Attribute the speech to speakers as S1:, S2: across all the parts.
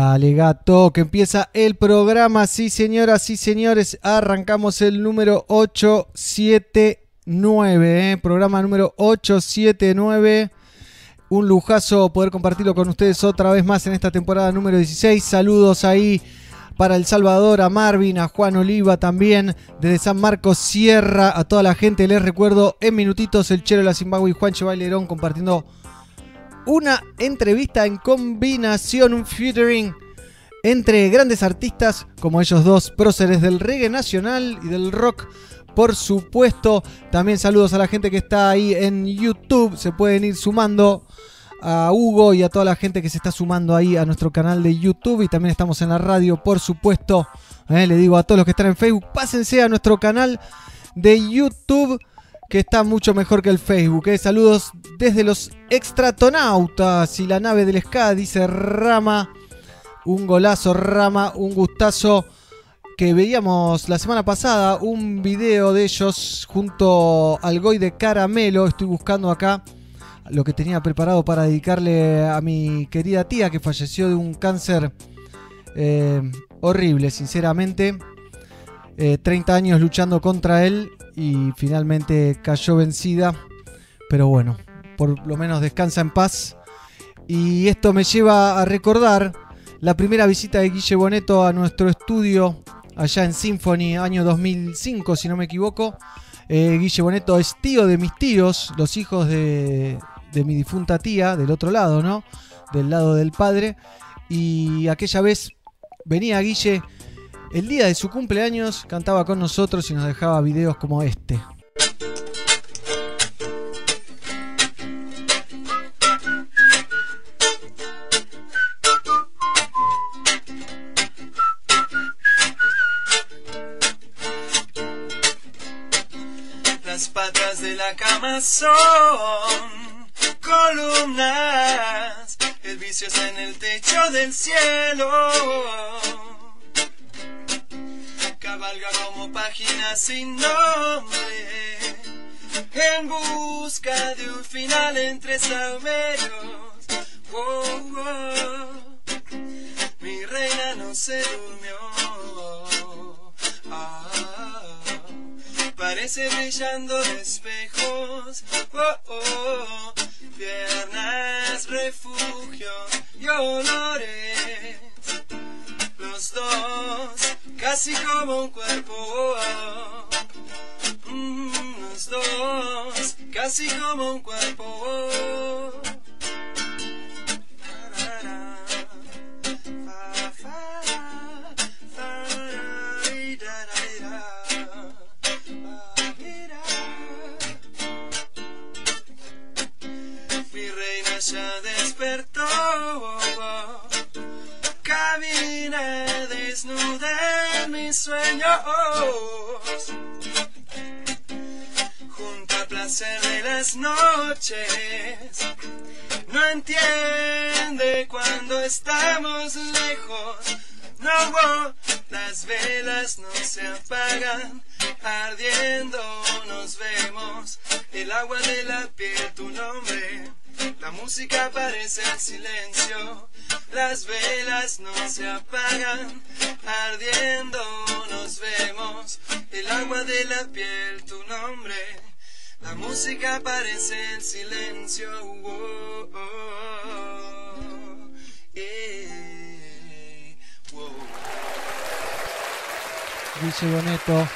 S1: Dale, gato, que empieza el programa. Sí, señoras y señores, arrancamos el número 879, ¿eh? programa número 879. Un lujazo poder compartirlo con ustedes otra vez más en esta temporada número 16. Saludos ahí para El Salvador, a Marvin, a Juan Oliva también, desde San Marcos Sierra, a toda la gente. Les recuerdo en minutitos el Chelo de la Zimbabue y Juan Bailerón compartiendo una entrevista en combinación, un featuring entre grandes artistas como ellos dos, próceres del reggae nacional y del rock. Por supuesto, también saludos a la gente que está ahí en YouTube. Se pueden ir sumando a Hugo y a toda la gente que se está sumando ahí a nuestro canal de YouTube. Y también estamos en la radio, por supuesto. Eh, le digo a todos los que están en Facebook, pásense a nuestro canal de YouTube que está mucho mejor que el Facebook. Eh. Saludos desde los extratonautas y la nave del SCA, dice Rama. Un golazo, Rama, un gustazo. Que veíamos la semana pasada un video de ellos junto al Goy de Caramelo. Estoy buscando acá lo que tenía preparado para dedicarle a mi querida tía que falleció de un cáncer eh, horrible, sinceramente. 30 eh, años luchando contra él y finalmente cayó vencida. Pero bueno, por lo menos descansa en paz. Y esto me lleva a recordar la primera visita de Guille Boneto a nuestro estudio allá en Symphony, año 2005, si no me equivoco. Eh, Guille Boneto es tío de mis tíos, los hijos de, de mi difunta tía, del otro lado, ¿no? Del lado del padre. Y aquella vez venía Guille el día de su cumpleaños cantaba con nosotros y nos dejaba videos como este.
S2: Las patas de la cama son columnas, el vicio está en el techo del cielo cabalga como página sin nombre, en busca de un final entre saumeros. Oh, oh, mi reina no se durmió. Ah, parece brillando espejos. Oh, piernas, refugio y olores. Los dos casi como un cuerpo. Mm, los dos, casi como un cuerpo. Mi reina ya despertó camina desnuda en mis sueños. Junto al placer de las noches, no entiende cuando estamos lejos. No, las velas no se apagan, ardiendo nos vemos. El agua de la piel, tu nombre la música parece el silencio, las velas no se apagan, ardiendo nos vemos, el agua de la piel, tu nombre. La música parece el silencio. Oh, oh,
S1: eh, Boneto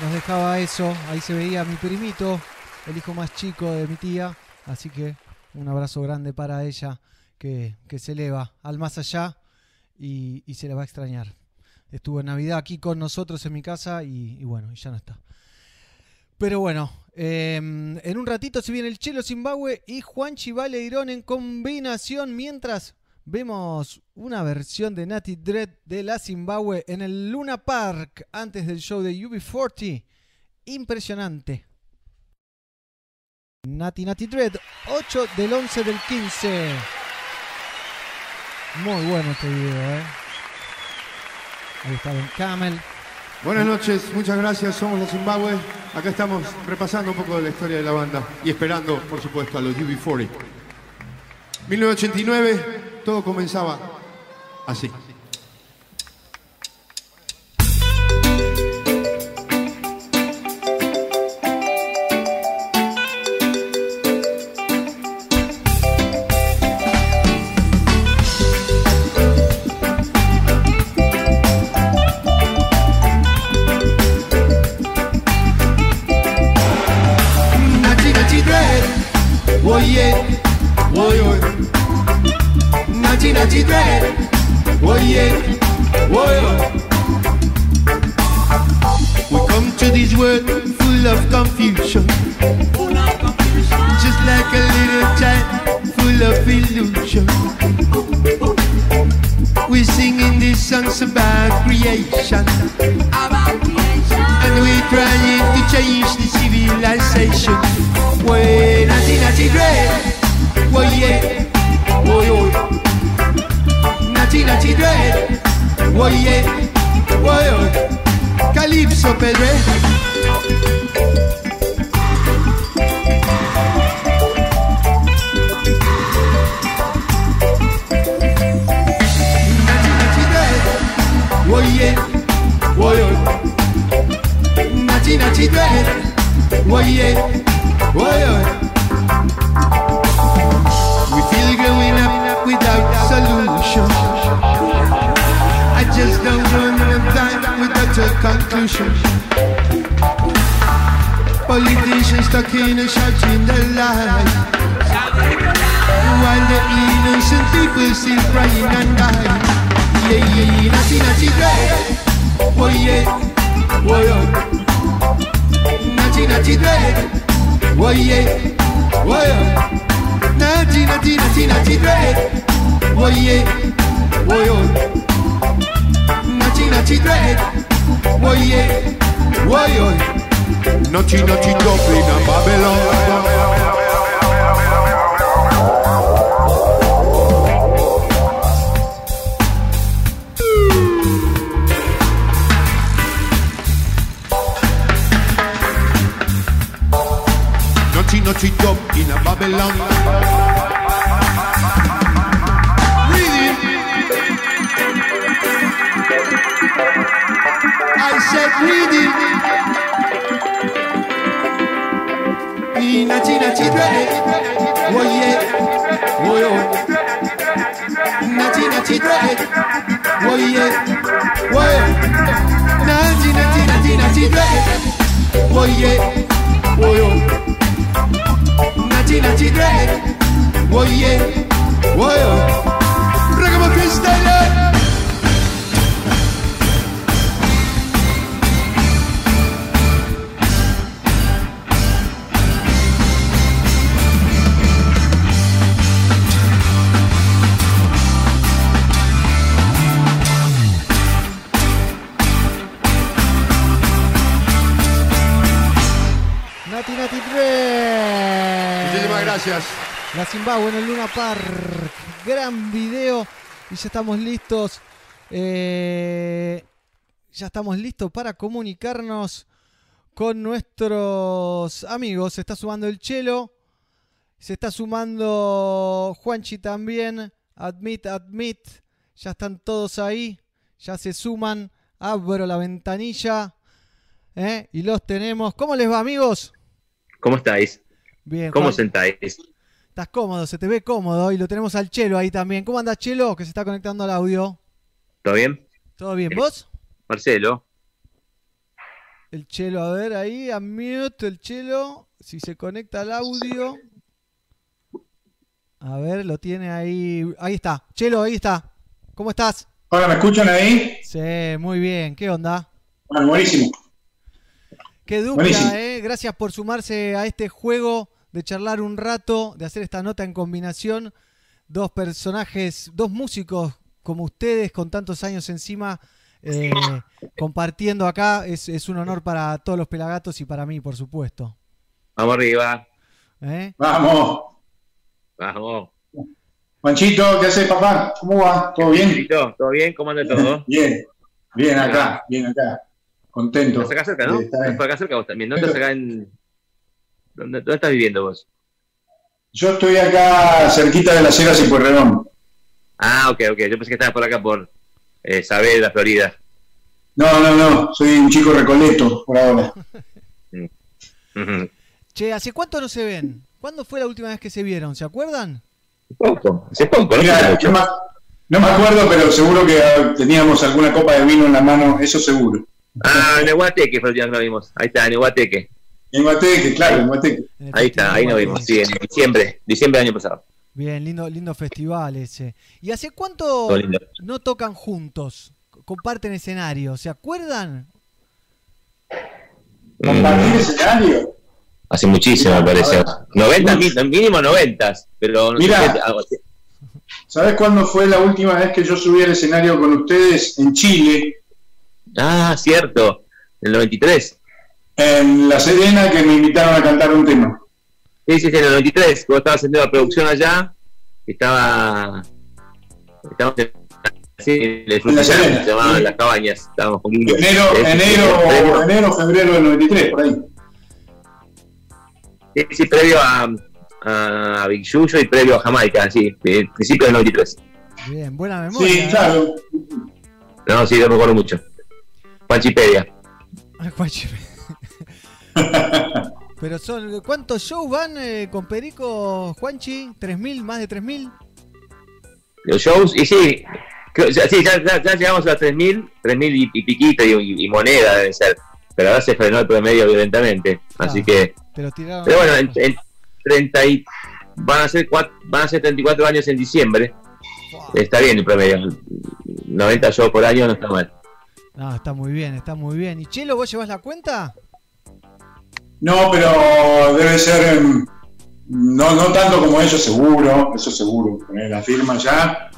S1: nos dejaba eso, ahí se veía mi primito, el hijo más chico de mi tía, así que un abrazo grande para ella que, se eleva al más allá y, se le va a extrañar. Estuvo en Navidad aquí con nosotros en mi casa y, bueno, ya no está. Pero bueno, em, en un ratito se viene el Chelo Zimbabue y Juan Chivaleirón en combinación mientras vemos una versión de Natty Dread de la Zimbabue en el Luna Park antes del show de UB40. Impresionante. Nati Nati Dread, 8 del 11 del 15. Muy bueno este video, ¿eh? Ahí está Ben Camel.
S3: Buenas noches, muchas gracias, somos los Zimbabue. Acá estamos repasando un poco de la historia de la banda y esperando, por supuesto, a los UB40. 1989, todo comenzaba así.
S1: Estamos listos. eh, ya estamos listos para comunicarnos con nuestros amigos. Se está sumando el Chelo. Se está sumando Juanchi también. Admit, admit. Ya están todos ahí. Ya se suman. Abro la ventanilla. ¿eh? Y los tenemos. ¿Cómo les va, amigos?
S4: ¿Cómo estáis?
S1: Bien.
S4: ¿Cómo
S1: Juan.
S4: sentáis?
S1: Estás cómodo, se te ve cómodo y lo tenemos al Chelo ahí también. ¿Cómo anda Chelo? Que se está conectando al audio.
S4: ¿Todo bien?
S1: ¿Todo bien? ¿Vos?
S4: Marcelo,
S1: El Chelo, a ver ahí, a mute el Chelo. Si se conecta al audio. A ver, lo tiene ahí. Ahí está. Chelo, ahí está. ¿Cómo estás?
S5: Hola, ¿me escuchan ahí?
S1: Sí, muy bien. ¿Qué onda?
S5: Bueno, buenísimo.
S1: Qué dupla,
S5: Buenísimo.
S1: ¿eh? Gracias por sumarse a este juego, de charlar un rato, de hacer esta nota en combinación. Dos personajes, dos músicos como ustedes, con tantos años encima, eh, compartiendo acá. Es, es un honor para todos los pelagatos y para mí, por supuesto.
S4: vamos arriba.
S1: ¿Eh?
S5: Vamos.
S4: Vamos.
S5: Juanchito, ¿qué haces, papá? ¿Cómo va? ¿Todo bien?
S4: Listo, ¿Todo bien? ¿Cómo anda todo?
S5: Bien. Bien acá, bien acá. Contento.
S4: ¿Estás acá cerca, no?
S5: Sí, está
S4: ¿Estás acá cerca vos también? ¿No estás acá en...? ¿Dónde, dónde estás viviendo vos?
S5: Yo estoy acá cerquita de las Heras y Pueyrredón.
S4: Ah, ok, ok. Yo pensé que estabas por acá por eh, Saavedra, Florida.
S5: No, no, no, soy un chico recoleto por ahora.
S4: Ujú.
S1: Che, ¿hace cuánto no se ven? ¿Cuándo fue la última vez que se vieron? ¿Se acuerdan?
S4: Poco, hace poco, ¿no?
S5: Mira, no me, no me acuerdo, pero seguro que ah, teníamos alguna copa de vino en la mano, eso seguro.
S4: Ah, en el Guateque fue el día que nos vimos. Ahí está, en el Guateque.
S5: En Guateque, claro, en Guateque.
S1: En el
S4: Ahí está, ahí nos vimos. Sí, en diciembre, diciembre del año pasado.
S1: Bien, lindo, lindo festival ese. ¿Y hace cuánto no tocan juntos? Comparten escenario, ¿se acuerdan?
S5: Compartir escenario.
S4: Hace muchísimo, me parece.
S5: a ver.
S4: 90, mi- mínimo 90, pero no
S5: Mira.
S4: sé qué-.
S5: ¿Sabes cuándo fue la última vez que yo subí al escenario con ustedes en Chile?
S4: Ah, cierto, el 93.
S5: En La Serena, que me invitaron a cantar un tema.
S4: Sí, sí, sí, en el 93, cuando estaba haciendo la producción allá, estaba. Estábamos en. Sí, en el
S5: En La Serena,
S4: se llamaban
S5: sí.
S4: las cabañas. Estábamos con.
S5: Enero, enero, enero, febrero del 93, por ahí.
S4: Sí, sí, previo a, a Big Yuyo y previo a Jamaica, sí, principio del 93.
S1: Bien, buena memoria.
S5: Sí,
S1: ¿eh?
S5: claro.
S4: No, sí, yo me acuerdo mucho. Panchipedia.
S1: Ay, Juanchi. Pero son, ¿cuántos shows van eh, con Perico, Juanchi? ¿3.000? ¿Más de 3.000?
S4: Los shows, y sí, creo- ya, sí, ya, ya- ya llegamos a los 3.000, 3.000 y, y piquito y, moneda deben ser. Pero ahora se frenó el promedio violentamente. Así que,
S1: Te tiraron.
S4: pero bueno, en, en 30 y, van, a ser van a ser 34 años en diciembre. Está bien el promedio. 90 shows por año no está mal.
S1: No, está muy bien, está muy bien. ¿Y Chelo, vos llevas la cuenta?
S5: No, pero debe ser. em, No, no tanto como ellos, seguro. Eso seguro. Poner la firma ya.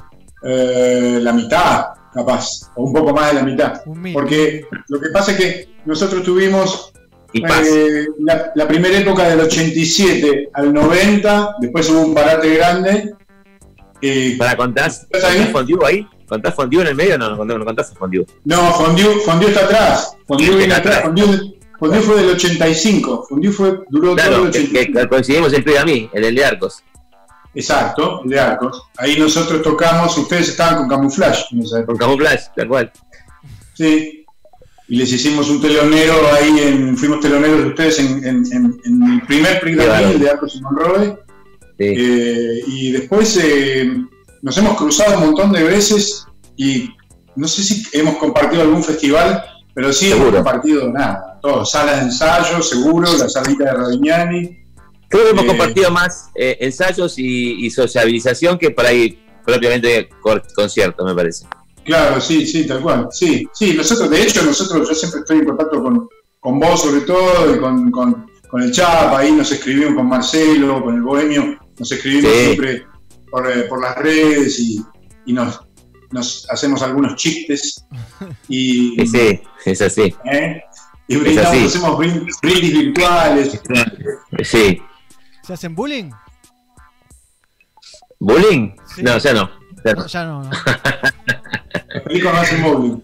S5: eh, la mitad, capaz. O un poco más de la mitad. Porque lo que pasa es que nosotros tuvimos eh, la, la primera época del 87 al 90, después hubo un parate grande. eh,
S4: ¿Para contás? ¿Contás fondue ahí? ¿Contás fondue en el medio? No, no, no contás fondue.
S5: no, Fondue, Fondue está atrás. Fondue viene atrás. Fondue, Fondue fue del 85. Fondue fue, duró todo
S4: Claro,
S5: el
S4: que,
S5: 85.
S4: que coincidimos siempre y a mí, el de Arcos.
S5: Exacto, el de Arcos. Ahí nosotros tocamos, ustedes estaban con época.
S4: Con Camuflaje, tal cual.
S5: Sí. Y les hicimos un telonero ahí, en, fuimos teloneros de ustedes en, en- en- en el primer d'April,
S4: bárbaro.
S5: el de Arcos y Monroe.
S4: Sí.
S5: Eh, y después eh, nos hemos cruzado un montón de veces y no sé si hemos compartido algún festival, pero sí hemos compartido nada. Todo, salas de ensayo, seguro, la salita de Ravignani.
S4: Creo que hemos
S5: Eh,
S4: compartido más eh, ensayos y, y sociabilización que por ahí propiamente conciertos, me parece.
S5: Claro, sí, sí, tal cual. Sí, sí, nosotros, de hecho, nosotros, yo siempre estoy en contacto con, con vos sobre todo y con, con, con el Chapa, ahí nos escribimos con Marcelo, con el Bohemio, nos escribimos
S4: Sí.
S5: siempre por, eh, por las redes y, y nos, nos hacemos algunos chistes y,
S4: Sí, sí, es así.
S5: ¿eh? Y brindamos, hacemos brind- brindis virtuales.
S4: Sí.
S1: ¿Se hacen bullying?
S4: ¿Bullying?
S1: Sí.
S4: No, ya no. ya no.
S1: No, ya no, no.
S5: Los pericos no hacen bowling.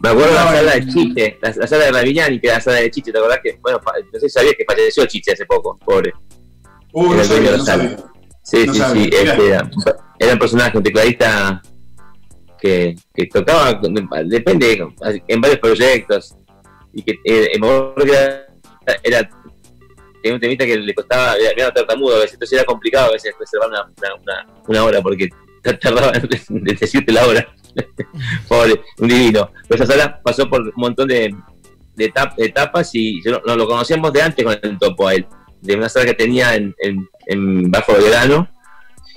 S4: Me acuerdo de la sala de Chiche, la, la sala de Ravignani, que era la sala de Chiche, ¿te acordás que? Bueno, no sé si sabías que falleció Chiche hace poco, pobre.
S5: Uh,
S4: Era
S5: no sabía, sabía.
S4: Sí,
S5: No
S4: sí,
S5: sabía.
S4: sí. Este era, era un personaje, un tecladista que, que tocaba, depende, en varios proyectos. Y que eh, me acuerdo que era, era tenía un temita que le costaba, era, era tartamudo a entonces era complicado a veces reservar una, una, una, hora porque tardaba en decirte la hora. Pobre, un divino. Pero esa sala pasó por un montón de, de, etap- de etapas y yo, no, lo conocíamos de antes con el topo a él, de una sala que tenía en, en, en Bajo Belgrano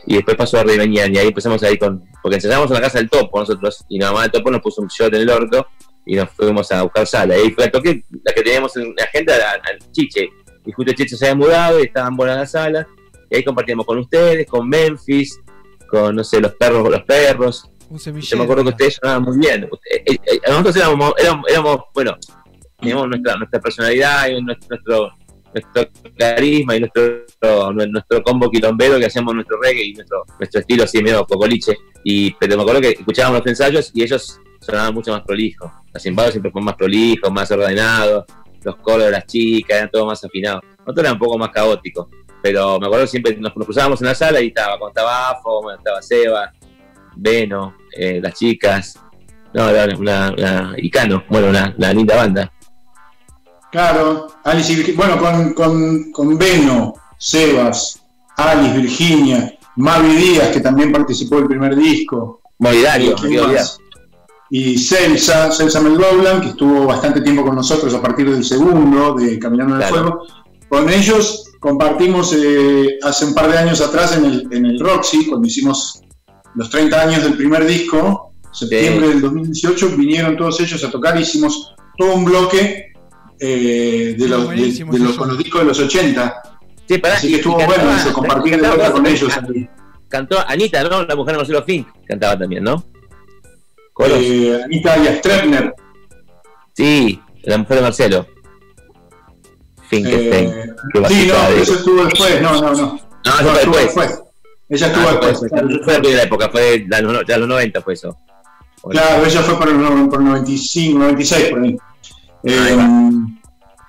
S4: y después pasó a Ribeñán y ahí empezamos ahí con, porque ensayamos en la casa del topo nosotros y la mamá del topo nos puso un shot en el orto y nos fuimos a buscar sala. Y ahí fue la toque, la que teníamos en la agenda al Chiche. Y justo Chiche se había mudado y estaban buenas las salas. Y ahí compartíamos con ustedes, con Memphis, con, no sé, los perros, los perros.
S1: Un.
S4: Yo me acuerdo que ustedes sonaban muy bien. Eh, eh, eh, nosotros éramos, éramos, éramos, bueno, teníamos nuestra, nuestra personalidad y nuestro, nuestro, nuestro carisma y nuestro, nuestro combo quilombero que hacíamos nuestro reggae y nuestro, nuestro estilo así medio cocoliche. Y, pero me acuerdo que escuchábamos los ensayos y ellos sonaban mucho más prolijos. Los cimbados siempre fueron más prolijos, más ordenados, los coros de las chicas eran todo más afinados. Nosotros era un poco más caóticos, pero me acuerdo siempre nos, nos cruzábamos en la sala y estaba, cuando estaba Afo, cuando estaba Seba, Veno, eh, las chicas. No, era una, una Icano, bueno, una, una linda banda.
S5: Claro, Alice y bueno, con, con, con Beno, Sebas, Alice, Virginia, Mavi Díaz, que también participó del primer disco,
S4: Movidario,
S5: y Celsa, Celsa Melgoblan, que estuvo bastante tiempo con nosotros a partir del segundo, de Caminando en el
S4: Claro.
S5: Fuego. Con ellos compartimos eh, hace un par de años atrás en el, en el Roxy, cuando hicimos los 30 años del primer disco, septiembre del 2018, vinieron todos ellos a tocar, hicimos todo un bloque eh, de los, de- de los- con los discos de los 80.
S4: Sí, pará,
S5: Así que estuvo
S4: cantaba-
S5: bueno eso, compartir de vuelta con ellos.
S4: Cantó Anita, ¿no? La mujer de Marcelo Fink. Cantaba también, ¿no?
S5: Eh, Anita y Strepner.
S4: Sí, la mujer de Marcelo. Finkelstein.
S5: Eh, sí, no,
S4: de-
S5: eso estuvo después, no, no, no.
S4: No,
S5: No,
S4: eso fue
S5: estuvo
S4: después.
S5: después. Ella estuvo
S4: Ah, fue
S5: después.
S4: después. Fue la primera época, fue de la- ya los 90 fue eso.
S5: Claro, ella fue por el, no- por el 95, 96, por ahí. Eh,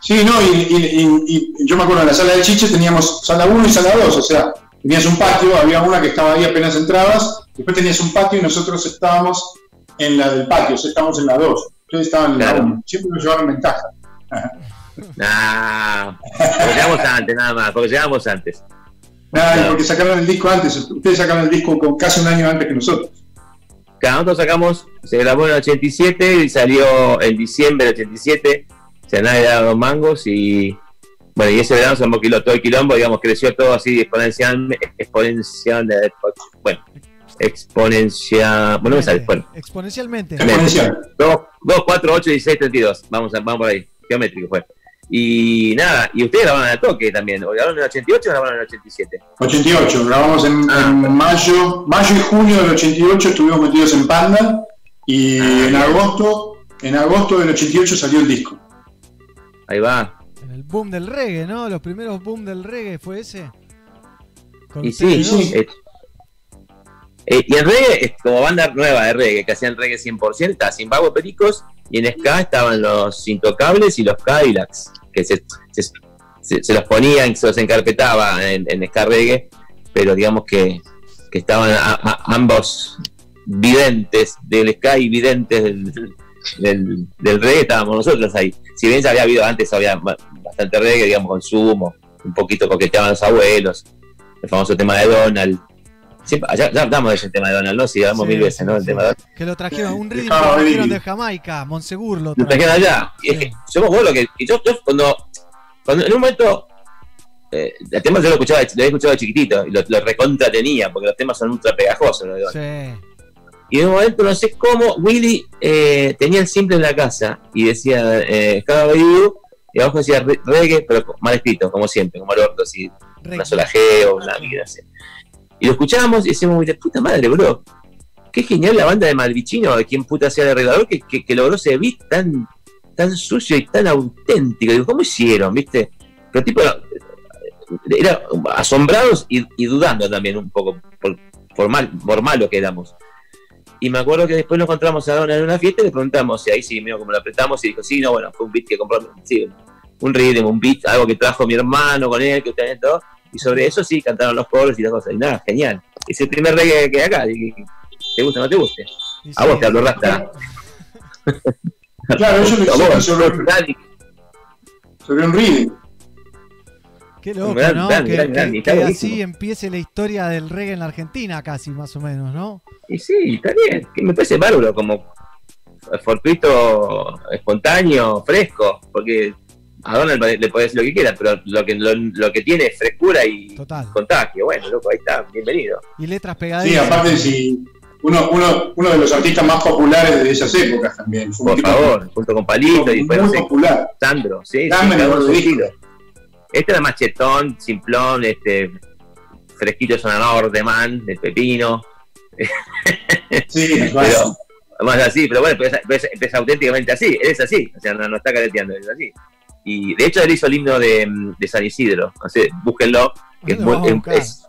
S5: sí, no, y, y- y- y yo me acuerdo en la sala de Chiche teníamos sala 1 y sala 2, o sea, tenías un patio, había una que estaba ahí apenas entrabas, después tenías un patio y nosotros estábamos en la del patio, o sea, estábamos en la 2. Ustedes estaban en
S4: Claro.
S5: la 1, siempre nos llevaron ventaja.
S4: Nah, porque llegamos antes, nada más, porque llegamos antes.
S5: Y
S4: Claro.
S5: porque sacaron el disco antes, ustedes sacaron el disco con casi un año antes que nosotros.
S4: Cada nosotros sacamos, se grabó en el 87 y salió en diciembre del 87. Se nadie daba dos mangos y bueno, y ese verano se quilombo, todo el quilombo, digamos, creció todo así exponencial, exponencial, bueno, exponencial, bueno, no me sale, bueno,
S1: Exponencialmente.
S5: Exponencial.
S4: 2, 2, 4, 8, 16, 32, vamos, a- vamos por ahí, geométrico fue. Y nada, y ustedes grabaron al toque también, o grabaron en el 88 o grabaron en el 87.
S5: 88, grabamos en,
S4: Ah.
S5: en mayo, mayo y junio del 88 estuvimos metidos en Panda y
S4: Ah,
S5: en agosto, en agosto del 88 salió el disco.
S4: Ahí va.
S1: En el boom del reggae, ¿no? Los primeros boom del reggae fue ese. Con
S4: Y sí, sí. Eh, y en reggae, como banda nueva de reggae, que hacían reggae 100%, estaba Zimbabue Pericos, y en ska estaban los Intocables y los Cadillacs, que se, se, los ponían, se los encarpetaba en, en ska reggae, pero digamos que, que estaban ambos videntes del ska y videntes del, reggae, estábamos nosotros ahí. Si bien ya había habido antes, había ba- bastante reggae, digamos, consumo, un poquito coqueteaban los abuelos, el famoso tema de Donald. Siempre- ya, ya hablamos de ese tema de Donald, ¿no? Sí, hablamos
S1: Sí,
S4: mil veces, ¿no? El
S1: sí.
S4: tema de Donald.
S1: Que lo trajeron, un ritmo
S5: Estaba
S1: que trajeron de Jamaica, Monsegur lo
S4: Lo trajeron allá. Y es que yo me acuerdo que y yo, yo cuando, cuando en un momento eh, el tema yo lo escuchaba, lo había escuchado de chiquitito y lo, lo recontra tenía, porque los temas son ultra pegajosos, ¿no?
S1: Sí.
S4: Y en un momento no sé cómo Willy eh, tenía el simple en la casa y decía eh, cada y abajo decía re- reggae, pero mal escrito, como siempre, como el orto, así, una sola G o una vida así. Y lo escuchábamos y decíamos, de puta madre, bro. Qué genial la banda de Malvichino, de quien puta sea el arreglador, que, logró ese beat tan, tan sucio y tan auténtico. Digo, ¿cómo hicieron, viste? Pero tipo, era asombrados y, dudando también un poco por, por, mal, por que éramos. Y me acuerdo que después nos encontramos a Donna en una fiesta y le preguntamos, y ahí sí, medio como lo apretamos, y dijo, sí, no, bueno, fue un beat que compró, sí, un ritmo, un beat, algo que trajo mi hermano con él, que ustedes todo. Y sobre eso sí, cantaron los coros y las cosas. Y nada, genial. Es el primer reggae que hay acá. y- ¿Te gusta o no te guste?
S1: Y
S4: A
S1: sí,
S4: vos te hablo rasta.
S5: Claro, ellos lo sobre,
S4: Dani.
S5: sobre un rhythm.
S1: Qué loco,
S4: Gran,
S1: ¿no?
S4: gran,
S1: que
S4: gran,
S1: que-
S4: gran,
S1: que así empiece la historia del reggae en la Argentina, casi, más o menos, ¿no?
S4: Y sí, está bien. que me parece bárbaro, como fortuito, espontáneo, fresco. Porque a Donald le puede decir lo que quiera, pero lo que, lo, lo que tiene es frescura y
S1: Total.
S4: contagio. Bueno, loco, ahí está, bienvenido.
S1: Y letras
S5: Sí,
S1: pegadizas.
S5: aparte si uno, uno, uno de los artistas más populares de esas épocas también. Fue
S4: Por
S5: tipo
S4: favor, junto con Palito y
S5: muy
S4: después sé,
S5: popular.
S4: Sandro, sí, sí. Este era machetón, simplón, este, fresquito sonador de man, de pepino,
S5: Sí, es
S4: pero más así, pero bueno, pero es, pero es- es auténticamente así, él es así, o sea, no, no está careteando, es así. Y de hecho él hizo el himno de, de San Isidro, no sé, búsquenlo, que es
S1: Lo
S4: muy- es-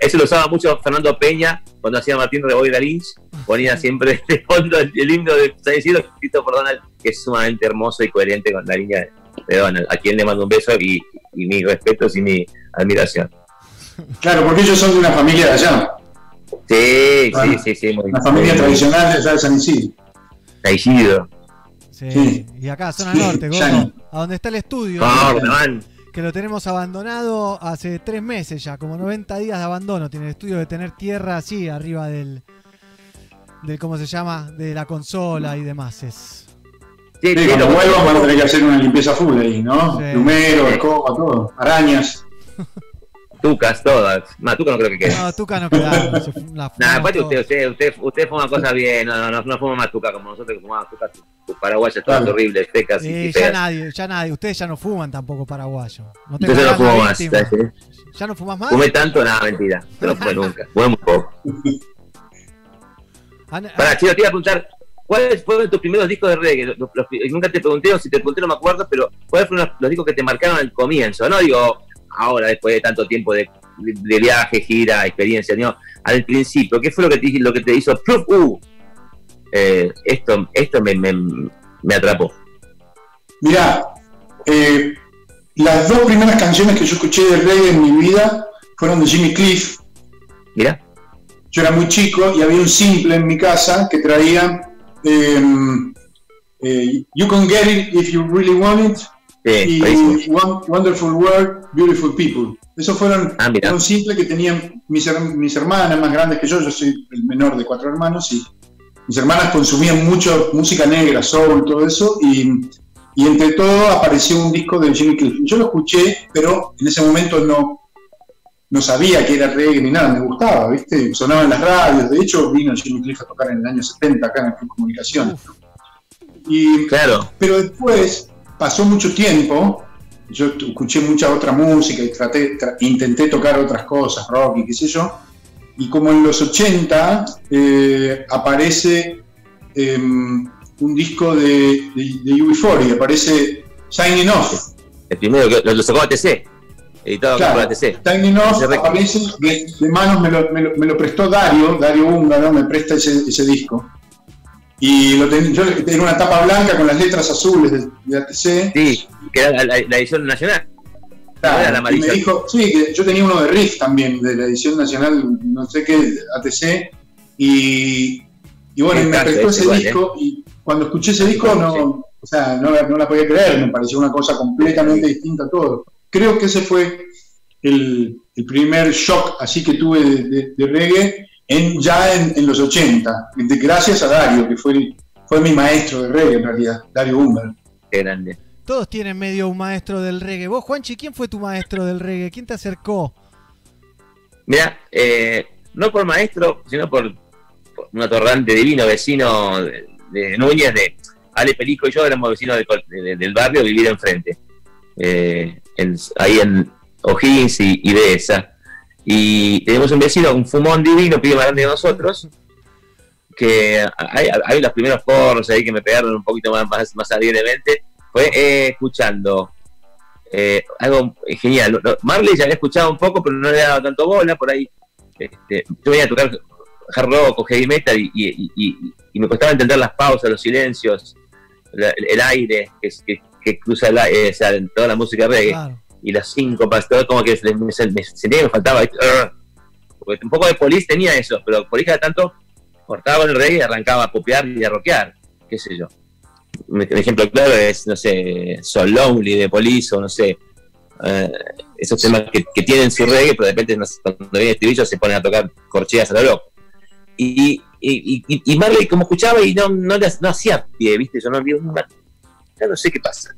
S4: eso lo usaba mucho Fernando Peña cuando hacía Martín Reboira Lynch, ponía siempre de fondo el, el himno de San Isidro escrito por Donald, que es sumamente hermoso y coherente con la línea de, Donald, a quien le mando un beso y, y mis respetos y mi admiración.
S5: Claro, porque ellos son de una familia de allá.
S4: Sí, Sí,
S5: Bueno,
S4: sí, sí, sí. Muy,
S5: Una familia
S4: muy-
S5: tradicional de allá de San Isidro.
S4: Isidro.
S1: Sí.
S5: Sí.
S1: Y acá, zona
S5: Sí,
S1: norte, gordo. A donde está el estudio.
S4: Man.
S1: que lo tenemos abandonado hace tres meses ya, como 90 días de abandono. Tiene el estudio de tener tierra así arriba del, del ¿cómo se llama? De la consola y demás. Es.
S4: Sí,
S5: cuando vuelvan van a tener que hacer una limpieza full ahí, ¿no?
S1: Sí.
S5: Plumero, escoba, todo. Arañas.
S4: Tucas, todas. Más Tuca no creo que quede.
S1: No, Tuca no
S4: Nah,
S1: fumamos
S4: aparte usted, usted, usted, usted fuma cosas bien, no, no, no, no fuma más tuca como nosotros que fumamos tuca, tus paraguayas todas
S5: Claro.
S4: horribles, secas y, y
S1: ya nadie, ya nadie. Ustedes ya no fuman tampoco paraguayo. No te
S4: no fumo más.
S1: ¿Ya no fumas más?
S4: Fumé tanto, nada, mentira. No fumé nunca, fumé muy poco.
S1: Ana-
S4: Para, Chino, te iba a preguntar, ¿cuáles fueron tus primeros discos de reggae? Los- los- nunca te pregunté, o si te pregunté no me acuerdo, pero ¿cuáles fueron los, los discos que te marcaron al comienzo? No digo ahora, después de tanto tiempo de, de- de viaje, gira, experiencia, no, al principio, ¿qué fue lo que te, lo que te hizo? ¡pluf! Uh, eh, esto esto me, me, me atrapó.
S5: Mirá, eh, las dos primeras canciones que yo escuché de reggae en mi vida fueron de Jimmy Cliff.
S4: Mira,
S5: Yo era muy chico y había un simple en mi casa que traía em, eh, You Can Get It If You Really Want It
S4: sí,
S5: y Wonderful World, Beautiful People. Esos fueron
S4: Ah,
S5: un simple que tenían mis, mis hermanas más grandes que yo, yo soy el menor de cuatro hermanos y mis hermanas consumían mucho música negra, soul, todo eso y, y entre todo apareció un disco de Jimmy Cliff. Yo lo escuché, pero en ese momento no, no sabía que era reggae ni nada, me gustaba, ¿viste? Sonaba en las radios, de hecho vino Jimmy Cliff a tocar en el año 70 acá en el Club Comunicaciones. Y
S4: Claro,
S5: pero después pasó mucho tiempo, yo escuché mucha otra música y traté, tra- intenté tocar otras cosas, rock y qué sé yo, y como en los 80 eh, aparece em, un disco de, de, de UB40, aparece Signing Off.
S4: el primero que lo, lo sacó ATC, editado
S5: Claro.
S4: por ATC.
S5: Signing Off aparece de, de manos, me lo, me, lo, me lo prestó Dario, Dario Húngaro, me presta ese, ese disco. Y lo ten- yo era una tapa blanca con las letras azules de, de ATC.
S4: Sí, que era la, la- la edición nacional.
S5: Claro, y me dijo, sí, que yo tenía uno de Riff también, de la edición nacional, no sé qué, ATC, y, y bueno, me prestó
S4: es
S5: ese
S4: igual, ¿eh?
S5: disco, y cuando escuché ese disco, no,
S4: Sí.
S5: o sea, no, la- no la podía creer, me pareció una cosa completamente distinta a todo. Creo que ese fue el, el primer shock así que tuve de, de- de reggae en, ya en, en los 80, de- gracias a Dario, que fue, fue mi maestro de reggae en realidad, Dario Humber.
S4: Qué grande.
S1: Todos tienen medio un maestro del reggae. Vos, Juanchi, ¿quién fue tu maestro del reggae? ¿Quién te acercó?
S4: Mira, eh, no por maestro, sino por, por un atorrante divino vecino de, de Núñez, de Ale Perico y yo éramos vecinos de de- del barrio, vivir enfrente, eh, ahí en O'Higgins y, y Dehesa. Y tenemos un vecino, un fumón divino, pibe más grande que nosotros, que hay, hay los primeros porros ahí que me pegaron un poquito más, más, más alegremente, fue eh, escuchando eh, algo genial. Marley ya había escuchado un poco, pero no le daba tanto bola por ahí. Este, yo venía a tocar hard rock o heavy metal y, y- y- y me costaba entender las pausas, los silencios, la- el, aire que, que- que cruza o sea, en toda la música reggae
S1: Claro.
S4: y las síncopas, todo como que me, me- me sentía que me faltaba. un poco de Police tenía eso, pero Police cada tanto cortaba el reggae y arrancaba a popear y a rockear, qué sé yo. Un un ejemplo claro es, no sé, So Lonely de Police o no sé, eh, esos temas que, tienen su reggae, pero de repente cuando viene el estribillo se ponen a tocar corcheas a lo loco. Y, y, y, y- y Marley como escuchaba y no, no, le- hacía pie, ¿viste? Yo no, vi una- ya no sé qué pasa.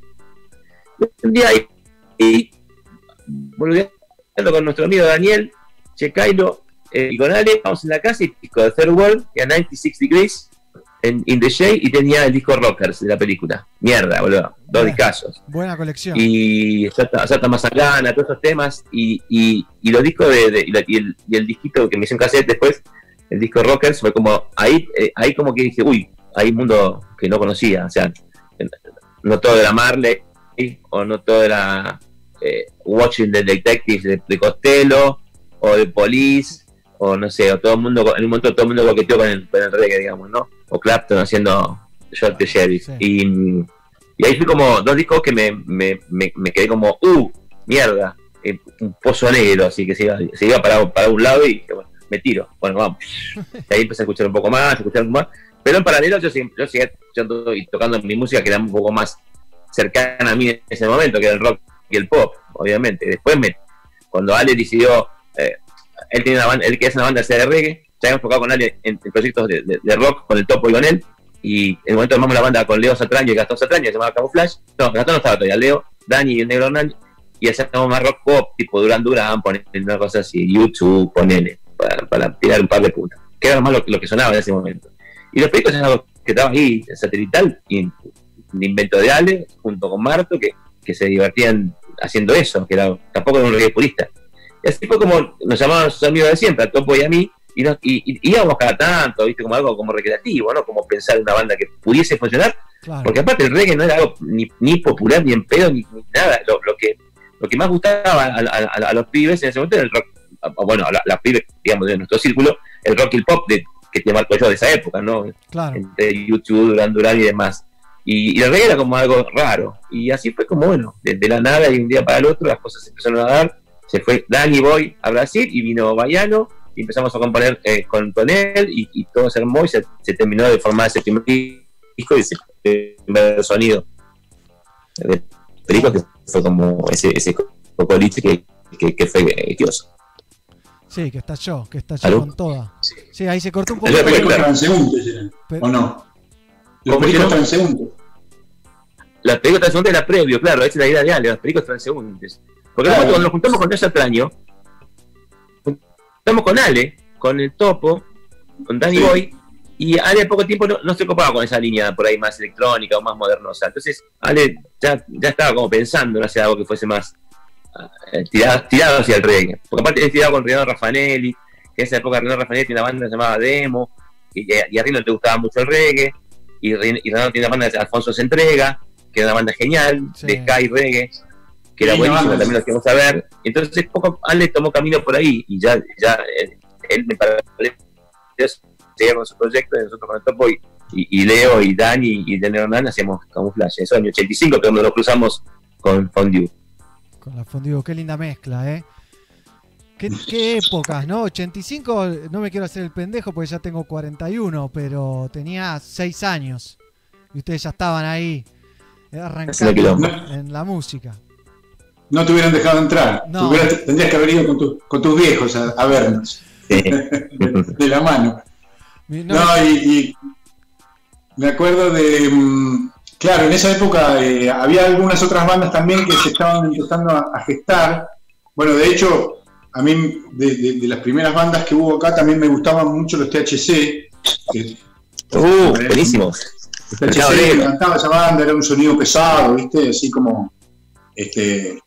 S4: Un día y, y volviendo con nuestro amigo Daniel, Checailo eh, y con Ale, vamos en la casa y disco de Third World, que a 96 Degrees, en In the Shade, y tenía el disco Rockers de la película. Mierda, boludo. Dos discazos.
S1: Buena colección.
S4: Y Sata, Sata Mazagana, todos esos temas, y, y, y los discos de, de- y, la- y el, y el disquito que me hizo en cassette después, el disco Rockers, fue como, ahí, eh, ahí como que dije, uy, hay un mundo que no conocía, o sea, no todo era Marley, o no todo era eh, Watching the Detective de, de Costello, o de Police, o no sé, o todo el mundo, en un momento todo el mundo coqueteó con el, con el reggae, digamos, ¿no? O Clapton haciendo Short the Sheriff.
S1: Sí.
S4: Y, y ahí fui como dos discos que me, me, me, me quedé como, uh, mierda, eh, un pozo negro, así que se iba, se iba para, para un lado y bueno, me tiro. Bueno, vamos. Y ahí empecé a escuchar un poco más, a escuchar un poco más. Pero en paralelo yo, siempre- yo seguía escuchando y tocando mi música que era un poco más cercana a mí en ese momento, que era el rock y el pop, obviamente. Después, me, cuando Ale decidió, eh, él tiene una banda, él que es una banda de reggae, ya habíamos tocado con Ale en, en proyectos de, de- de rock con el Topo y con él, y en el momento armamos la banda con Leo Satraño y Gastón Satraño, que se llamaba Camouflage. No, Gastón no estaba todavía, Leo, Dani y el Negro Hernán, y hacíamos más rock pop, tipo Duran Duran, poner una cosa así, YouTube, ponele, para, para tirar un par de puntas. Que era más lo, lo que sonaba en ese momento. Y los pericos es algo que estaba ahí, satelital, y un invento de Ale, junto con Marto, que, que se divertían haciendo eso, que era, tampoco era un reggae purista. Y así fue como nos llamaban sus amigos de siempre, a Topo y a mí, y, nos, y, y íbamos cada tanto, viste, como algo como recreativo, ¿no? Como pensar en una banda que pudiese funcionar,
S1: Claro.
S4: porque aparte el reggae no era algo ni, ni popular, ni en pedo, ni, ni nada. Lo, lo que, lo que más gustaba a, a- a- a los pibes en ese momento era el rock, bueno, la- las pibes, digamos, de nuestro círculo, el rock y el pop de, que te marco yo de esa época, ¿no?
S1: Claro.
S4: entre YouTube, Duran Duran y demás. Y, y el reggae era como algo raro. Y así fue como, bueno, desde la nada y un día para el otro las cosas se empezaron a dar. Se fue Danny Boy a Brasil y vino Baiano y empezamos a componer eh, con Tonel y, y todo se armó y se, se terminó de formar ese primer disco y ese primer sonido de Perico que fue como ese, ese cocoliche que, que, que fue eh, Dios.
S1: Sí, que estalló, que estalló
S4: ¿Aló?
S1: con toda. Sí, ahí se cortó un poco.
S5: Transeúntes eran,
S1: Pero-
S5: ¿o no? Los
S4: ¿Cómo
S5: pericos transeúntes.
S4: Los pericos transeúntes era previo, claro, esa es la idea de Ale, los pericos transeúntes. Porque
S5: Claro.
S4: cuando nos juntamos con ese juntamos con Ale, con el Topo, con Danny
S5: Sí.
S4: Boy, y Ale en poco tiempo no, no se copaba con esa línea por ahí más electrónica o más modernosa. Entonces, Ale ya, ya estaba como pensando en hacer algo que fuese más eh, tirado, tirado hacia el reggae. Porque aparte es tirado con Renato Raffanelli, que en esa época Renato Raffanelli tenía una banda que se llamaba Demo, y, y a Rino le gustaba mucho el reggae, y, y Renato tiene una banda de Alfonso se entrega, que era una banda genial,
S1: Sí.
S4: de Sky Reggae, que era buenísimo,
S5: banda.
S4: también lo queríamos saber. Entonces, poco Ale tomó camino por ahí, y ya, ya eh, él me parece seguía con su proyecto, y nosotros con el Topo, y, y, y Leo, y Dani, y Daniel Hernán hacíamos camuflaje. Eso en el 85, que cuando nos cruzamos con Fondue.
S1: Con la fondigo, qué linda mezcla, ¿eh? ¿Qué, qué épocas, ¿no? 85, no me quiero hacer el pendejo porque ya tengo 41, pero tenía 6 años. Y ustedes ya estaban ahí, eh, arrancando en la música.
S5: No te hubieran dejado entrar.
S1: No.
S5: Te hubieras- tendrías que haber ido con, tu- con tus viejos a, a vernos
S4: Sí.
S5: de, de la mano.
S1: No,
S5: No, y, y me acuerdo de. mm, Claro, en esa época eh, había algunas otras bandas también que se estaban empezando a, a gestar. Bueno, de hecho, a mí de, de- de las primeras bandas que hubo acá también me gustaban mucho los THC. que-
S4: Uh, buenísimo.
S5: THC
S4: Claro,
S5: que
S4: negro.
S5: cantaba esa banda, era un sonido pesado, ¿viste? Así como este,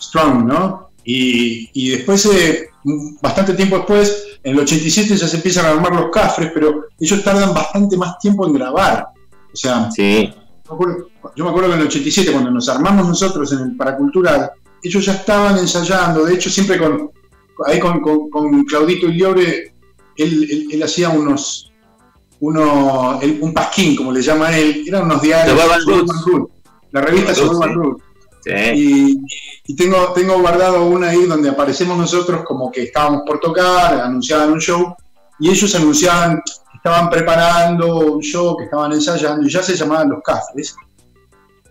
S5: strong, ¿no? Y, y después, eh, bastante tiempo después, en el 87 ya se empiezan a armar los cafres, pero ellos tardan bastante más tiempo en grabar. O sea,
S4: Sí.
S5: me acuerdo- yo me acuerdo que en el 87, cuando nos armamos nosotros en el Paracultural, ellos ya estaban ensayando, de hecho siempre con, ahí con, con- con Claudito Iliore, él, él- él hacía unos, uno, un pasquín, como le llama él, eran unos diarios.
S4: Suburban Roots.
S5: La revista
S4: Suburban Roots.
S5: Y, tengo, tengo guardado una ahí donde aparecemos nosotros como que estábamos por tocar, anunciaban un show, y ellos anunciaban que estaban preparando un show, que estaban ensayando, y ya se llamaban Los Cafres.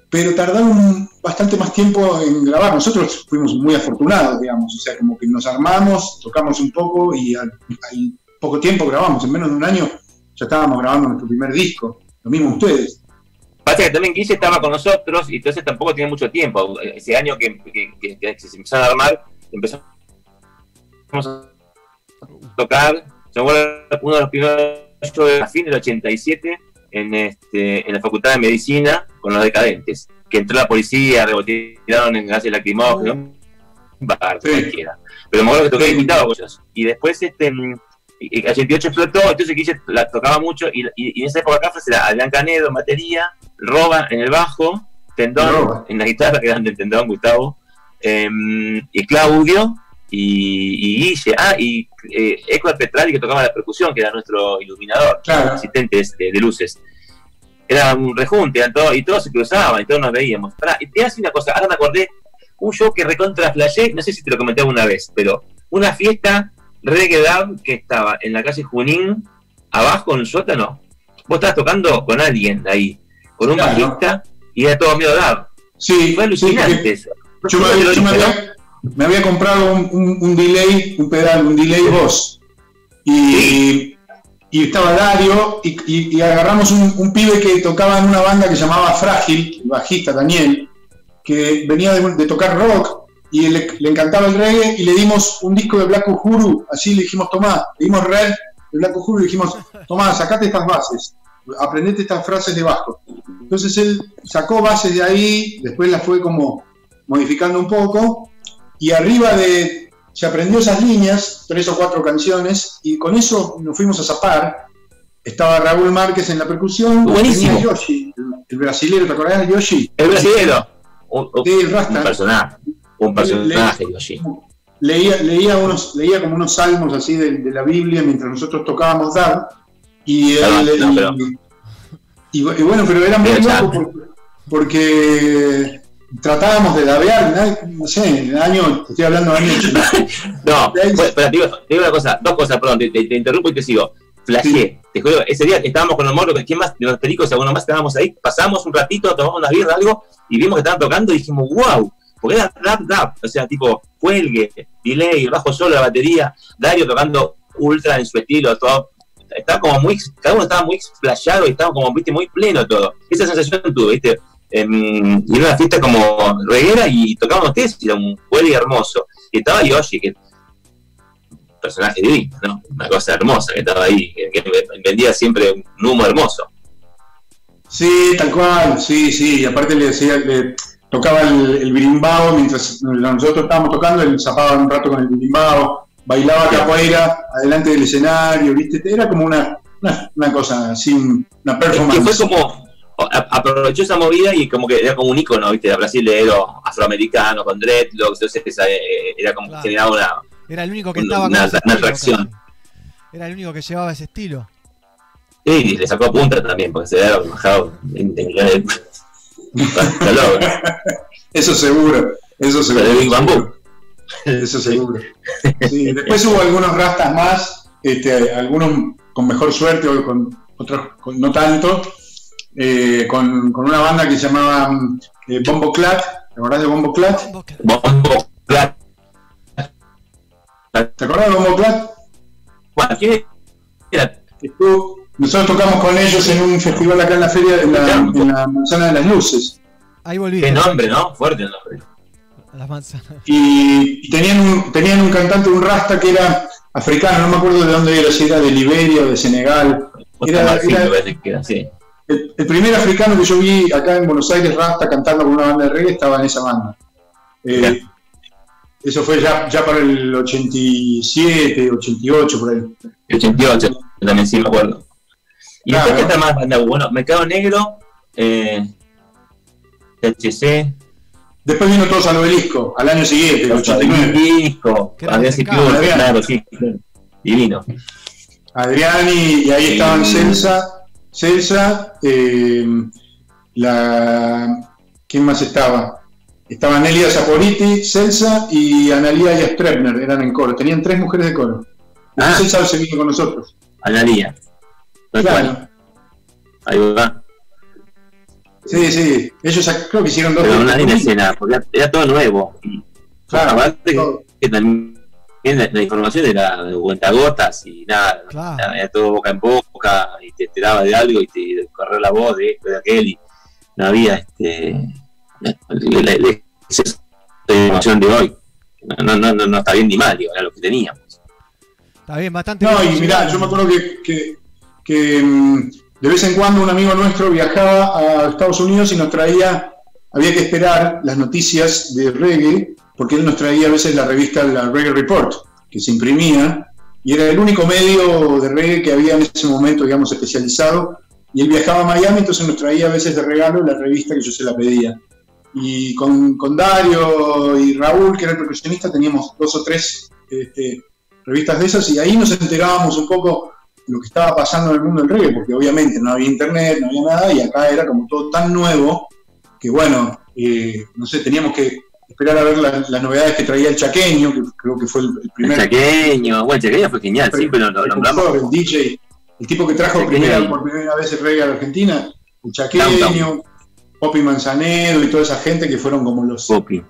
S5: Pero tardaron bastante más tiempo en grabar. Nosotros fuimos muy afortunados, digamos. O sea, como que nos armamos, tocamos un poco y al poco tiempo grabamos. En menos de un año ya estábamos grabando nuestro primer disco. Lo mismo ustedes.
S4: Pasa que también Guille estaba con nosotros y entonces tampoco tenía mucho tiempo. Ese año que, que- que- que se empezaron a armar, empezamos a tocar. Yo uno de los primeros a fin del 87 en, este, en la Facultad de Medicina con los decadentes. Que entró la policía, rebotearon en gases lacrimógenos, un bar,
S5: Sí.
S4: cualquiera. Pero me acuerdo que toqué invitado con ellos. Y después este, mm, el 88 explotó, entonces Guille la tocaba mucho y, y- y en esa época acá era Adrián Canedo en batería, Roba en el bajo, Tendón en la guitarra, que eran de Tendón, Gustavo, em, y Claudio y, y Guille. Ah, y eh, Héctor Petrali que tocaba la percusión, que era nuestro iluminador,
S5: Claro.
S4: asistente este, de luces. Era un rejunte, eran todos- y todos se cruzaban, y todos nos veíamos. Pará, y te hace una cosa, ahora me acordé, un show que recontra flashé, no sé si te lo comenté alguna vez, pero una fiesta Reggae Dab que estaba en la calle Junín, abajo en el sótano. Vos estabas tocando con alguien ahí, con un
S5: Claro.
S4: bajista, y era todo medio Dab.
S5: Sí,
S4: Fue
S5: sí,
S4: alucinante eso.
S5: yo, me, había, me había comprado un, un- un delay, un pedal, un delay Boss. Y, y estaba Dario y, y- y agarramos un, un pibe que tocaba en una banda que se llamaba Frágil, el bajista Daniel, que venía de, de tocar rock y le, le encantaba el reggae y le dimos un disco de Black Uhuru, así le dijimos, tomá, le dimos Red de Black Uhuru y le dijimos, tomá, sacate estas bases, aprendete estas frases de Vasco. Entonces él sacó bases de ahí, después las fue como modificando un poco y arriba de, se aprendió esas líneas, tres o cuatro canciones y con eso nos fuimos a zapar. Estaba Raúl Márquez en la percusión,
S4: Buenísimo.
S5: tenía Yoshi, el, brasilero, ¿te acordás de Yoshi?
S4: El brasileño. Un, un-
S5: Sí, el
S4: un
S5: Rasta.
S4: personaje. Un personaje, Yoshi.
S5: leía, leía, unos, leía como unos salmos así de, de la Biblia mientras nosotros tocábamos Dar. Y, él-
S4: no,
S5: y-
S4: pero-
S5: y- y bueno, pero era muy
S4: Pero
S5: loco porque, porque tratábamos de dabear, ¿no? sé, el año, te estoy hablando de años.
S4: No, fue- espera, te digo, te digo una cosa, dos cosas, perdón, te, te- te interrumpo y te sigo. Flasheé, te juro, ese día estábamos con los morros, ¿quién más? De los pericos alguno más estábamos ahí, pasamos un ratito, tomamos unas birras, algo, y vimos que estaban tocando y dijimos, wow, porque era rap, rap, o sea, tipo, cuelgue, delay, bajo solo, la batería, Dario tocando ultra en su estilo, todo. Estaba como muy, cada uno estaba muy flashado y estaba como, viste, muy pleno todo. Esa sensación tuve, viste, em, y era una fiesta como reguera y tocaban ustedes y era un cuelgue hermoso. Y estaba Yoshi, que personaje divino, ¿no? Una cosa hermosa que estaba ahí, que, que vendía siempre un humo hermoso.
S5: Sí, tal cual, sí, sí. Y aparte le decía, le tocaba el, el birimbao mientras nosotros estábamos tocando, él zapaba un rato con el birimbao, bailaba capoeira adelante del escenario, ¿viste? Era como una, una, una cosa así, una
S4: Que fue
S5: performance.
S4: como, aprovechó esa movida y como que era como un icono, ¿viste? De brasilero, afroamericano, con dreadlocks, entonces eh, era como
S1: Claro.
S4: que generaba una...
S1: Era el único que
S4: Una-
S1: estaba con
S4: una- una atracción.
S1: Era el único que llevaba ese estilo.
S4: Y le sacó punta también, porque se había bajado en, en, en- Hasta luego,
S5: Eso seguro, eso seguro.
S4: de Big Bamboo.
S5: Eso seguro. Sí, después hubo algunos rastas más, este, algunos con mejor suerte, o con otros con no tanto, eh, con, con una banda que se llamaba eh, Bombo Clat, ¿te acordás de Bombo Clat?
S4: Bombo, claro.
S5: ¿Te acordás de Bombo Clat?
S4: Bueno, ¿quién era?
S5: Estuvo- Nosotros tocamos con ellos en un festival acá en la feria, en la, en la Manzana de las Luces.
S1: Ahí volví.
S4: Qué nombre, ¿no? Fuerte el nombre.
S1: A las manzanas.
S5: Y, y tenían, un, tenían un cantante, un rasta que era africano, no me acuerdo de dónde era, si era de Liberia o de Senegal. Era- era-
S4: sí.
S5: El, el primer africano que yo vi acá en Buenos Aires, Rasta, cantando con una banda de reggae, estaba en esa banda. Eh, eso fue ya, ya para el 87, 88, por ahí.
S4: 88, yo también sí me acuerdo. Y
S5: Claro.
S4: después que está más banda, bueno, Mercado Negro, eh, THC,
S5: Después vino todos al obelisco, al año siguiente, el 89.
S4: Disco,
S1: Que era
S4: había Club,
S5: Adrián.
S4: claro, sí, divino.
S5: Adriani, y ahí
S4: Sí.
S5: estaban Celsa, Celsa, eh, la, ¿quién más estaba? Estaban Elia Zaporiti, Celsa y Analia y Strebner, eran en coro. Tenían tres mujeres de coro.
S4: Ah.
S5: Celsa se vino con nosotros.
S4: Cual,
S5: Claro.
S4: Ahí va.
S5: Sí, sí. Ellos creo que hicieron dos.
S4: Pero una linda
S5: discos.
S4: escena, porque era, era todo nuevo.
S5: Claro,
S4: aparte que,
S5: todo.
S4: que también la, la información era de cuentagotas y nada,
S1: Claro.
S4: era, era todo boca en boca y te enteraba de algo y te corrió la voz de esto, de aquel y no había este la, información de hoy. No, no, no, no, no está bien ni mal, digo, era lo que teníamos.
S1: Está bien, bastante.
S5: No, y mirá, yo me acuerdo que, que- que, mm, de vez en cuando un amigo nuestro viajaba a Estados Unidos y nos traía, había que esperar las noticias de reggae, porque él nos traía a veces la revista La Reggae Report, que se imprimía, y era el único medio de reggae que había en ese momento, digamos, especializado, y él viajaba a Miami, entonces nos traía a veces de regalo la revista que yo se la pedía. Y con, con Dario y Raúl, que era el percusionista, teníamos dos o tres este, revistas de esas y ahí nos enterábamos un poco lo que estaba pasando en el mundo del reggae, porque obviamente no había internet, no había nada, y acá era como todo tan nuevo que bueno, eh, no sé, teníamos que esperar a ver la- las novedades que traía el chaqueño, que creo que fue el, el
S4: El
S5: primer
S4: chaqueño, bueno, el chaqueño fue genial, siempre lo, lo nombramos.
S5: el DJ, el tipo que trajo primera, por primera vez el reggae a la Argentina, el chaqueño,
S4: Downtown.
S5: Poppy Manzanedo y toda esa gente que fueron como los...
S4: Popi.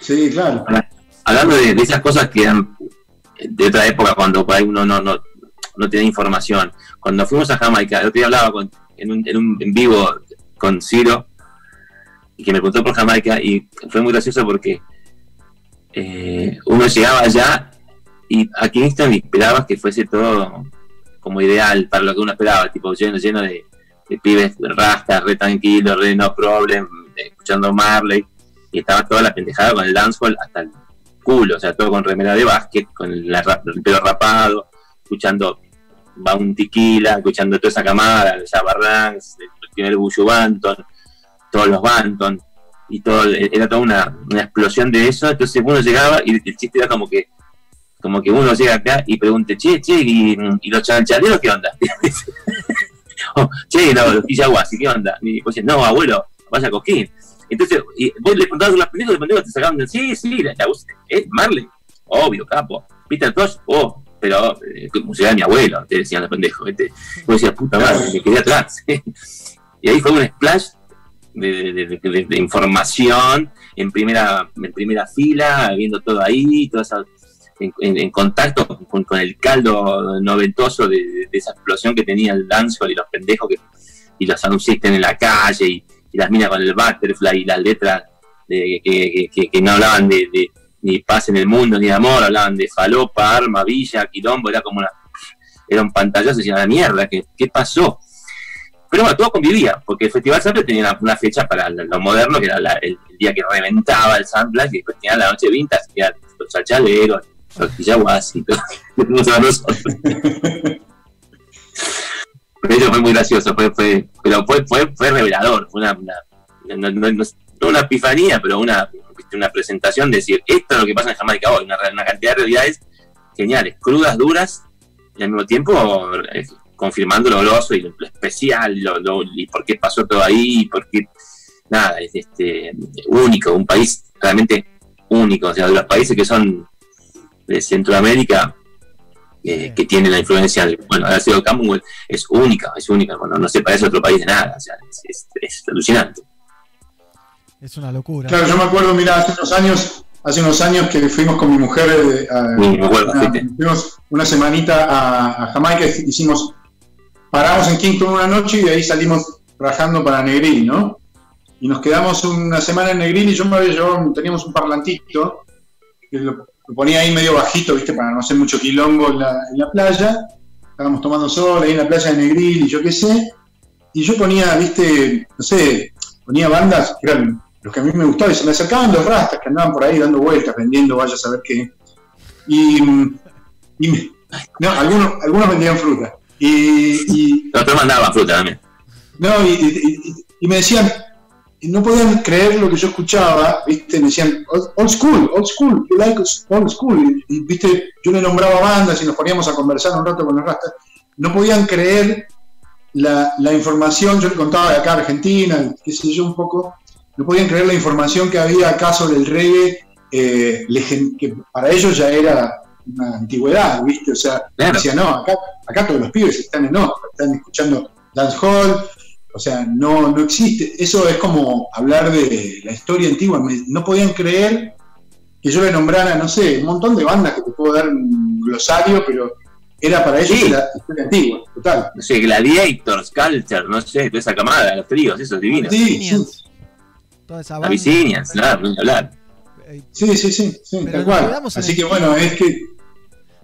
S5: Sí, claro.
S4: Hablando de, de esas cosas que eran de otra época, cuando por ahí uno no, no, no tenía información. Cuando fuimos a Jamaica, el otro día hablaba con- en, un, en un en vivo con Ciro, y que me preguntó por Jamaica, y fue muy gracioso porque eh, uno llegaba allá y a Kingston esperabas que fuese todo como ideal para lo que uno esperaba, tipo lleno, lleno de, pibes rastas, re tranquilos, re no problem, eh, escuchando Marley, y estaba toda la pendejada con el dancehall hasta el culo, o sea, todo con remera de básquet, con ra- el pelo rapado, escuchando Bounty Tequila, escuchando toda esa camada, el Jabba Ranks, el primer Bushu Banton, todos los Banton, y todo, era toda una, una explosión de eso, entonces uno llegaba y el chiste era como que como que uno llega acá y pregunte, che, che, ¿y, y los chanchaderos qué onda? O, che, no, los Quillahuasi, ¿qué onda? Y vos decís, no, abuelo, vaya a Coquín. Entonces, y vos le contabas las películas, los pendejos te sacaban sí, sí, la, la voz, ¿eh? Marley, obvio, capo. Peter Tosh, oh, pero eh, como si era mi abuelo, te decían los pendejos. ¿viste? Vos decías, puta madre, me quedé atrás. y ahí fue un splash de, información en primera, en primera fila, viendo todo ahí, toda esa, en, contacto con, el caldo noventoso de, esa explosión que tenía el dancehall y los pendejos que, y los anunciantes en la calle y, y las minas con el butterfly y las letras que, que- no hablaban de- ni paz en el mundo ni amor, hablaban de falopa, arma, villa, quilombo, era como una, era un pantallazo, decían, la mierda, ¿qué, qué pasó? Pero bueno, todo convivía, porque el Festival Sample tenía una, fecha para lo, moderno, que era la- el, día que reventaba el Sample, y después tenía la noche vintage, los chachaleros, los todo que usamos nosotros. Pero eso fue muy gracioso, fue, fue, pero fue, fue, fue revelador, fue una, una- no, no- no- no una epifanía, pero una, una presentación de decir, esto es lo que pasa en Jamaica hoy, una, cantidad de realidades geniales, crudas, duras, y al mismo tiempo eh, confirmando lo grosso y lo, lo especial, lo, lo- y por qué pasó todo ahí, y por qué, nada, es este, único, un país realmente único, o sea, de los países que son de Centroamérica, eh, que tienen la influencia, del- bueno, ha sido Commonwealth, es única, es única, bueno, no se parece a otro país de nada, o sea, es, es- es alucinante.
S1: Es una locura.
S5: Claro, yo me acuerdo, mira, hace unos años, hace unos años que fuimos con mi mujer, eh, a-
S4: Sí, me acuerdo,
S5: una, fuimos una semanita a, a Jamaica, hicimos, paramos en Kingston una noche y de ahí salimos rajando para Negril, ¿no? Y nos quedamos una semana en Negril y yo me había llevado, teníamos un parlantito que lo, lo ponía ahí medio bajito, ¿viste? Para no hacer mucho quilombo en la, en la playa. Estábamos tomando sol ahí en la playa de Negril y yo qué sé. Y yo ponía, ¿viste? No sé, ponía bandas que eran los que a mí me gustaban y se me acercaban los rastas que andaban por ahí dando vueltas, vendiendo, vaya a saber qué. Y, y me- no, algunos, algunos vendían fruta. Y, y-
S4: Nosotros mandaban fruta también.
S5: no, y, y- me decían, no podían creer lo que yo escuchaba, ¿viste? Me decían, old, school, old school, you like old school. Y, y, ¿viste? Yo le nombraba bandas y nos poníamos a conversar un rato con los rastas. No podían creer la, la información, yo le contaba de acá Argentina, qué sé yo un poco, no podían creer la información que había acá sobre el reggae, eh, que para ellos ya era una antigüedad, ¿viste? O sea,
S4: Claro.
S5: decían, no, acá, acá todos los pibes están en otra, están escuchando dancehall, o sea, no, no existe. Eso es como hablar de la historia antigua. Me- no podían creer que yo le nombrara, no sé, un montón de bandas que te puedo dar un glosario, pero era para ellos
S4: Sí.
S5: la historia antigua, total.
S4: No sé, Gladiators, Culture, no sé, toda esa camada, los tríos, eso es divino.
S5: Sí, sí,
S1: Abyssinians. Toda esa banda.
S4: Claro, ni hablar.
S1: Eh,
S5: sí, sí, sí, sí, tal
S1: nos
S5: cual.
S1: quedamos en
S5: Así que bueno, es que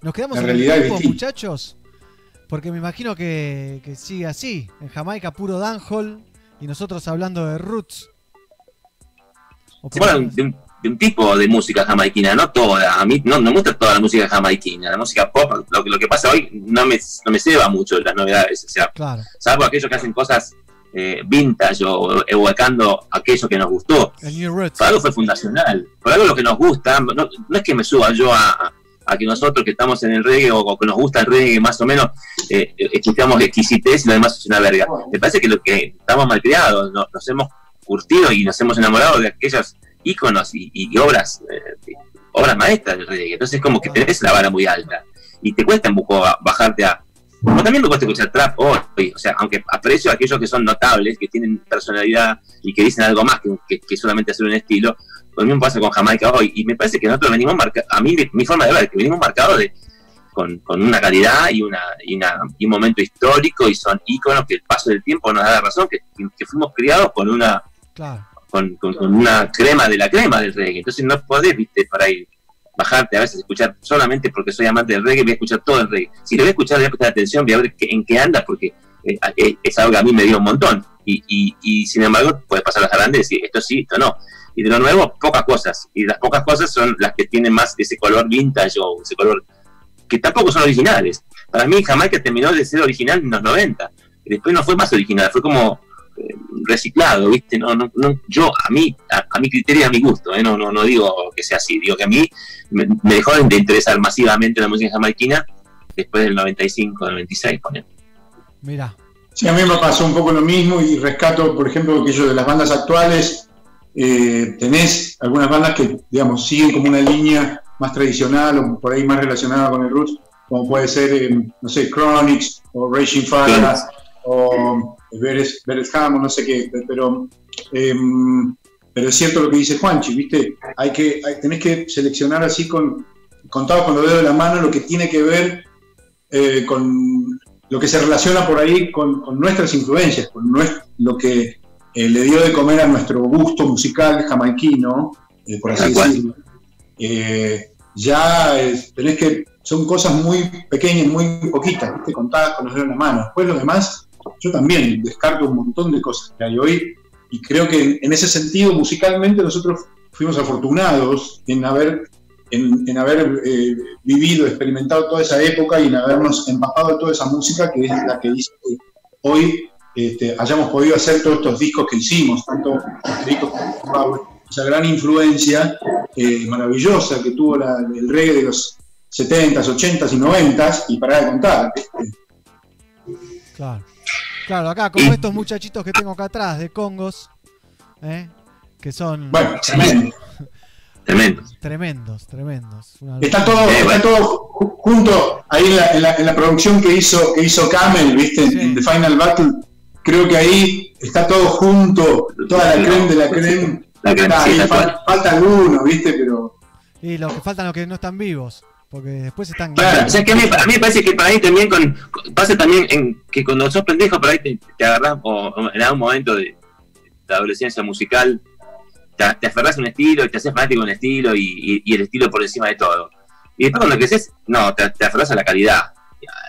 S1: Nos quedamos
S5: La
S1: en
S5: realidad
S1: el tiempo, muchachos. Porque me imagino que, que sigue así. En Jamaica puro dancehall y nosotros hablando de roots. Menos-
S4: de un, de un tipo de música jamaiquina, no toda. A mí no, no me gusta toda la música jamaiquina. La música pop, lo, que- lo que pasa hoy no me, no me ceba mucho las novedades. O sea,
S1: Claro,
S4: salvo aquellos que hacen cosas eh, vintage o evocando aquello que nos gustó. Por algo fue fundacional. Por algo lo que nos gusta, no, no es que me suba yo a, a que nosotros que estamos en el reggae o, o que nos gusta el reggae más o menos, eh, escuchamos exquisitez y lo demás es una verga. Me parece que lo que estamos malcriados, no- nos hemos curtido y nos hemos enamorado de aquellas íconos y, y obras, eh, obras maestras del reggae. Entonces, como que tenés la vara muy alta y te cuesta un poco bajarte a. Como también me cuesta escuchar trap hoy, o sea, aunque aprecio a aquellos que son notables, que tienen personalidad y que dicen algo más que, que- que solamente hacer un estilo, lo mismo pasa con Jamaica hoy, y me parece que nosotros venimos marcados, a mí, mi, mi forma de ver, que venimos marcados de, con, con una calidad y, una, y, una- y un momento histórico, y son íconos que el paso del tiempo nos da la razón, que, que fuimos criados con una
S1: Claro.
S4: con, con- con una crema de la crema del reggae. Entonces no podés, viste, por ahí bajarte a veces, escuchar solamente porque soy amante del reggae, voy a escuchar todo el reggae. Si lo voy a escuchar, voy a prestar atención, voy a ver en qué anda, porque eh, es, es algo que a mí me dio un montón. Y, sin embargo, puedes pasar las grandes y decir, esto sí, esto no. Y de lo nuevo, pocas cosas. Y las pocas cosas son las que tienen más ese color vintage o ese color que tampoco son originales. Para mí, Jamaica terminó de ser original en los 90. Y después no fue más original, fue como eh, reciclado, ¿viste? No, no, no, yo, a mí, a, a mi criterio y a mi gusto, ¿eh? no, no, no digo que sea así, digo que a mí me, me dejó de interesar masivamente la música jamaiquina después del 95, 96, ponen.
S1: Mira.
S5: Sí, a mí me pasó un poco lo mismo y rescato, por ejemplo, aquello de las bandas actuales. eh, tenés algunas bandas que, digamos, siguen como una línea más tradicional o por ahí más relacionada con el roots, como puede ser, eh, no sé, Chronics o Raging Fire o Beres Ham o no sé qué, pero, em, pero es cierto lo que dice Juanchi, ¿viste? Hay que, hay- tenés que seleccionar así con, contado con los dedos de la mano lo que tiene que ver eh, con lo que se relaciona por ahí con, con nuestras influencias, con nues- lo que eh, le dio de comer a nuestro gusto musical jamaiquino, eh, por así decirlo. Ya tenés que, son cosas muy pequeñas, muy poquitas, ¿viste? contadas con los dedos de la mano. Después lo demás, yo también descarto un montón de cosas que hay hoy y creo que en, ese sentido, musicalmente, nosotros fuimos afortunados en haber en, haber eh, vivido, experimentado toda esa época y en habernos empapado toda esa música que es la que hizo que hoy este, hayamos podido hacer todos estos discos que hicimos, tanto los discos como Power, esa gran influencia eh, maravillosa que tuvo el reggae de los 70s, 80s y 90s, y para de contar.
S1: Claro. Claro, acá como estos muchachitos que tengo acá atrás de Congos, ¿eh? que son
S5: Bueno, tremendo.
S4: Tremendo.
S1: tremendos, tremendos. Una
S5: Está todo,
S4: Eh,
S5: está todo ju- junto ahí en la, en la- en la producción que hizo, que hizo Camel, ¿viste? En-
S1: Sí.
S5: En The Final Battle. Creo que ahí está todo junto, toda la creme de la creme.
S4: La creme,
S5: Está
S4: sí,
S5: ahí
S4: tal
S5: fal-
S4: cual.
S5: falta alguno, ¿viste? Pero
S1: Y los que faltan los que no están vivos, porque después están
S4: Claro, o sea que a mí, a mí me parece que para ahí también con, pasa también en que cuando sos pendejo por ahí te, te agarrás o, o en algún momento de, de adolescencia musical te, te aferrás a un estilo y te haces fanático de un estilo y, y- y el estilo por encima de todo. Y después cuando creces, no, te, te aferrás a la calidad,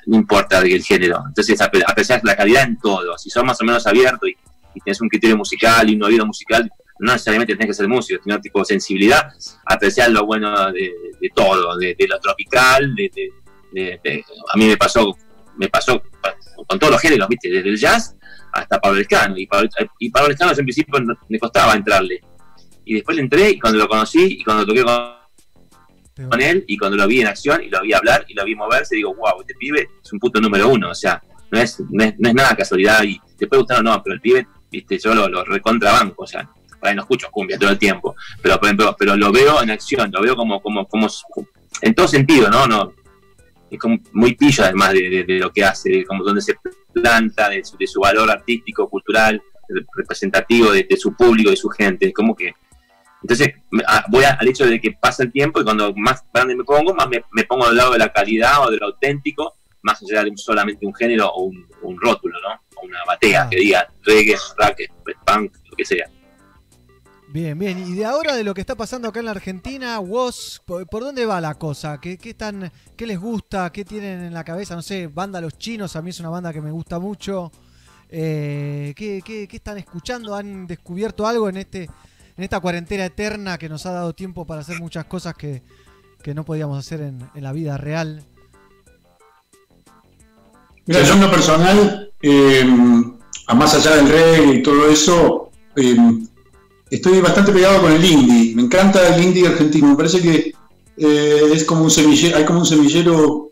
S4: no importa el género. Entonces apreciás la calidad en todo. Si sos más o menos abierto y, y tenés un criterio musical y un oído musical, no necesariamente tenés que ser músico, sino tipo sensibilidad, apreciar lo bueno de, de todo, de, de lo tropical, de, a mí me pasó, me pasó con todos los géneros, ¿viste? Desde el jazz hasta Pablo Lescano. Y Pablo, y Pablo Lescano yo en principio no- me costaba entrarle. Y después le entré y cuando lo conocí y cuando toqué con, con él y cuando lo vi en acción y lo vi hablar y lo vi moverse, digo, wow, este pibe es un puto número uno. O sea, no es, no es, no es nada casualidad y te puede gustar o no, pero el pibe, viste, yo lo, lo recontrabanco, o sea, por ahí no escucho cumbia todo el tiempo, pero por ejemplo, pero lo veo en acción, lo veo como, como, como en todo sentido, ¿no? no es como muy pillo además de, de- de lo que hace, de como donde se planta, de su, de su valor artístico, cultural, representativo de, su público, de su gente, es como que entonces me- a- voy al hecho de que pasa el tiempo y cuando más grande me pongo, más me, me pongo al lado de la calidad o de lo auténtico, más allá de solamente un género o un, un rótulo, ¿no? O una batea
S1: Ah.
S4: que diga reggae, rack, punk, lo que sea.
S1: Bien, bien. Y de ahora de lo que está pasando acá en la Argentina, vos, ¿por, dónde va la cosa? ¿Qué, qué, están, ¿Qué les gusta? ¿Qué tienen en la cabeza? No sé, banda Los Chinos, a mí es una banda que me gusta mucho. Eh, ¿qué, qué, qué están escuchando? ¿Han descubierto algo en este en esta cuarentena eterna que nos ha dado tiempo para hacer muchas cosas que, que no podíamos hacer en, en la vida real?
S5: Mira, yo en lo personal, eh, a más allá del reggae y todo eso, eh, estoy bastante pegado con el indie. Me encanta el indie argentino. Me parece que eh, es como un semillero, hay como un semillero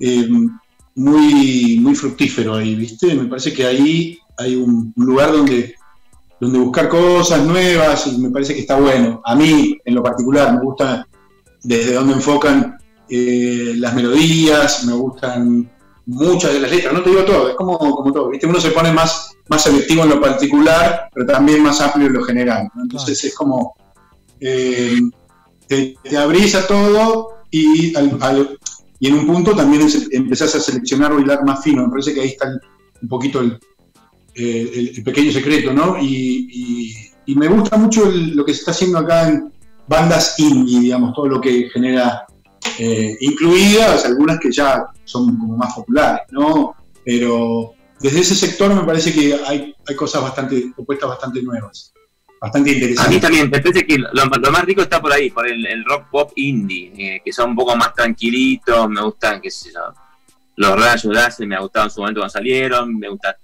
S5: eh, muy, muy fructífero ahí, ¿viste? Me parece que ahí hay un, lugar donde donde buscar cosas nuevas y me parece que está bueno. A mí, en lo particular, me gusta desde donde enfocan eh, las melodías, me gustan muchas de las letras, no te digo todo, es como, como todo, ¿viste? Uno se pone más, más selectivo en lo particular, pero también más amplio en lo general. ¿no? Entonces es como, eh, te, te abrís a todo y, al- al- y en un punto también empezás a seleccionar o hilar más fino. Me parece que ahí está el- un poquito el, el- el pequeño secreto, ¿no? Y, y- y me gusta mucho lo que se está haciendo acá en bandas indie, digamos, todo lo que genera, eh, incluidas algunas que ya son como más populares, ¿no? Pero desde ese sector me parece que hay, hay cosas bastante, propuestas bastante nuevas, bastante
S4: A mí
S5: interesantes.
S4: también, me parece que lo, más rico está por ahí, por el, rock pop indie, eh, que son un poco más tranquilitos, me gustan, qué sé yo, los rayos láser me gustaban en su momento cuando salieron, me gusta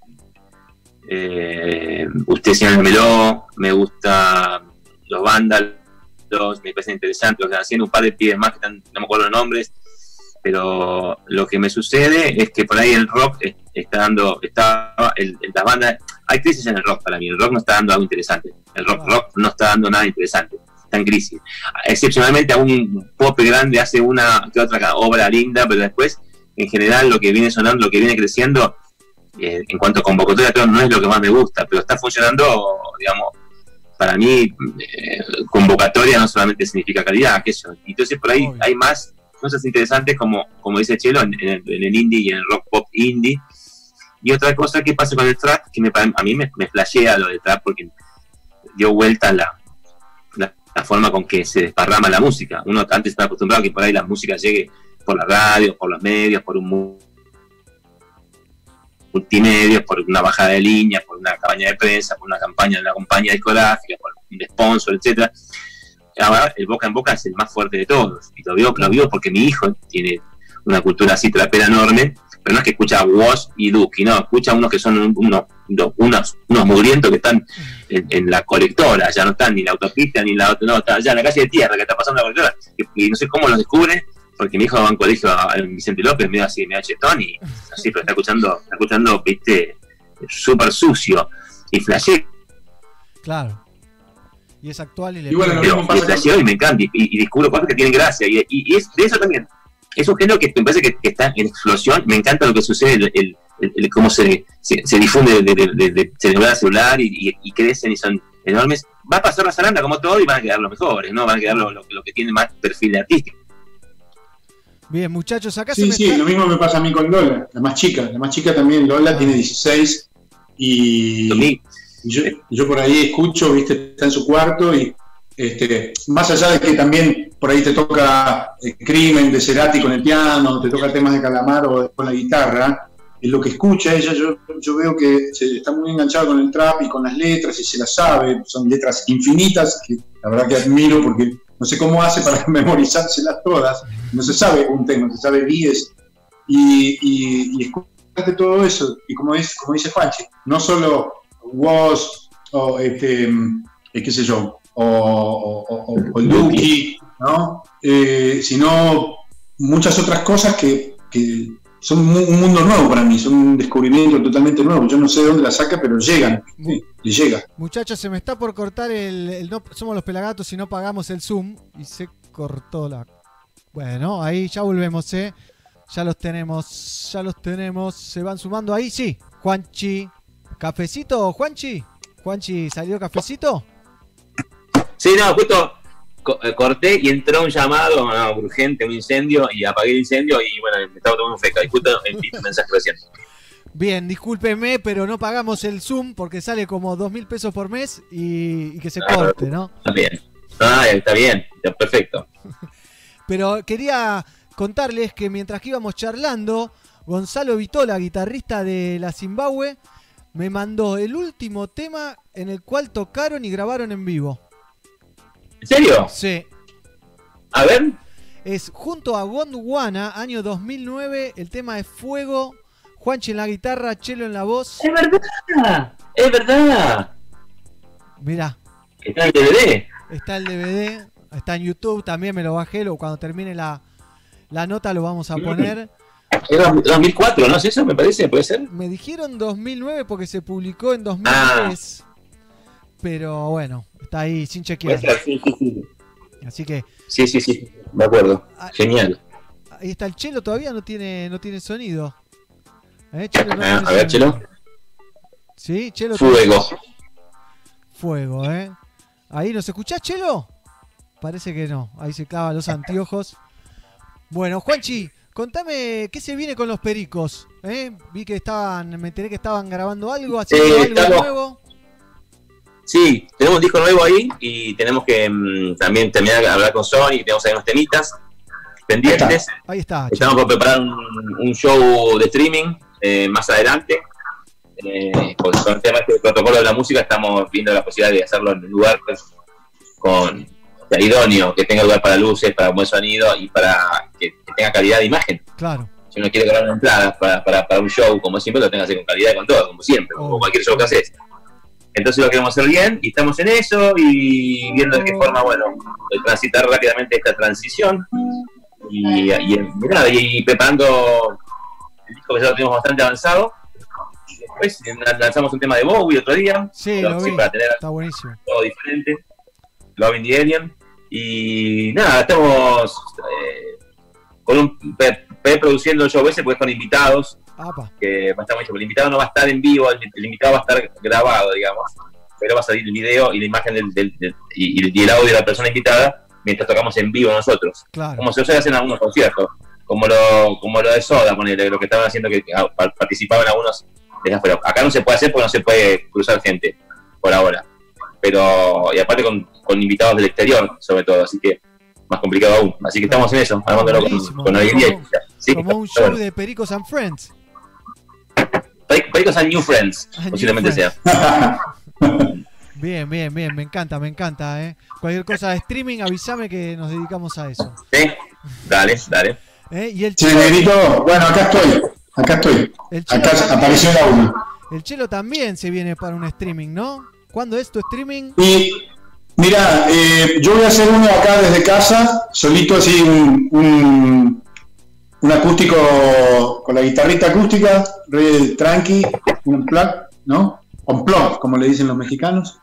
S4: eh, Usted señor Meló, me gusta los vándalos, me parece interesante, lo que están haciendo un par de pibes más que están, no me acuerdo los nombres, pero lo que me sucede es que por ahí el rock es- está dando, está, el, el- las bandas, hay crisis en el rock para mí, el rock no está dando algo interesante, el rock, rock no está dando nada interesante, está en crisis. Excepcionalmente a un pop grande hace una que otra obra linda, pero después, en general, lo que viene sonando, lo que viene creciendo, eh, en cuanto a convocatoria, no es lo que más me gusta, pero está funcionando, digamos, para mí, eh, convocatoria no solamente significa calidad, que eso. Entonces, por ahí
S1: Obvio.
S4: hay más cosas interesantes, como, como dice Chelo, en, en el, en el indie y en el rock pop indie. Y otra cosa que pasa con el trap, que me, a mí me, me flashea lo del trap, porque dio vuelta la, la, la forma con que se desparrama la música. Uno antes estaba acostumbrado a que por ahí la música llegue por la radio, por los medios, por un mu- multimedios, por una bajada de línea, por una campaña de prensa, por una campaña de una compañía discográfica, por un sponsor, etcétera. Ahora el boca en boca es el más fuerte de todos. Y lo vivo, lo vivo porque mi hijo tiene una cultura así trapera enorme, pero no es que escucha a Woz y Duki, no, escucha a unos que son unos, unos, unos mugrientos que están en, la colectora, ya no están ni en la autopista ni en la no, está allá en la calle de tierra que está pasando la colectora. Y, y no sé cómo los descubre, porque mi hijo va a un colegio a, a Vicente López, medio así, medio chetón, y así, pero está escuchando, está escuchando, viste, súper sucio. Y flashé,
S1: Claro. Y es actual y le
S5: Y bueno,
S4: pero y flasheo y me encanta, y, y descubro cosas que tienen gracia, y, y- y es de eso también. Es un género que me parece que, que está en explosión, me encanta lo que sucede, el, el- el- el cómo se, se, se difunde de, de- de- de celular a celular y, y- y crecen y son enormes. Va a pasar la zaranda como todo y van a quedar los mejores, ¿no? Van a quedar los lo, lo que tienen más perfil de artístico.
S1: Bien, muchachos, acá se
S5: Sí,
S1: me
S5: sí,
S1: está-
S5: lo mismo me pasa a mí con Lola, la más chica. La más chica también, Lola, tiene 16 y, yo, yo por ahí escucho, viste, está en su cuarto y este, más allá de que también por ahí te toca eh, Crimen de Cerati con el piano, te toca temas de Calamar o con la guitarra, en lo que escucha ella, yo, yo veo que se está muy enganchada con el trap y con las letras y se las sabe, son letras infinitas que la verdad que admiro porque no sé cómo hace para memorizárselas todas, no se sabe un tema, se sabe 10 y, y, y escucharte todo eso, y como, es, como dice Juanchi, no solo Woz o este, eh, qué sé yo, o, o, o- o Duki, ¿no? Eh, sino muchas otras cosas que, que son un mundo nuevo para mí, son un descubrimiento totalmente nuevo. Yo no sé de dónde la saca, pero llegan, sí, le llega.
S1: Muchachos, se me está por cortar el, el no, somos los pelagatos y no pagamos el Zoom y se cortó la. Bueno, ahí ya volvemos, ¿eh? Ya los tenemos, ya los tenemos. Se van sumando ahí, sí. Juanchi, cafecito, Juanchi. Juanchi, ¿salió cafecito?
S4: Sí, no, justo co- eh, corté y entró un llamado no, urgente, un incendio, y apagué el incendio y bueno, me estaba tomando un feca. Y justo envié un mensaje recién.
S1: Bien, discúlpeme, pero no pagamos el Zoom porque sale como dos mil pesos por mes y, y que se corte, ¿no?
S4: Está bien. Ah, está bien, está perfecto.
S1: Pero quería contarles que mientras que íbamos charlando, Gonzalo Vitola, guitarrista de la Zimbabue, me mandó el último tema en el cual tocaron y grabaron en vivo.
S4: ¿En serio?
S1: Sí,
S4: A ver.
S1: es junto a Gondwana, año 2009, el tema es Fuego, Juanchi en la guitarra, Chelo en la voz.
S4: Es verdad. Es verdad.
S1: Mirá,
S4: Está el DVD.
S1: está el DVD, está en YouTube, también me lo bajé, lo, cuando termine la, la nota lo vamos a poner.
S4: Era 2004, ¿no es eso? Me parece, puede ser.
S1: Me dijeron 2009 porque se publicó en 2003. Pero bueno, está ahí sin chequear.
S4: Puede ser, sí, sí, sí.
S1: Así que
S4: Sí, sí, sí. Me acuerdo.
S1: Ah,
S4: Genial.
S1: ahí está el chelo todavía no tiene no tiene sonido. ¿Eh, Chelo, no
S4: Ah,
S1: tiene
S4: a ver,
S1: sonido.
S4: Chelo.
S1: Sí, Chelo.
S4: Fuego.
S1: Fuego, ¿eh? Ahí nos escuchás, Chelo. Parece que no. Ahí se clavan los anteojos. Bueno, Juanchi, contame qué se viene con los pericos. ¿eh? Vi que estaban, me enteré que estaban grabando algo, haciendo
S4: Eh,
S1: algo
S4: estamos-
S1: nuevo.
S4: Sí, tenemos un disco nuevo ahí y tenemos que mm, también terminar de hablar con Sony. Tenemos ahí unos temitas pendientes.
S1: Ahí está. Chelo.
S4: Estamos por preparar un, un show de streaming eh, más adelante. Eh, con, con el tema este del protocolo de la música estamos viendo la posibilidad de hacerlo en un lugar con o sea, idóneo, que tenga lugar para luces, para buen sonido y para que, que tenga calidad de imagen.
S1: Claro.
S4: Si uno quiere cobrar una entrada para, para, para un show, como siempre, lo tenga que hacer con calidad y con todo, como siempre, como
S1: Oh.
S4: cualquier show que haces. Entonces lo queremos hacer bien y estamos en eso y viendo de qué forma, bueno, transitar rápidamente esta transición y, y, y nada, y preparando el disco que ya lo tenemos bastante avanzado. Después lanzamos un tema de Bowie otro día,
S1: Sí, lo vi.
S4: para tener
S1: Está buenísimo.
S4: todo diferente. Loving the Alien. Y nada, estamos eh, con un pre- pre-produciendo el show ese porque con invitados,
S1: Apa.
S4: que va a estar El invitado no va a estar en vivo, el, el invitado va a estar grabado, digamos, pero va a salir el video y la imagen del, del- del- y, y el audio de la persona invitada mientras tocamos en vivo nosotros.
S1: Claro.
S4: Como se suele hacer en algunos conciertos, como lo, como lo de Soda, ponele, lo que estaban haciendo que ah, pa- participaban algunos de afuera. Acá no se puede hacer porque no se puede cruzar gente por ahora. Pero, y aparte con, con invitados del exterior, sobre todo, así que más complicado aún. Así que estamos en eso, armándolo con, con alegría.
S1: Como-
S4: Sí,
S1: Como un show
S4: bueno.
S1: de Pericos and Friends.
S4: Peric- Pericos and New Friends,
S1: And New
S4: posiblemente
S1: Friends.
S4: sea.
S1: Bien, bien, bien. Me encanta, me encanta. ¿eh? Cualquier cosa de streaming, avísame que nos dedicamos a eso.
S4: ¿Sí? Dale, dale.
S1: ¿eh? Y el
S5: negrito, bueno, acá estoy. Acá estoy.
S1: el chelo
S5: Acá
S1: también-
S5: apareció el audio.
S1: El Chelo también se viene para un streaming, ¿no? ¿Cuándo es tu streaming?
S5: Y mira, eh, yo voy a hacer uno acá desde casa, solito así, un, un, un acústico con la guitarrita acústica, re tranqui, un plug, ¿no? On plug, como le dicen los mexicanos.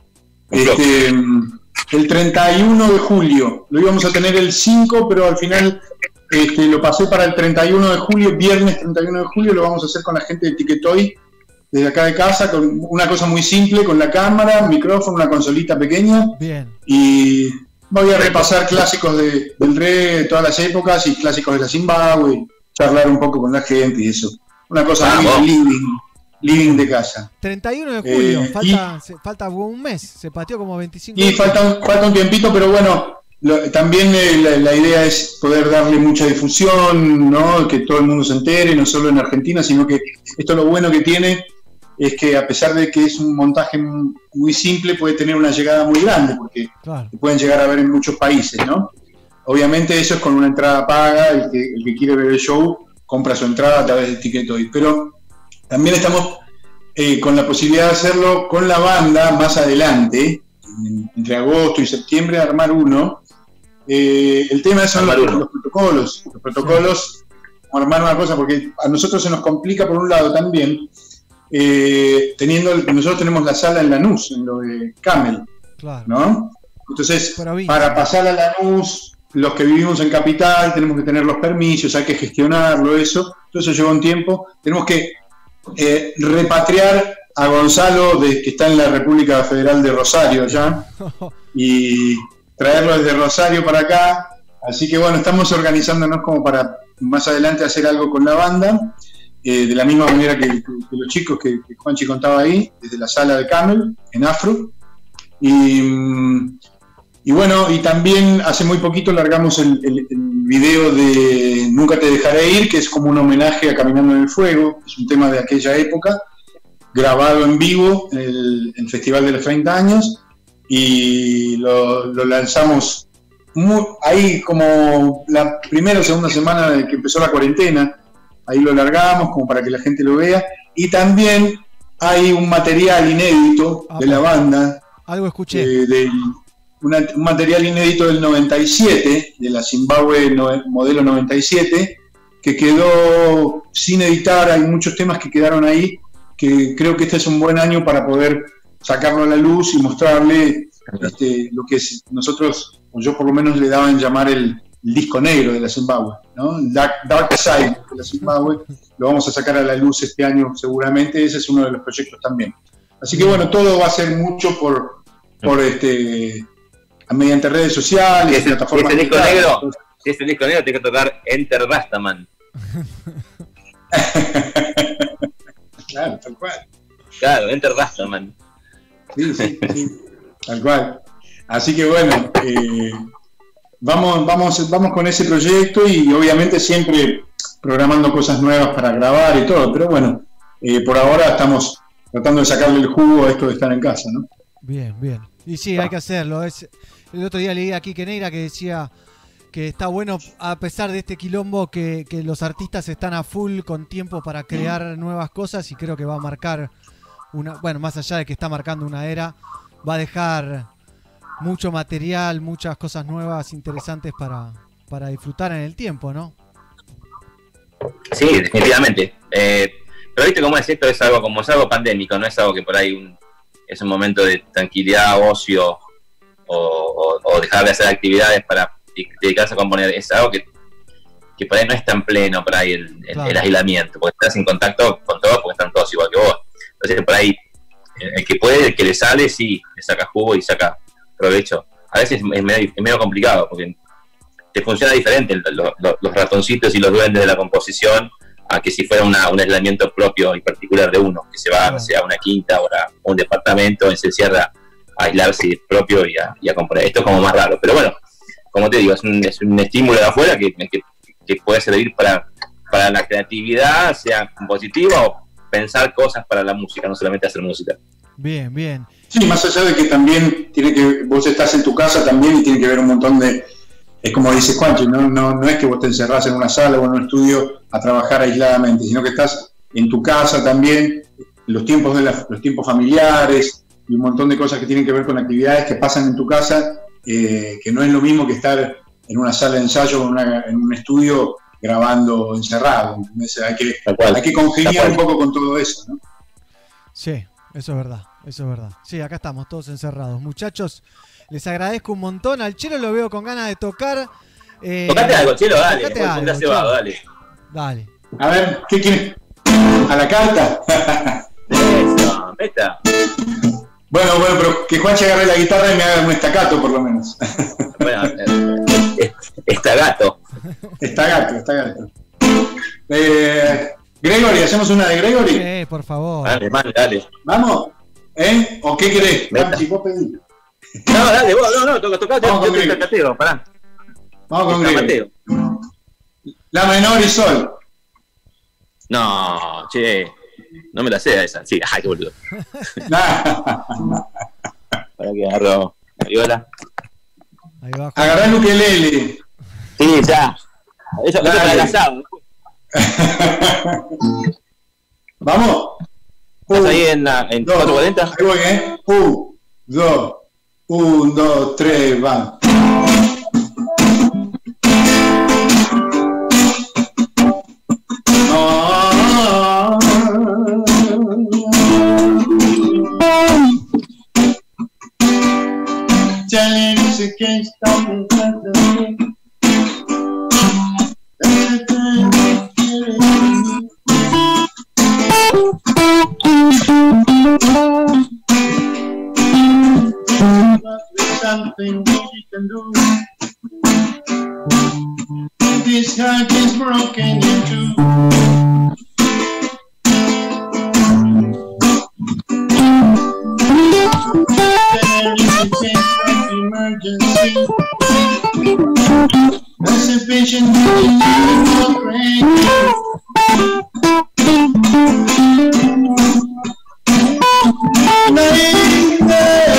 S5: Este, el 31 de julio, lo íbamos a tener el 5, pero al final este, lo pasé para el 31 de julio, viernes 31 de julio, lo vamos a hacer con la gente de Ticketoy, desde acá de casa, con una cosa muy simple, con la cámara, micrófono, una consolita pequeña,
S1: Bien.
S5: y voy a repasar clásicos de- del reggae de todas las épocas y clásicos de la Zimbabue, charlar un poco con la gente y eso. Una cosa
S4: Vamos.
S5: muy living, living de casa.
S1: 31 de julio.
S5: Eh,
S1: falta, se- falta un mes. Se pateó como 25
S5: Y falta un, falta un tiempito, pero bueno, lo- también eh, la, la idea es poder darle mucha difusión, ¿no? que todo el mundo se entere, no solo en Argentina, sino que esto lo bueno que tiene es que a pesar de que es un montaje muy simple, puede tener una llegada muy grande, porque
S1: Claro.
S5: pueden llegar a ver en muchos países, ¿no? Obviamente eso es con una entrada paga, el que, el que quiere ver el show compra su entrada a través de Ticketoy, pero también estamos eh, con la posibilidad de hacerlo con la banda más adelante, en- entre agosto y septiembre, armar uno. Eh, el tema son los, los protocolos, los protocolos, como armar una cosa, porque a nosotros se nos complica por un lado también, eh, teniendo, nosotros tenemos la sala en Lanús, en lo de Camel,
S1: Claro.
S5: ¿no? Entonces, para pasar a Lanús, los que vivimos en capital tenemos que tener los permisos, hay que gestionarlo, eso. Todo eso lleva un tiempo. Tenemos que eh, repatriar a Gonzalo, de, que está en la República Federal de Rosario ya, y traerlo desde Rosario para acá. Así que bueno, estamos organizándonos como para más adelante hacer algo con la banda, eh, de la misma manera que, que- que los chicos que, que Juanchi contaba ahí, desde la sala de Camel, en Afro. Y, mm, bueno, y también hace muy poquito largamos el, video de Nunca te dejaré ir, que es como un homenaje a Caminando en el Fuego, es un tema de aquella época, grabado en vivo en el, Festival de los 30 años, y lo, lanzamos muy- ahí como la primera o segunda semana que empezó la cuarentena, ahí lo largamos como para que la gente lo vea, y también hay un material inédito de la banda,
S1: Algo escuché.
S5: eh, una- un material inédito del 97, de la Zimbabue no- modelo 97, que quedó sin editar, hay muchos temas que quedaron ahí, que creo que este es un buen año para poder sacarlo a la luz y mostrarle este, lo que nosotros, o yo por lo menos le daban llamar el, el disco negro de la Zimbabue, ¿no? Dark, Dark Side de la Zimbabue, lo vamos a sacar a la luz este año seguramente, ese es uno de los proyectos también. Así que bueno, todo va a ser mucho por, por este, mediante redes sociales,
S4: es, si
S5: plataformas
S4: es el disco
S5: digitales.
S4: negro, si es el disco negro, tiene que tocar Enter Rastaman.
S5: Claro, tal cual.
S4: Claro, Enter Rastaman.
S5: Sí, sí, sí, tal cual. Así que bueno, eh, vamos, vamos, vamos con ese proyecto y obviamente siempre programando cosas nuevas para grabar y todo, pero bueno, eh, por ahora estamos tratando de sacarle el jugo a esto de estar en casa, ¿no?
S1: Bien, bien. Y sí, hay que hacerlo. El otro día leí aquí que Neira que decía que está bueno, a pesar de este quilombo, que, que los artistas están a full con tiempo para crear nuevas cosas y creo que va a marcar una, bueno, más allá de que está marcando una era, va a dejar mucho material, muchas cosas nuevas, interesantes para, para disfrutar en el tiempo, ¿no?
S4: Sí, definitivamente. Eh, pero viste cómo es esto, es algo como es algo pandémico, no es algo que por ahí un- es un momento de tranquilidad, ocio o, o- o dejar de hacer actividades para de- dedicarse a componer. Es algo que, que por ahí no es tan pleno por ahí el, el-
S1: Claro.
S4: el aislamiento, porque estás en contacto con todos porque están todos igual que vos. Entonces por ahí el el que puede, el que le sale, sí, le saca jugo y saca provecho. A veces es medio, es medio complicado porque te funciona diferente lo- lo- los ratoncitos y los duendes de la composición a que si fuera una- un aislamiento propio y particular de uno, que se va sé, a una quinta o a un departamento y se cierra a aislarse propio y a, y a componer. Esto es como más raro, pero bueno, como te digo, es un, es un estímulo de afuera que, que, que puede servir para, para la creatividad, sea compositiva o pensar cosas para la música, no solamente hacer música.
S1: Bien, bien.
S5: Sí, más allá de que también tiene que, vos estás en tu casa también y tiene que ver un montón de, es como dice Juancho, no, no, no es que vos te encerrás en una sala o en un estudio a trabajar aisladamente, sino que estás en tu casa también, los tiempos, de la- los tiempos familiares y un montón de cosas que tienen que ver con actividades que pasan en tu casa, eh, que no es lo mismo que estar en una sala de ensayo o en, una- en un estudio grabando encerrado. ¿entendés? Hay que, hay que congeniar un poco con todo eso. ¿no?
S1: Sí, eso es verdad, eso es verdad. Sí, acá estamos todos encerrados. Muchachos, les agradezco un montón. Al Chelo lo veo con ganas de tocar. Eh,
S4: Tocate algo, Chelo, dale,
S1: tocate algo,
S4: cebado,
S1: Chelo.
S4: dale.
S1: Dale.
S5: A ver, ¿qué quieres? ¿A la carta?
S4: Eso, meta.
S5: Bueno, bueno, pero que Juanche agarre la guitarra y me haga un estacato por lo menos.
S4: Bueno, eh, está gato.
S5: está gato, está gato. Eh, Gregory, ¿hacemos una de Gregory?
S1: Sí, por favor.
S4: Dale, man, dale.
S5: ¿Vamos? ¿Eh? ¿O qué querés? Juanchi, vos pedí.
S4: No, dale, vos, no, no, toca, toca,
S5: Vamos
S4: yo
S5: con
S4: te
S5: Greg.
S4: cateo, pará.
S5: Vamos con.
S4: Mateo.
S5: La menor y sol.
S4: No, che, no me la sé esa. Sí, ay, qué boludo. Para que agarro la viola.
S1: Ahí va.
S5: Agarrá el ukelele.
S4: Sí, ya. Eso, eso para el asado.
S5: ¿Vamos?
S4: ¿Estás ahí en, la, en
S5: dos,
S4: 440?
S5: Ahí voy, ¿eh? Un, dos, un, dos, tres, va. Telling us you can't stop But there's something we can do. This heart is broken in two. There is a case of emergency.
S1: नहीं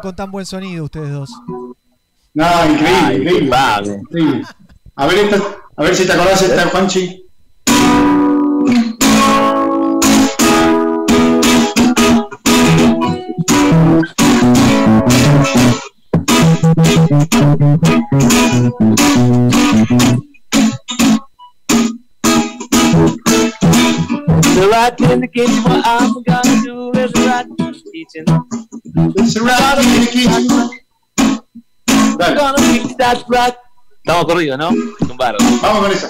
S1: con tan buen sonido ustedes dos.
S5: No, increíble,
S4: Ay,
S5: increíble.
S4: culpable.
S5: increíble. A ver esta, a ver si te acordás de esta, Juanchi.
S4: The rat in the kitchen, what I'm gonna do is the kitchen.
S5: It's a rat in the kitchen.
S4: I'm
S5: Dale,
S4: gonna fix that rat. Estamos corridos, ¿no? Un barro.
S5: vamos con esa.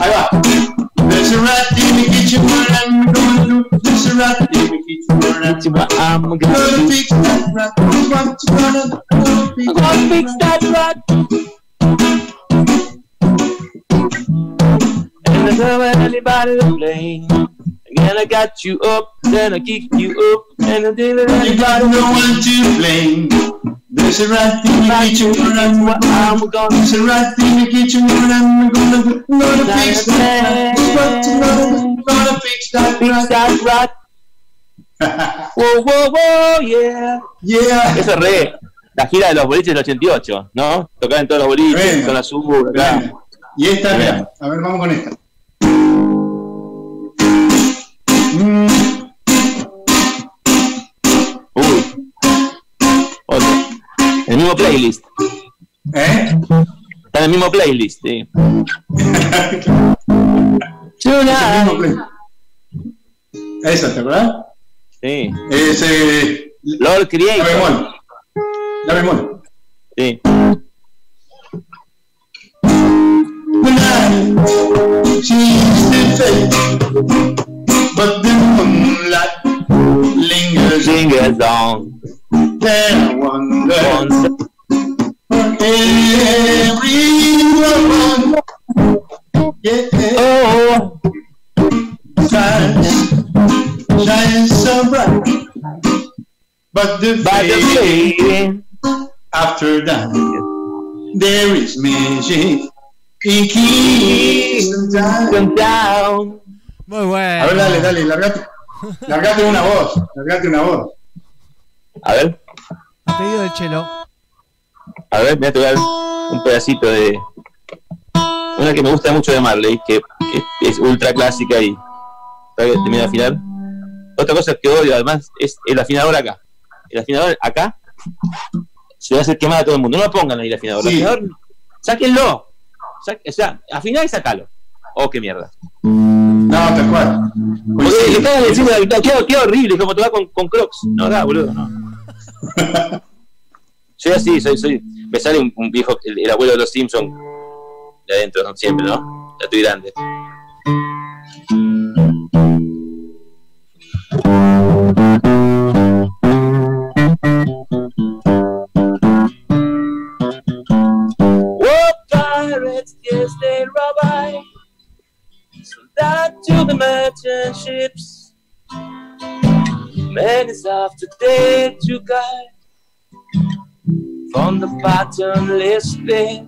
S5: Ahí va. There's a rat in the kitchen, what I'm gonna do. There's a rat in the kitchen, what I'm
S4: Kitchen, what I'm gonna
S5: gonna
S4: do.
S5: fix that rat. What you gonna do?
S4: I'm gonna fix that rat. And I don't want anybody to blame. Again, I got you up, then I kick you up, and I didn't let
S5: You got no one to blame. There's a rat in the kitchen, I'm.
S4: I'm gonna
S5: There's a rat in the kitchen, what I'm gonna. Gonna fix that rat. Gonna? Gonna fix that
S4: fix
S5: rat.
S4: that rat. Whoa, whoa, whoa, yeah.
S5: Yeah.
S4: Eso es re. La gira de los boliches del 88, ¿no? Tocar en todos los boliches, zona sur, acá.
S5: Y esta, a ver, vamos con esta.
S4: Uy. Otro. El mismo playlist.
S5: ¿Eh?
S4: Está en el mismo playlist, sí.
S5: Es el mismo play. Esa, ¿te acuerdas?
S4: Sí.
S5: Es eh,
S4: Lord
S5: la
S4: Creator.
S5: bemol. La bemol.
S4: Sí.
S5: Change the face, but the moonlight lingers
S4: Singers on.
S5: there. I wonder
S4: Once.
S5: everyone. Yeah,
S4: Oh.
S5: shines, shines so bright. But the
S4: fading.
S5: after that, there is magic. It keeps them down.
S1: Muy bueno.
S5: A ver, dale, dale, largate. Largate una voz, largate una voz.
S4: A ver,
S1: A pedido del chelo.
S4: a ver, voy a tocar un pedacito de. Una que me gusta mucho de Marley, que, que es ultra clásica y. ¿Sabes que termina de afinar? Otra cosa que odio, además, es el afinador acá. El afinador acá se va a hacer quemar a todo el mundo. No lo pongan ahí el afinador. El
S5: Sí.
S4: afinador, sáquenlo. Sa- o sea, afiná y sacalo. Oh, qué mierda.
S5: No, tal cual.
S4: Porque
S5: Coincido.
S4: le cagan encima del qué, qué horrible, como tocar con, con crocs. No da, boludo, no. soy así, soy, soy. Me sale un, un viejo, el, el abuelo de los Simpsons de adentro, ¿no? siempre, ¿no? Ya estoy grande. Out to the merchant ships. Many after day to guide from the bottomless pit.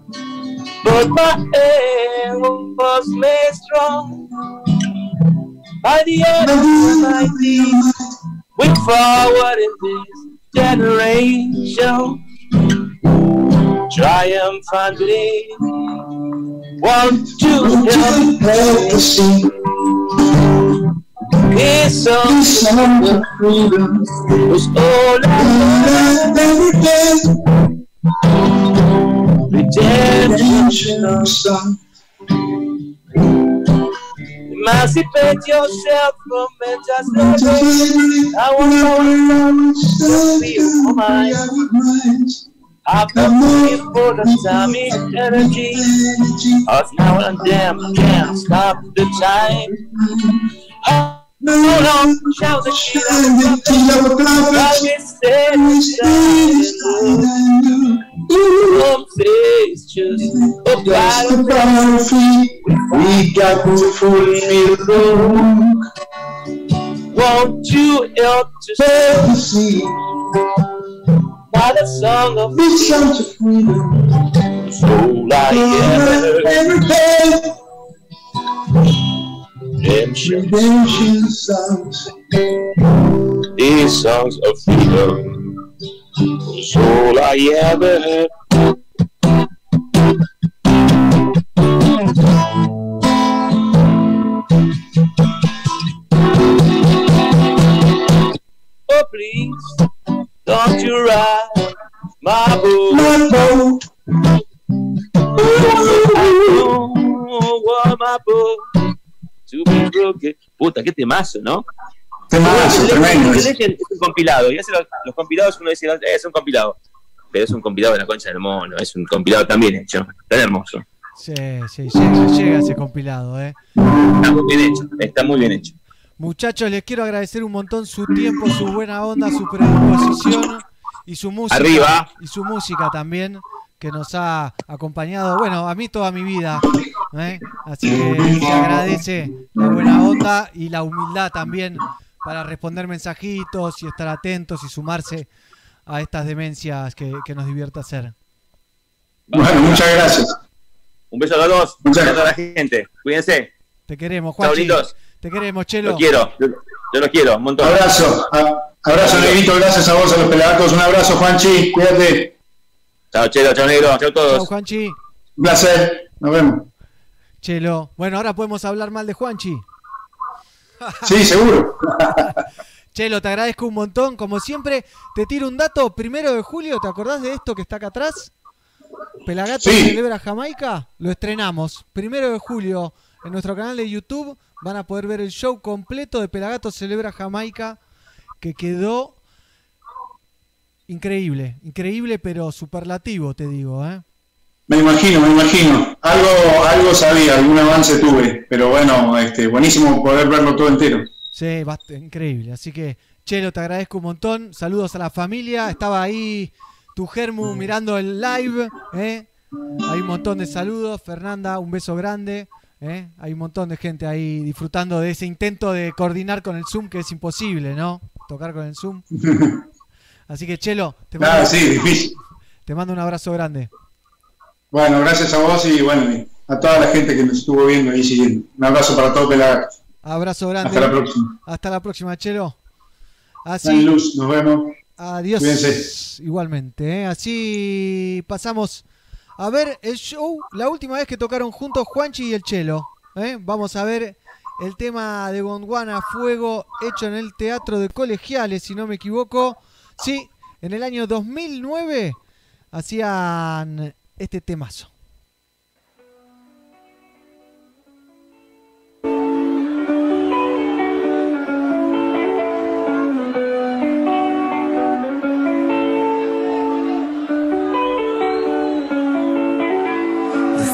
S4: But my aim was made strong by the end of my deeds. We forward in this generation triumphantly. Want to help
S5: help us sing
S4: this song
S5: this song of freedom.
S4: was all I
S5: Every day,
S4: redemption.
S5: redemption song.
S4: Emancipate yourself from mental slavery. I want to free your mind. I've got free for the atomic energy. Cause now and then I can't stop the time. Hold on, shout the shit out of the While we stay shining. Some say it's just a battlefield.
S5: We got to fulfill the
S4: Won't you help to
S5: work.
S4: sing
S5: See,
S4: by the song of freedom?
S5: song of freedom.
S4: Soul I am
S5: Every day,
S4: redemption.
S5: redemption songs.
S4: These songs of freedom was all I ever heard. Don't you ride my boat.
S5: My boat,
S4: I don't want my boat to be broken. Puta, qué temazo, ¿no?
S5: temazo, tremendo.
S4: Es un compilado. Y hace los, los compilados uno dice, "Eh, es un compilado. Pero es un compilado de la concha del mono. Es un compilado también hecho. Tan hermoso.
S1: Sí, sí, llega, llega ese compilado, ¿eh?
S4: Está muy bien hecho. Está muy bien hecho.
S1: Muchachos, les quiero agradecer un montón su tiempo, su buena onda, su predisposición y su música.
S4: Arriba.
S1: Y su música también, que nos ha acompañado, bueno, a mí toda mi vida. ¿eh? Así que se agradece la buena onda y la humildad también para responder mensajitos y estar atentos y sumarse a estas demencias que, que nos divierte hacer.
S5: Bueno, muchas gracias.
S4: Un beso a los dos.
S5: Muchas
S4: Gracias a la gente. Cuídense.
S1: Te queremos,
S4: lindos.
S1: Te queremos, Chelo.
S4: Los quiero. Yo, yo los quiero. Un montón.
S5: Abrazo, a- abrazo negrito, gracias a vos, a los pelagatos. Un abrazo, Juanchi, cuídate.
S4: Chao, Chelo. Chao, Negro. Chao,
S1: Chao,
S4: todos.
S1: Juanchi.
S5: Un placer, nos vemos.
S1: Chelo. Bueno, ahora podemos hablar mal de Juanchi.
S5: Sí, seguro.
S1: Chelo, te agradezco un montón. Como siempre, te tiro un dato. Primero de julio, ¿te acordás de esto que está acá atrás? Pelagato
S5: Sí.
S1: celebra Jamaica. Lo estrenamos. Primero de julio en nuestro canal de YouTube van a poder ver el show completo de Pelagato celebra Jamaica que quedó increíble. Increíble, pero superlativo, te digo, ¿eh?
S5: Me imagino, me imagino. Algo, algo sabía, algún avance tuve, pero bueno, este, buenísimo poder verlo todo entero.
S1: Sí, increíble. Así que, Chelo, te agradezco un montón. Saludos a la familia. Estaba ahí tu Germu mirando el live. ¿eh? Hay un montón de saludos. Fernanda, un beso grande. ¿Eh? Hay un montón de gente ahí disfrutando de ese intento de coordinar con el Zoom, que es imposible, ¿no? Tocar con el Zoom. Así que, Chelo, te mando,
S5: Nada, sí, difícil.
S1: te mando un abrazo grande.
S5: Bueno, gracias a vos y bueno, a toda la gente que nos estuvo viendo y siguiendo. Un abrazo para todos pelagatos.
S1: Abrazo grande.
S5: Hasta la próxima.
S1: Hasta la próxima, Chelo. Así.
S5: Luz, nos vemos.
S1: Adiós.
S5: Cuídense.
S1: Igualmente. ¿eh? Así pasamos a ver el show. La última vez que tocaron juntos Juanchi y el Chelo. ¿eh? Vamos a ver el tema de Gondwana Fuego hecho en el Teatro de Colegiales, si no me equivoco. Sí, en el año 2009 hacían este temazo.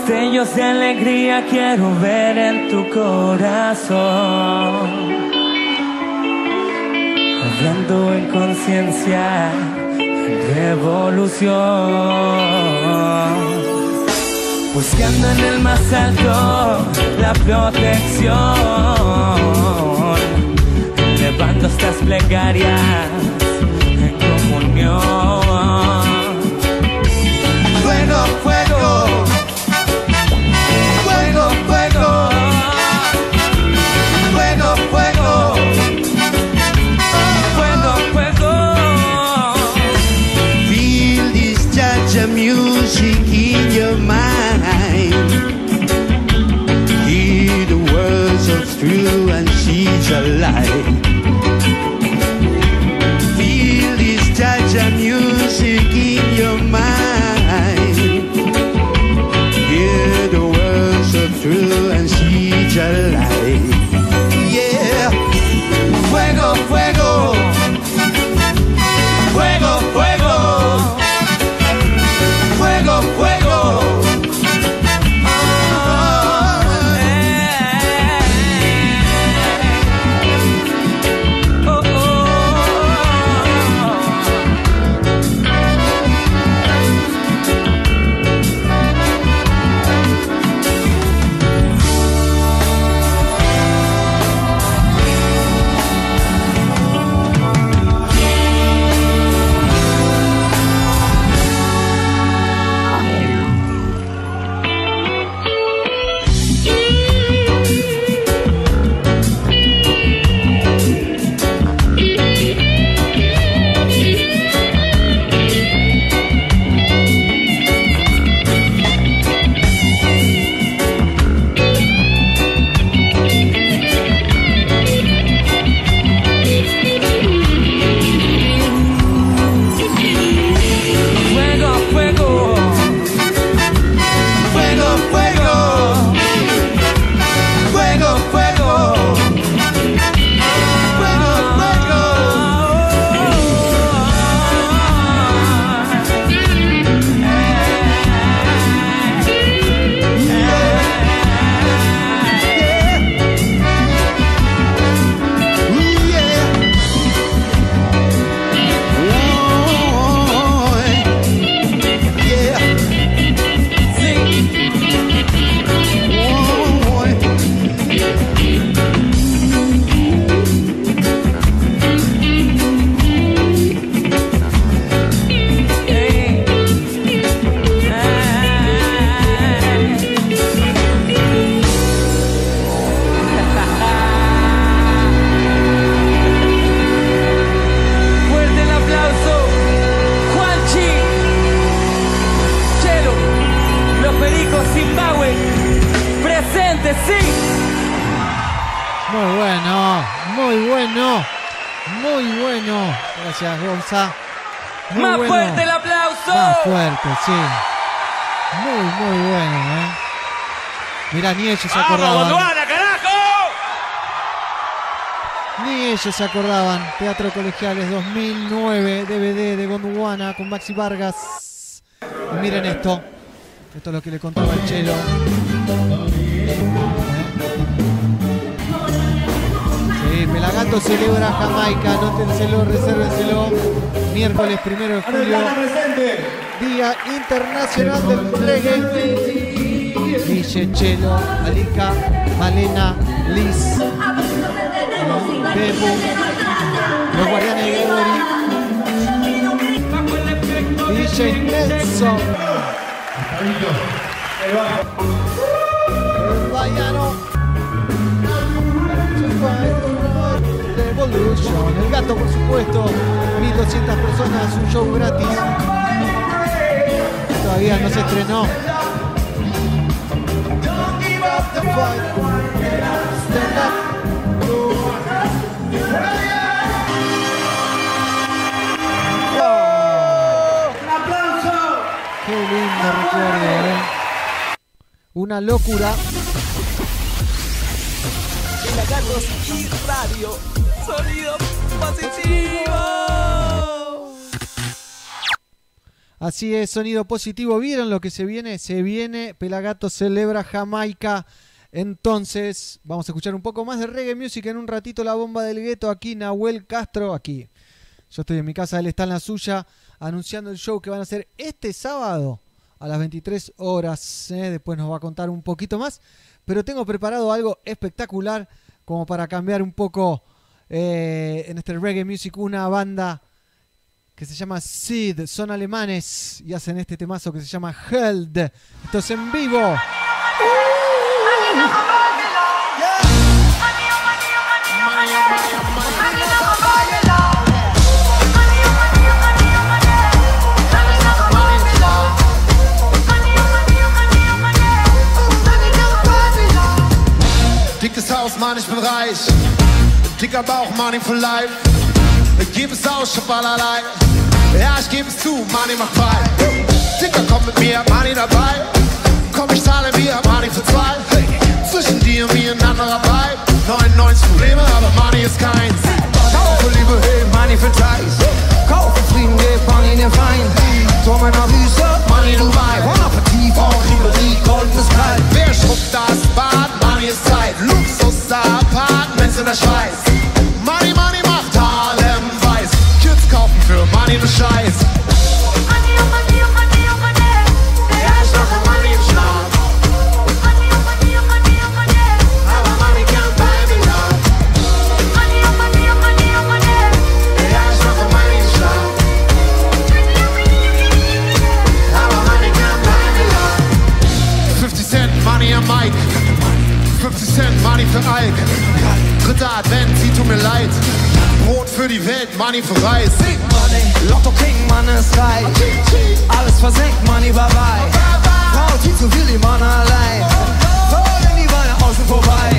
S6: Destellos de alegría quiero ver en tu corazón. Hablando en conciencia, revolución. Buscando en el más alto la protección. Levanto estas plegarias
S1: Mirá, ni ellos se
S7: ¡Vamos,
S1: acordaban.
S7: Gondwana, carajo!
S1: Ni ellos se acordaban. Teatro Colegiales 2009, DVD de Gondwana con Maxi Vargas. Y miren esto. Esto es lo que le contaba el Chelo. Sí, Pelagato celebra Jamaica. Anótenselo, resérvenselo. Miércoles primero de julio. Día Internacional del Reggae. Guille, Chelo, Alika, Malena, Liz, Bebu, los guardianes de Gregory, DJ Nelson, Revolution, el gato por supuesto, 1200 personas, un show gratis. Todavía no se estrenó. ¿Eh? Una locura.
S7: Pelagatos y radio. Sonido positivo.
S1: Así es, sonido positivo. ¿Vieron lo que se viene? Se viene. Pelagato celebra Jamaica. Entonces, vamos a escuchar un poco más de reggae music en un ratito. La bomba del gueto aquí, Nahuel Castro, aquí. Yo estoy en mi casa, él está en la suya, anunciando el show que van a hacer este sábado a las 23 horas. ¿eh? Después nos va a contar un poquito más. Pero tengo preparado algo espectacular como para cambiar un poco eh, en este reggae music. Una banda que se llama Sid, son alemanes y hacen este temazo que se llama Held. Esto es en vivo.
S8: Dickes Haus, Mann, ich bin reich. Dicker Bauch, Money for life. Ich geb es aus, ich hab allerlei. Ja, ich geb es zu, Money macht frei. Dicker, komm mit mir, Money dabei. Komm, ich zahle mir, Money für zwei. Zwischen dir und mir ein anderer Vibe. 99 Probleme, aber Money ist keins. Kaufe Liebe, hey, Money für Teils. Kaufe Frieden, gib Money den Feind. Tor meiner Wüste, Money Dubai. Bon Appetit, Bon Ribery, goldenes Kalt. Wer schrubt das Bad? Money ist Zeit. Luxus, Apartments in der Schweiz. Money, Money macht Harlem weiß. Kids kaufen für Money ne Scheiß. Mir leid. Brot für die Welt, Money für Reis.
S7: Lotto King, Mann ist reich. Alles versenkt, Money bye bye. Frau, die zu die Mann allein. Wollen die Beine außen vorbei.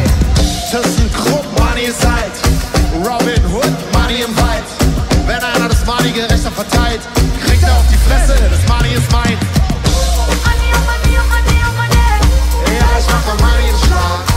S8: ThyssenKrupp, Money ist halt. Robin Hood, Money im Wald. Wenn einer das Money gerechter verteilt, kriegt er auf die Fresse, das Money ist mein. Ja, ich mache Money im Schlaf.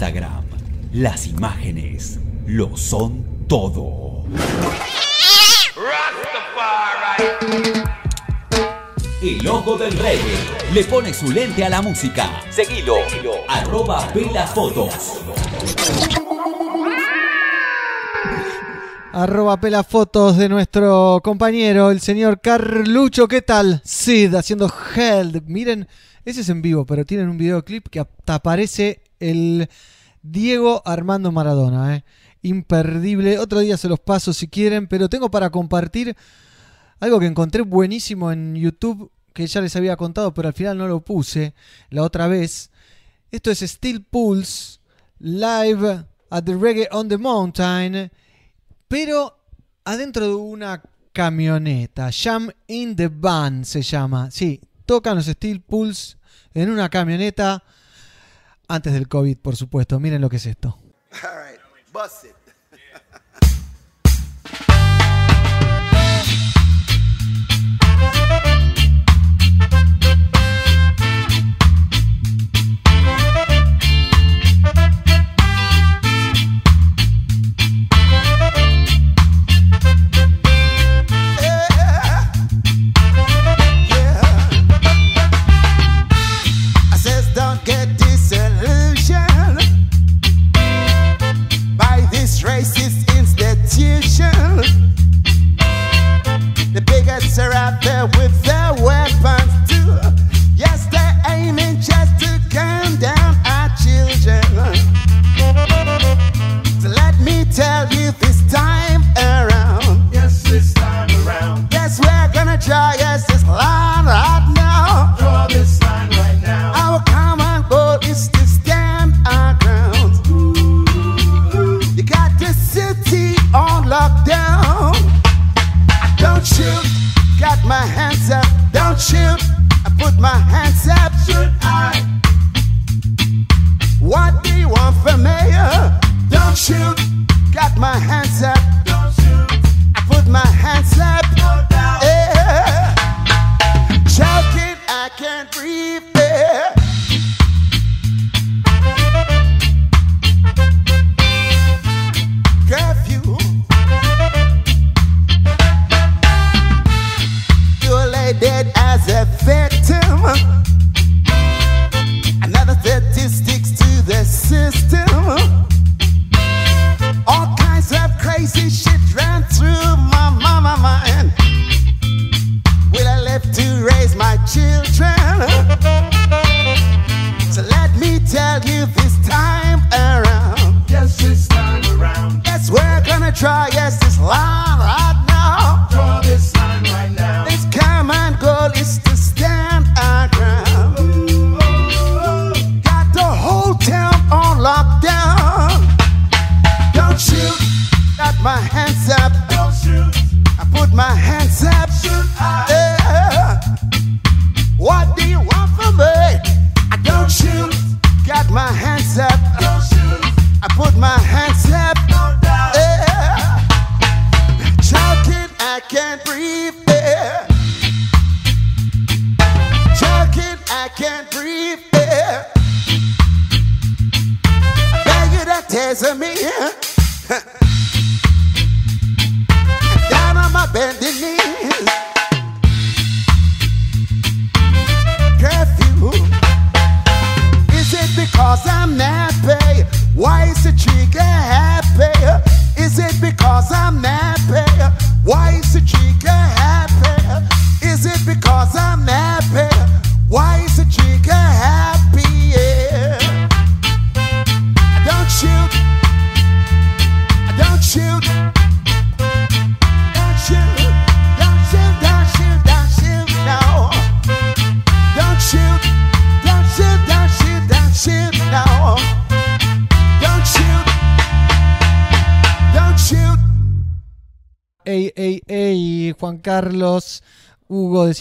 S9: Instagram, Las imágenes lo son todo. El ojo del reggae le pone su lente a la música. Seguilo, arroba pelafotos.
S1: Arroba pela fotos de nuestro compañero, el señor Carlucho. ¿Qué tal? Sid haciendo Held. Miren, ese es en vivo, pero tienen un videoclip que aparece el Diego Armando Maradona. ¿eh? Imperdible. Otro día se los paso si quieren, pero tengo para compartir algo que encontré buenísimo en YouTube que ya les había contado, pero al final no lo puse la otra vez. Esto es Steel Pulse Live at the Reggae on the Mountain, pero adentro de una camioneta. Jam in the Van se llama. Sí, tocan los Steel Pulse en una camioneta antes del COVID, por supuesto. Miren lo que es esto.
S10: The bigots are out there with shoot. Got my hands up. Don't shoot. I put my hands up. Tell you this time around. Yes, this time around. Yes, we're gonna try. Yes, this line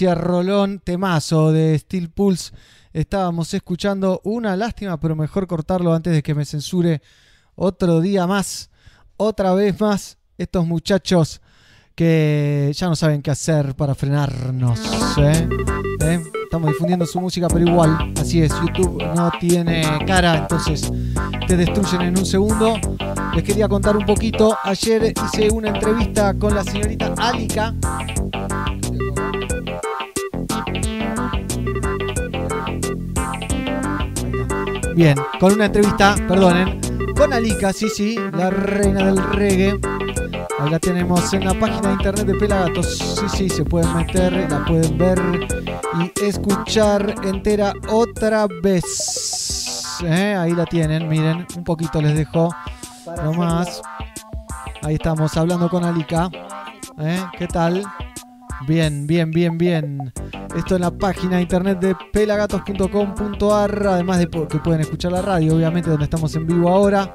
S1: Rolón, temazo de Steel Pulse. Estábamos escuchando una lástima, pero mejor cortarlo antes de que me censure otro día más, otra vez más, estos muchachos que ya no saben qué hacer para frenarnos. ¿eh? ¿Eh? Estamos difundiendo su música, pero igual, así es, YouTube no tiene cara, entonces te destruyen en un segundo. Les quería contar un poquito. Ayer hice una entrevista con la señorita Alika. Bien, con una entrevista, perdonen, con Alika, sí, sí, la reina del reggae. Ahí la tenemos en la página de internet de Pelagatos. Sí, sí, se pueden meter, la pueden ver y escuchar entera otra vez. ¿Eh? Ahí la tienen, miren, un poquito les dejo nomás. Ahí estamos hablando con Alika. ¿Eh? ¿Qué tal? Bien, bien, bien, bien. Esto en la página internet de pelagatos.com.ar, además de que pueden escuchar la radio, obviamente, donde estamos en vivo ahora.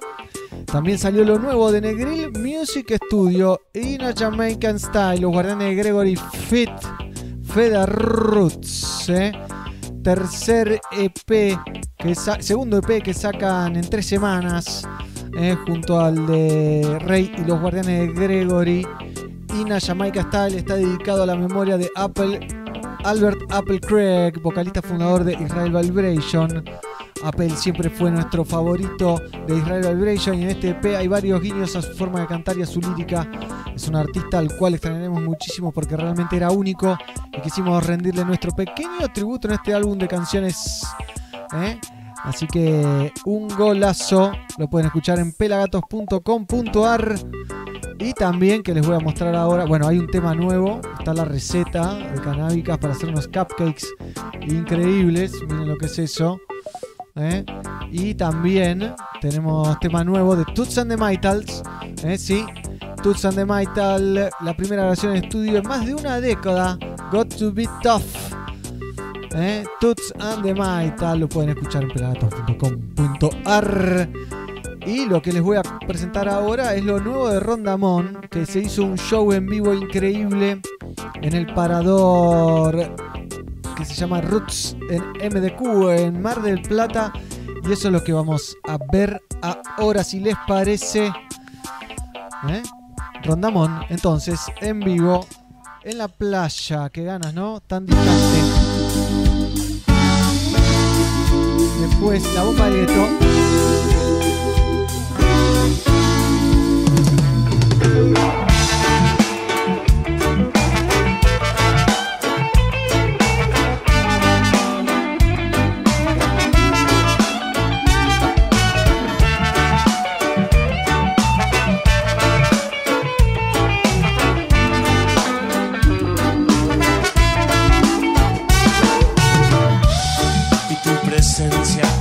S1: También salió lo nuevo de Negril Music Studio in a Jamaican Style, los guardianes de Gregory Fit, Feda Roots. ¿eh? Tercer EP, segundo EP que sacan en tres semanas, ¿eh? junto al de Rey y los guardianes de Gregory. Ina Jamaica Style está dedicado a la memoria de Apple, Albert Apple Craig, vocalista fundador de Israel Vibration. Apple siempre fue nuestro favorito de Israel Vibration y en este EP hay varios guiños a su forma de cantar y a su lírica. Es un artista al cual extrañaremos muchísimo porque realmente era único y quisimos rendirle nuestro pequeño tributo en este álbum de canciones. ¿eh? Así que un golazo lo pueden escuchar en pelagatos.com.ar. Y también que les voy a mostrar ahora, bueno, hay un tema nuevo, está la receta de canábicas para hacer unos cupcakes increíbles, miren lo que es eso. ¿eh? Y también tenemos tema nuevo de Toots and the Maytals, ¿eh? sí, Toots and the Maytal, la primera grabación en estudio en más de una década, Got to be tough. ¿eh? Toots and the Maytal, lo pueden escuchar en pelagatos.com.ar. Y lo que les voy a presentar ahora es lo nuevo de Rondamón, que se hizo un show en vivo increíble en el parador que se llama Roots en MDQ en Mar del Plata. Y eso es lo que vamos a ver ahora, si les parece. ¿Eh? Rondamón, entonces, en vivo, en la playa. Qué ganas, ¿no? Tan distante. Después, la bomba de gueto.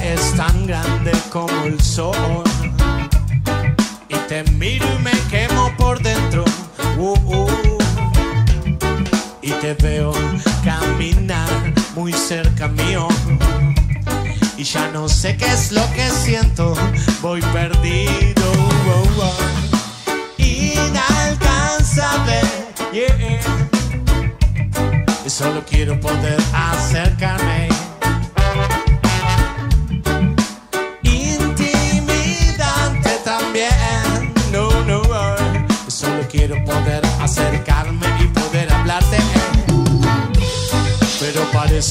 S11: Es tan grande como el sol. Y te miro y por dentro. Uh, uh. Y te veo caminar muy cerca mío. Y ya no sé qué es lo que siento, voy perdido. uh, uh. Inalcanzable. Y solo quiero poder acercarme.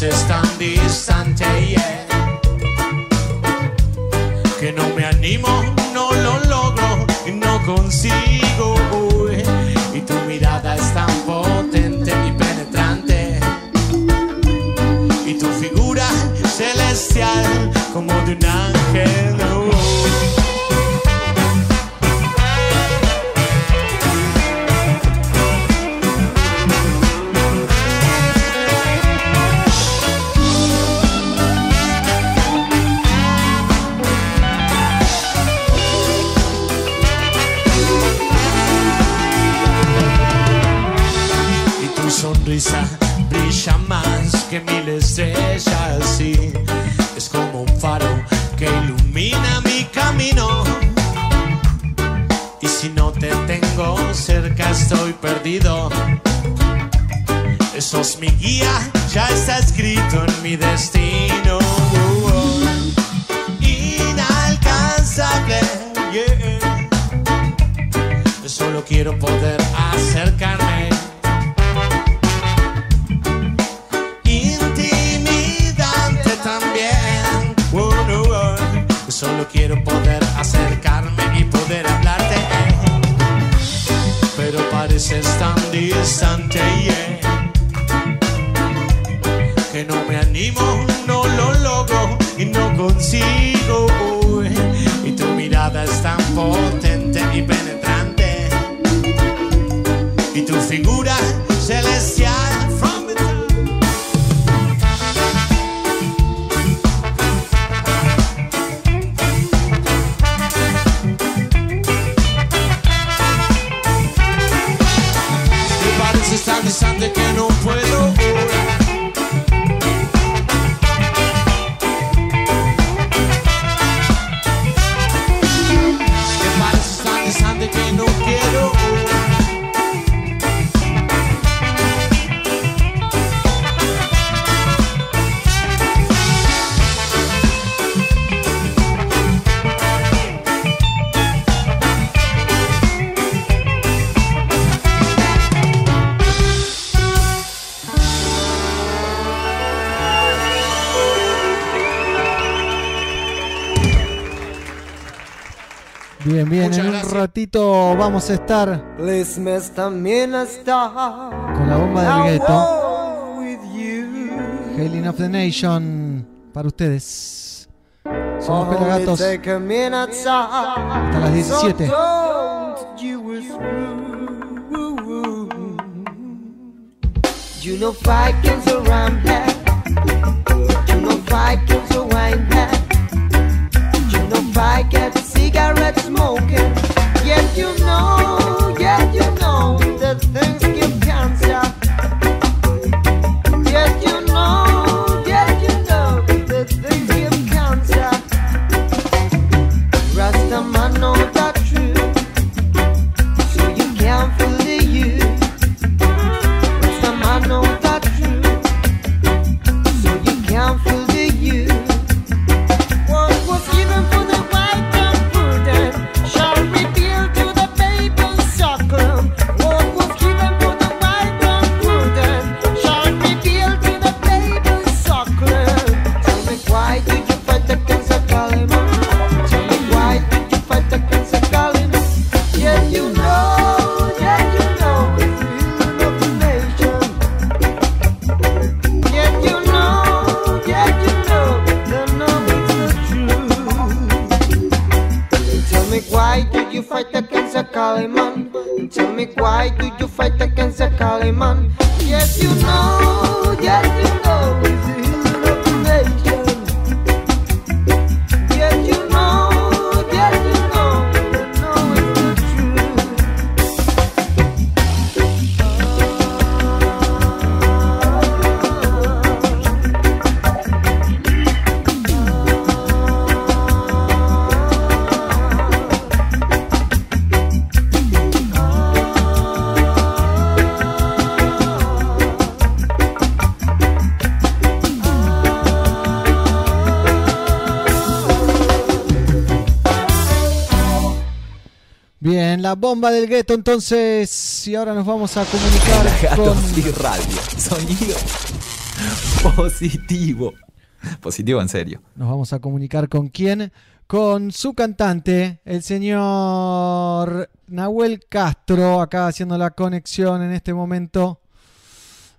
S11: Pero pareces tan distante, yeah. Que no me animo, no lo logro no consigo. Y tu mirada es tan potente y penetrante. Y tu figura celestial como de un ángel.
S1: Vamos a estar con la bomba del gueto.
S12: walk with you.
S1: Hailing of the Nation para ustedes. Somos Pelagatos.
S12: Hasta
S1: las 17.
S12: So don't you was through. You know
S1: entonces. Y ahora nos vamos a comunicar con.
S13: Free Radio. Sonido positivo. Positivo en serio.
S1: Nos vamos a comunicar con quién. Con su cantante, el señor Nahuel Castro, acá haciendo la conexión en este momento.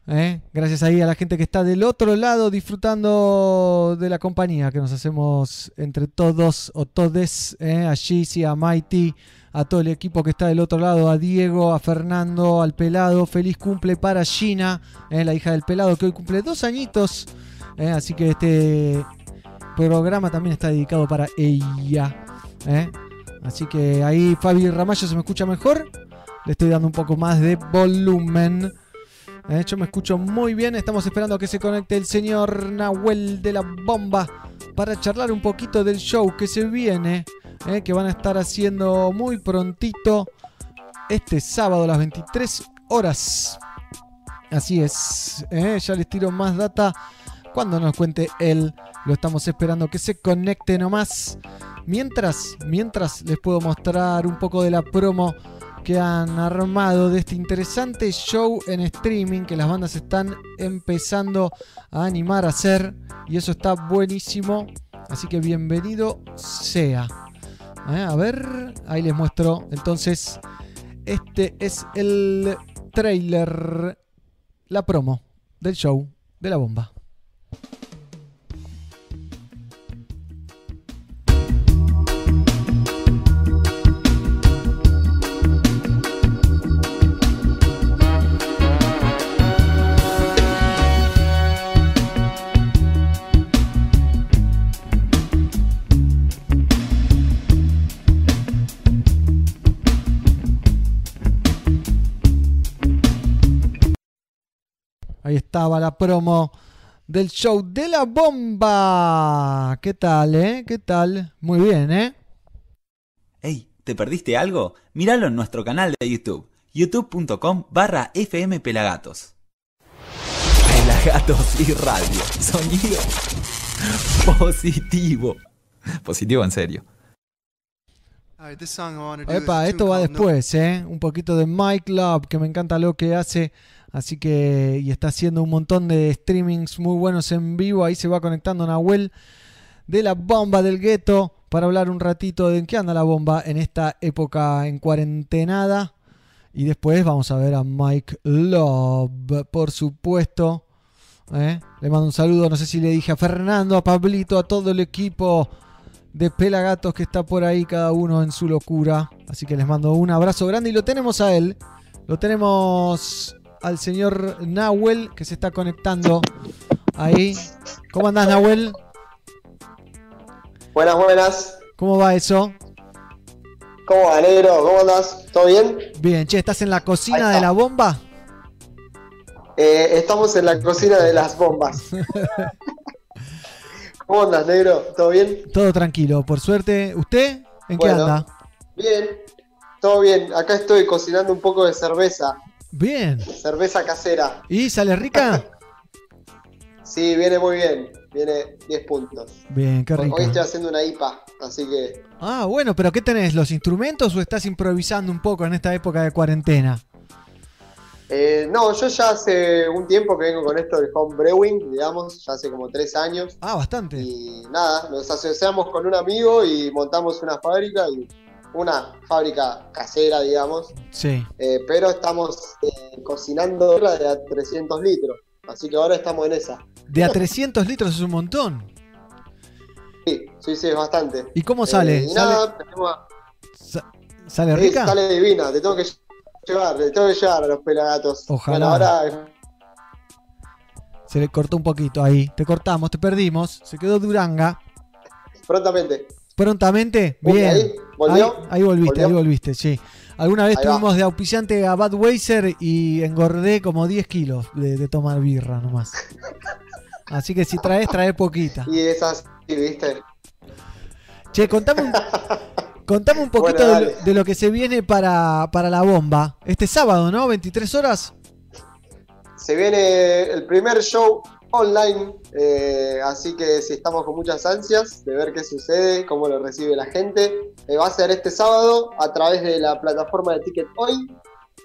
S1: ¿Eh? Gracias ahí a la gente que está del otro lado disfrutando de la compañía que nos hacemos entre todos o todes. ¿eh? A Gizzy, a Mighty, a todo el equipo que está del otro lado, a Diego, a Fernando, al pelado. Feliz cumple para Gina, ¿eh? la hija del pelado que hoy cumple dos añitos. ¿eh? Así que este programa también está dedicado para ella. Así que ahí Fabi Ramallo se me escucha mejor. Le estoy dando un poco más de volumen. Eh, yo me escucho muy bien. Estamos esperando a que se conecte el señor Nahuel de la Bomba para charlar un poquito del show que se viene. eh, que van a estar haciendo muy prontito este sábado a las 23 horas. Así es. eh, ya les tiro más data cuando nos cuente él. Lo estamos esperando que se conecte nomás. Mientras, mientras les puedo mostrar un poco de la promo que han armado de este interesante show en streaming que las bandas están empezando a animar a hacer y eso está buenísimo. Así que bienvenido sea. Eh, a ver ahí les muestro. Entonces este es el trailer, la promo del show de la bomba. Ahí estaba la promo del show de la bomba. ¿Qué tal, eh? ¿Qué tal? Muy bien, ¿eh?
S13: Ey, ¿te perdiste algo? Míralo en nuestro canal de YouTube, youtube.com barra fmpelagatos. Pelagatos y radio. Sonido positivo. Positivo en serio.
S1: Epa, esto va después, ¿eh? Un poquito de Mike Love, que me encanta lo que hace. Así que, y está haciendo un montón de streamings muy buenos en vivo. Ahí se va conectando Nahuel de la bomba del gueto para hablar un ratito de en qué anda la bomba en esta época en cuarentenada. Y después vamos a ver a Mike Love, por supuesto. ¿eh? Le mando un saludo, no sé si le dije a Fernando, a Pablito, a todo el equipo de Pelagatos que está por ahí, cada uno en su locura. Así que les mando un abrazo grande y lo tenemos a él. Lo tenemos al señor Nahuel que se está conectando ahí. ¿Cómo andás, Nahuel?
S14: Buenas, buenas.
S1: ¿Cómo va eso?
S14: ¿Cómo va, negro? ¿Cómo andás? ¿Todo bien?
S1: Bien, che, ¿estás en la cocina de la bomba?
S14: Eh, estamos en la cocina de las bombas. ¿Cómo andas, negro? ¿Todo bien?
S1: Todo tranquilo, por suerte. ¿Usted? ¿En qué anda?
S14: Bien. Todo bien. Acá estoy cocinando un poco de cerveza.
S1: Bien.
S14: Cerveza casera.
S1: ¿Y sale rica?
S14: Sí, viene muy bien. Viene 10 puntos.
S1: Bien, qué rico.
S14: Hoy estoy haciendo una IPA, así que
S1: Ah, bueno, pero ¿qué tenés? ¿Los instrumentos o estás improvisando un poco en esta época de cuarentena?
S14: Eh, no, yo ya hace un tiempo que vengo con esto del home brewing, digamos, ya hace como tres años.
S1: Ah, bastante.
S14: Y nada, nos asociamos con un amigo y montamos una fábrica, y una fábrica casera, digamos,
S1: Sí.
S14: eh, pero estamos eh, cocinando de a 300 litros, así que ahora estamos en esa.
S1: De a 300 litros es un montón.
S14: Sí, sí, sí, es bastante.
S1: ¿Y cómo sale?
S14: Eh, y
S1: ¿Sale,
S14: nada, tenemos-
S1: sale
S14: sí,
S1: rica?
S14: sale divina, te tengo que llevar, te tengo que llevar a los pelagatos.
S1: Ojalá.
S14: Bueno, ahora
S1: Se le cortó un poquito ahí. Te cortamos, te perdimos. Se quedó Duranga.
S14: prontamente.
S1: Prontamente. Bien.
S14: ahí, ¿volvió?
S1: Ahí, ahí volviste,
S14: ¿Volvió?
S1: ahí volviste, sí. Alguna vez
S14: Ahí va.
S1: tuvimos de auspiciante a Budweiser y engordé como 10 kilos de, de tomar birra nomás. Así que si traes, trae poquita.
S14: Y esas, sí, viste.
S1: Che, contame un, contame un poquito
S14: Bueno,
S1: de, de lo que se viene para, para la bomba. Este sábado, ¿no? 23 horas.
S14: Se viene el primer show online, eh, así que si estamos con muchas ansias de ver qué sucede, cómo lo recibe la gente, eh, va a ser este sábado a través de la plataforma de Ticket Hoy,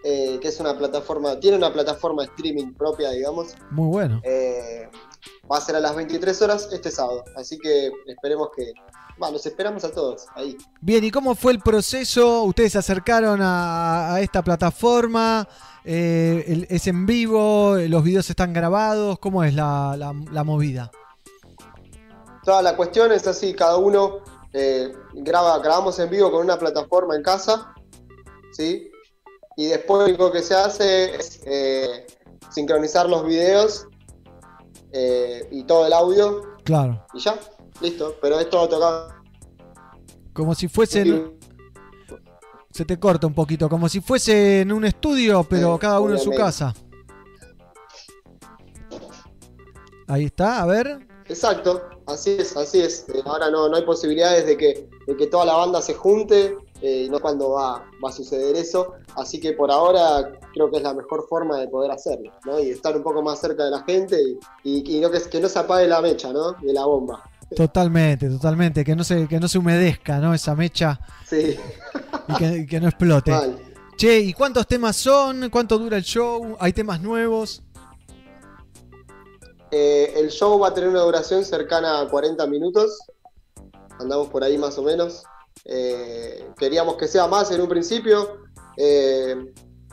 S14: eh, que es una plataforma, tiene una plataforma de streaming propia, digamos.
S1: Muy bueno.
S14: Va a ser a las 23 horas este sábado, así que esperemos que, bueno, los esperamos a todos ahí.
S1: Bien, ¿y cómo fue el proceso? ¿Ustedes se acercaron a, a esta plataforma? Eh, el- ¿Es en vivo? ¿Los videos están grabados? ¿Cómo es la, la- la movida?
S14: Toda la cuestión es así, cada uno eh, graba, grabamos en vivo con una plataforma en casa, ¿sí? Y después lo que se hace es eh, sincronizar los videos y todo el audio
S1: Claro.
S14: y ya, listo. Pero es todo tocado.
S1: Como si fuese... se te corta un poquito. Como si fuese en un estudio, pero
S14: Sí,
S1: cada uno en su casa. Ahí está, a ver.
S14: Exacto, así es, así es. Eh, ahora no, no hay posibilidades de que, de que toda la banda se junte, eh, no cuando va, va a suceder eso. Así que por ahora creo que es la mejor forma de poder hacerlo, ¿no? Y estar un poco más cerca de la gente y, y- y no que, que no se apague la mecha, ¿no? De la bomba.
S1: Totalmente, totalmente. Que no se, que no se humedezca, ¿no? Esa mecha
S14: Sí.
S1: Y que, no explote. Che, ¿y cuántos temas son? ¿Cuánto dura el show? ¿Hay temas nuevos?
S14: Eh, el show va a tener una duración cercana a 40 minutos. Andamos por ahí más o menos. Eh, queríamos que sea más en un principio. eh,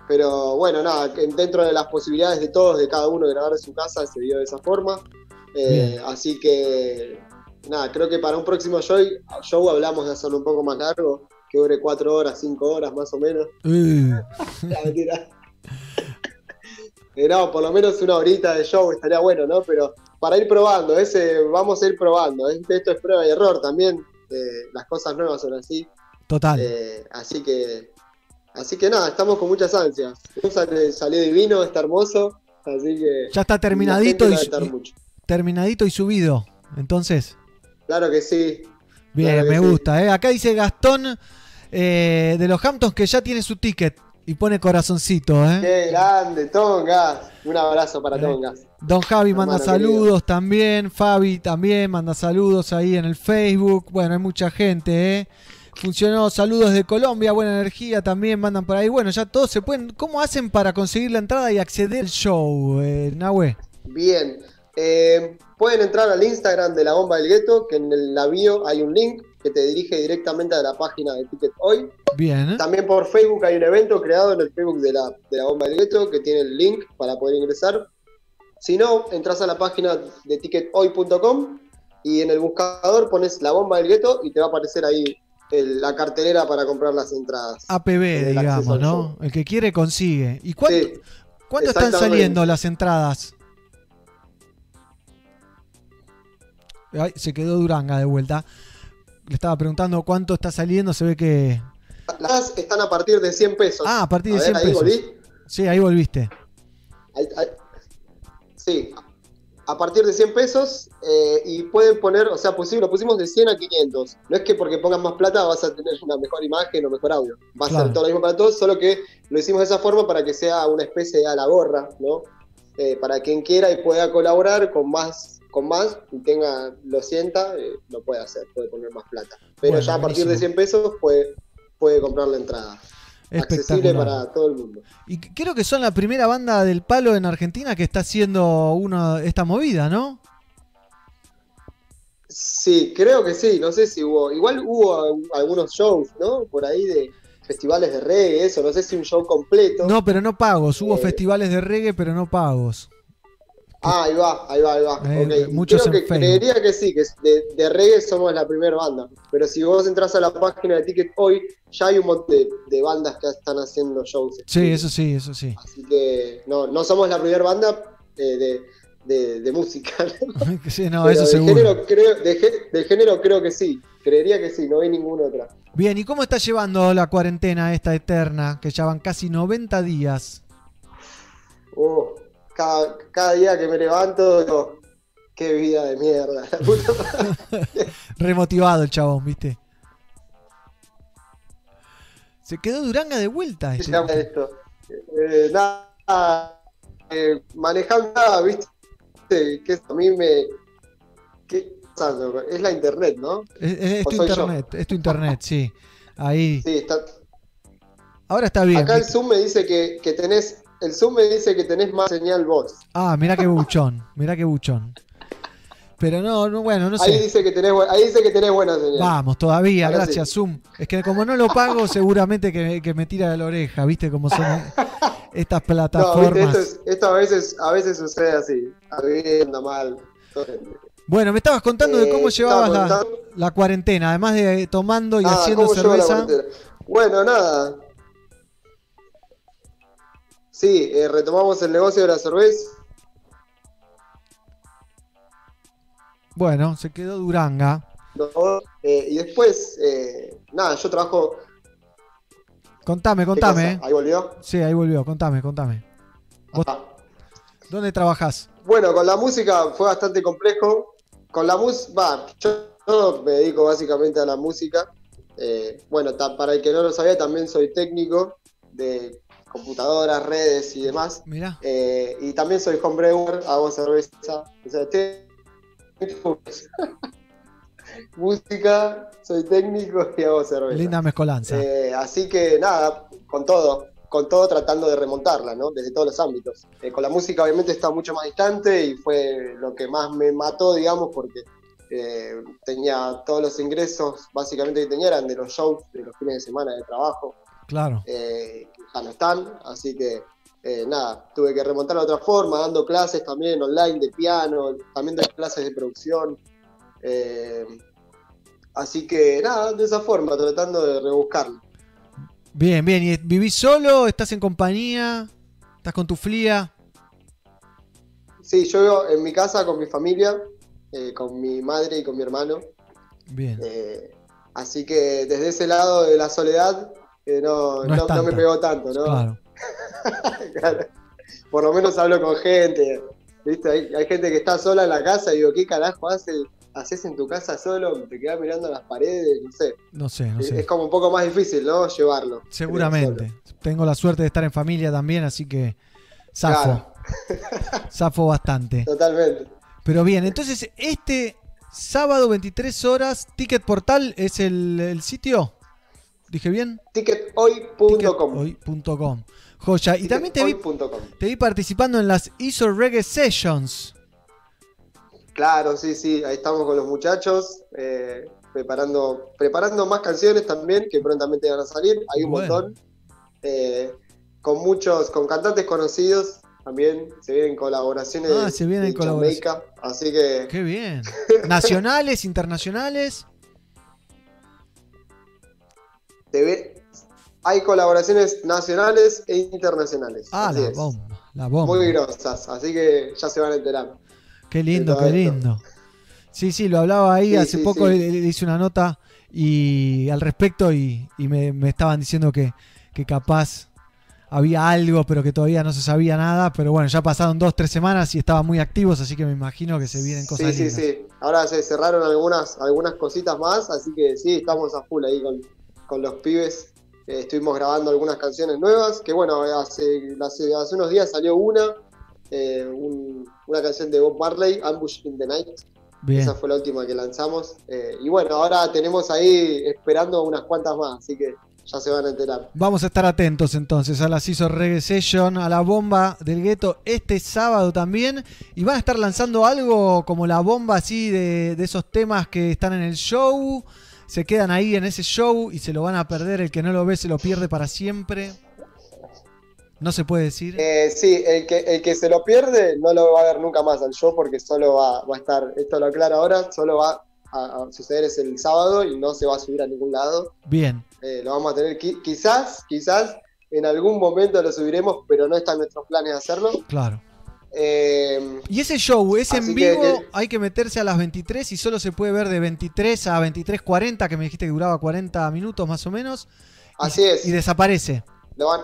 S14: pero bueno, nada, dentro de las posibilidades de todos, de cada uno de grabar en su casa, se dio de esa forma. Así que, nada, creo que para un próximo show, show hablamos de hacerlo un poco más largo, que dure cuatro horas, cinco horas más o menos.
S1: Eh,
S14: La mentira. Eh, no, por lo menos una horita de show estaría bueno, ¿no? Pero para ir probando, ese vamos a ir probando. ¿eh? Esto es prueba y error también. eh, las cosas nuevas son así.
S1: total.
S14: Eh, así que así que nada, estamos con muchas ansias. Salió divino, está hermoso. Así que.
S1: Ya está terminadito y, terminadito y subido. Entonces,
S14: Claro que sí.
S1: bien,
S14: Claro que
S1: me
S14: sí.
S1: gusta. ¿eh? Acá dice Gastón eh, de los Hamptons que ya tiene su ticket y pone corazoncito. ¿eh?
S14: Qué grande, Tongas. Un abrazo para
S1: Eh.
S14: Tongas.
S1: Don Javi manda saludos también. Fabi también manda saludos ahí en el Facebook. Bueno, hay mucha gente, ¿eh? Funcionó saludos de Colombia, buena energía también mandan por ahí. Bueno, ya todos se pueden. ¿Cómo hacen para conseguir la entrada y acceder al show, eh, Nahue?
S14: Bien. Eh, pueden entrar al Instagram de la Bomba del Gueto, que en el bio hay un link que te dirige directamente a la página de Ticket Hoy.
S1: Bien, ¿eh?
S14: También por Facebook hay un evento creado en el Facebook de la, de la Bomba del Gueto que tiene el link para poder ingresar. Si no, entras a la página de tickethoy.com y en el buscador pones la Bomba del Gueto y te va a aparecer ahí el- la cartelera para comprar las entradas.
S1: APB, digamos, ¿no? El que quiere consigue. ¿Y cuánto,
S14: Sí,
S1: cuánto están saliendo las entradas? Ay, se quedó Duranga de vuelta. Le estaba preguntando cuánto está saliendo. Se ve que.
S14: Las están a partir de 100 pesos.
S1: Ah, a partir de
S14: ver,
S1: 100
S14: ahí
S1: pesos.
S14: volví.
S1: Sí, ahí volviste.
S14: Ahí- ahí- Sí, a partir de 100 pesos eh, y pueden poner, o sea, pusimos, lo pusimos de 100 a 500. No es que porque pongas más plata vas a tener una mejor imagen o mejor audio. Va a ser todo lo mismo para todos, solo que lo hicimos de esa forma para que sea una especie de a la gorra, ¿no? Eh, para quien quiera y pueda colaborar con más, con más y tenga, lo sienta, eh, lo puede hacer, puede poner más plata. Pero
S1: Bueno,
S14: ya a partir de
S1: buenísimo.
S14: 100 pesos puede, puede comprar la entrada. Accesible para todo el mundo.
S1: Y creo que son la primera banda del palo en Argentina que está haciendo una, esta movida, ¿no?
S14: Sí, creo que sí, no sé si hubo, igual hubo al- algunos shows, ¿no? Por ahí de festivales de reggae, eso, no sé si un show completo.
S1: No, pero no pagos. Hubo
S14: Eh.
S1: festivales de reggae, pero no pagos.
S14: Ah, ahí va, ahí va, ahí va.
S1: Eh,
S14: ok.
S1: muchos
S14: creo que creería que sí, que de, de reggae somos la primera banda. Pero si vos entras a la página de Ticket hoy, ya hay un montón de, de bandas que están haciendo shows.
S1: Sí, eso sí, eso sí.
S14: Así que no, no somos la primera banda eh, de, de- de música. ¿no?
S1: Sí, no,
S14: Pero
S1: eso
S14: de
S1: seguro.
S14: género, creo, de, gé- de género creo que sí. Creería que sí, no hay ninguna otra.
S1: Bien, ¿y cómo está llevando la cuarentena esta eterna? Que ya van casi 90 días.
S14: Oh, cada, cada día que me levanto, digo, qué vida de mierda.
S1: Remotivado el chabón, ¿viste? Se quedó Duranga de vuelta.
S14: ¿Qué
S1: este-
S14: esto? Eh, nada, eh, manejando nada, ¿viste? Que a mí me. ¿Qué? Es la internet, ¿no?
S1: Es, es- es
S14: ¿O
S1: tu
S14: soy yo?
S1: internet, es tu internet, sí. Ahí.
S14: Sí, está.
S1: Ahora está bien.
S14: Acá el. Zoom me dice que, que tenés. El Zoom me dice que tenés más señal vos.
S1: Ah, mirá qué buchón, mirá qué buchón. Pero no, no bueno, no
S14: Ahí
S1: sé.
S14: dice que tenés, ahí dice que tenés buena señal.
S1: Vamos, todavía,
S14: Ahora
S1: gracias,
S14: sí.
S1: Zoom. Es que como no lo pago, seguramente que, que me tira de la oreja, ¿viste? Como son estas
S14: No,
S1: plataformas.
S14: viste, esto, es- esto a veces, a veces sucede así. A mí anda mal.
S1: Bueno, me estabas contando de
S14: Eh,
S1: cómo
S14: estaba
S1: llevabas la, cuarentena, además de tomando y
S14: Ah,
S1: haciendo
S14: ¿cómo
S1: cerveza.
S14: Bueno, nada. Sí, eh, retomamos el negocio de la cerveza.
S1: Bueno, se quedó Duranga.
S14: ¿no? Eh, y después, eh, nada, yo trabajo.
S1: Contame,
S14: ¿Qué
S1: contame.
S14: Ahí volvió.
S1: Sí, ahí volvió, contame, contame. ¿Vos ¿Dónde trabajás?
S14: Bueno, con la música fue bastante complejo. Con la música, va, yo, me dedico básicamente a la música. Eh, bueno, para el que no lo sabía, también soy técnico de computadoras, redes y demás.
S1: Mirá.
S14: Eh, y también soy homebrewer, hago cerveza. O sea, estoy- música, soy técnico y hago cerveza.
S1: Linda mezcolanza.
S14: Eh, así que nada, con todo, con todo tratando de remontarla, ¿no? Desde todos los ámbitos. Eh, con la música obviamente está mucho más distante y fue lo que más me mató, digamos, porque eh, tenía todos los ingresos básicamente que tenía eran de los shows, de los fines de semana de trabajo.
S1: Claro.
S14: eh, ya no están, así que eh, nada, tuve que remontar de otra forma, dando clases también online de piano, también doy clases de producción. eh, así que nada, de esa forma, tratando de rebuscarlo.
S1: Bien, bien. ¿Y vivís solo? ¿Estás en compañía? ¿Estás con tu flia?
S14: Sí, yo vivo en mi casa con mi familia, eh, con mi madre y con mi hermano.
S1: Bien.
S14: Así que desde ese lado de la soledad eh, no,
S1: No
S14: me pegó tanto, ¿no?
S1: Claro.
S14: Claro. Por lo menos hablo con gente. ¿viste? Hay, hay gente que está sola en la casa y digo, ¿qué carajo haces, haces en tu casa solo? Te quedas mirando las paredes, no sé.
S1: No sé, no sé.
S14: Es como un poco más difícil, ¿no? Llevarlo.
S1: Seguramente. Tengo la suerte de estar en familia también, así que zafo. Zafo bastante.
S14: Totalmente.
S1: Pero bien, entonces este sábado 23 horas, Ticket Portal es el, el sitio. ¿Dije bien?
S14: Tickethoy.com.
S1: Hoy.com. Joya. Y también te vi,
S14: Tickethoy.com.
S1: te vi participando en las ISO Reggae Sessions.
S14: Claro, sí, sí, ahí estamos con los muchachos, eh, preparando, preparando más canciones también, que prontamente van a salir, hay un
S1: Bueno.
S14: montón, eh, con muchos, con cantantes conocidos, también se vienen colaboraciones
S1: Ah, se vienen colaboraciones.
S14: Jamaica, así que
S1: Qué bien. Nacionales, internacionales.
S14: Hay colaboraciones nacionales e internacionales,
S1: Ah, la bomba. La bomba.
S14: muy grosas, así que ya se van a enterar.
S1: Qué lindo, qué lindo. Sí, sí, lo hablaba ahí
S14: Sí,
S1: hace
S14: sí,
S1: poco,
S14: sí.
S1: le, le hice una nota y al respecto y, y me, me estaban diciendo que, que capaz había algo, pero que todavía no se sabía nada. Pero bueno, ya pasaron dos, tres semanas y estaban muy activos, así que me imagino que se vienen cosas
S14: Sí, sí, sí. Ahora se cerraron algunas, algunas cositas más, así que sí, estamos a full ahí con, con los pibes. Eh, estuvimos grabando algunas canciones nuevas, que bueno, hace, hace, hace unos días salió una, eh, un- una canción de Bob Marley, Ambush in the Night.
S1: Bien.
S14: Esa fue la última que lanzamos. Eh, y bueno, ahora tenemos ahí esperando unas cuantas más, así que ya se van a enterar.
S1: Vamos a estar atentos entonces a las ISO Reggae Session, a la bomba del gueto este sábado también. Y van a estar lanzando algo como la bomba así de, de esos temas que están en el show. Se quedan ahí en ese show y se lo van a perder. El que no lo ve se lo pierde para siempre. No se puede decir.
S14: Eh, sí, el que, el que se lo pierde no lo va a ver nunca más al show porque solo va, va a estar, esto lo aclaro ahora, solo va a, a suceder es el sábado y no se va a subir a ningún lado.
S1: Bien.
S14: Eh, lo vamos a tener, qui- quizás, quizás en algún momento lo subiremos, pero no está en nuestros planes hacerlo.
S1: Claro.
S14: Eh,
S1: Y ese show es en
S14: que-
S1: vivo,
S14: que-
S1: hay que meterse a las 23 y solo se puede ver de 23 a 23.40, que me dijiste que duraba 40 minutos más o menos. y-
S14: Así es.
S1: Y desaparece.
S14: lo van,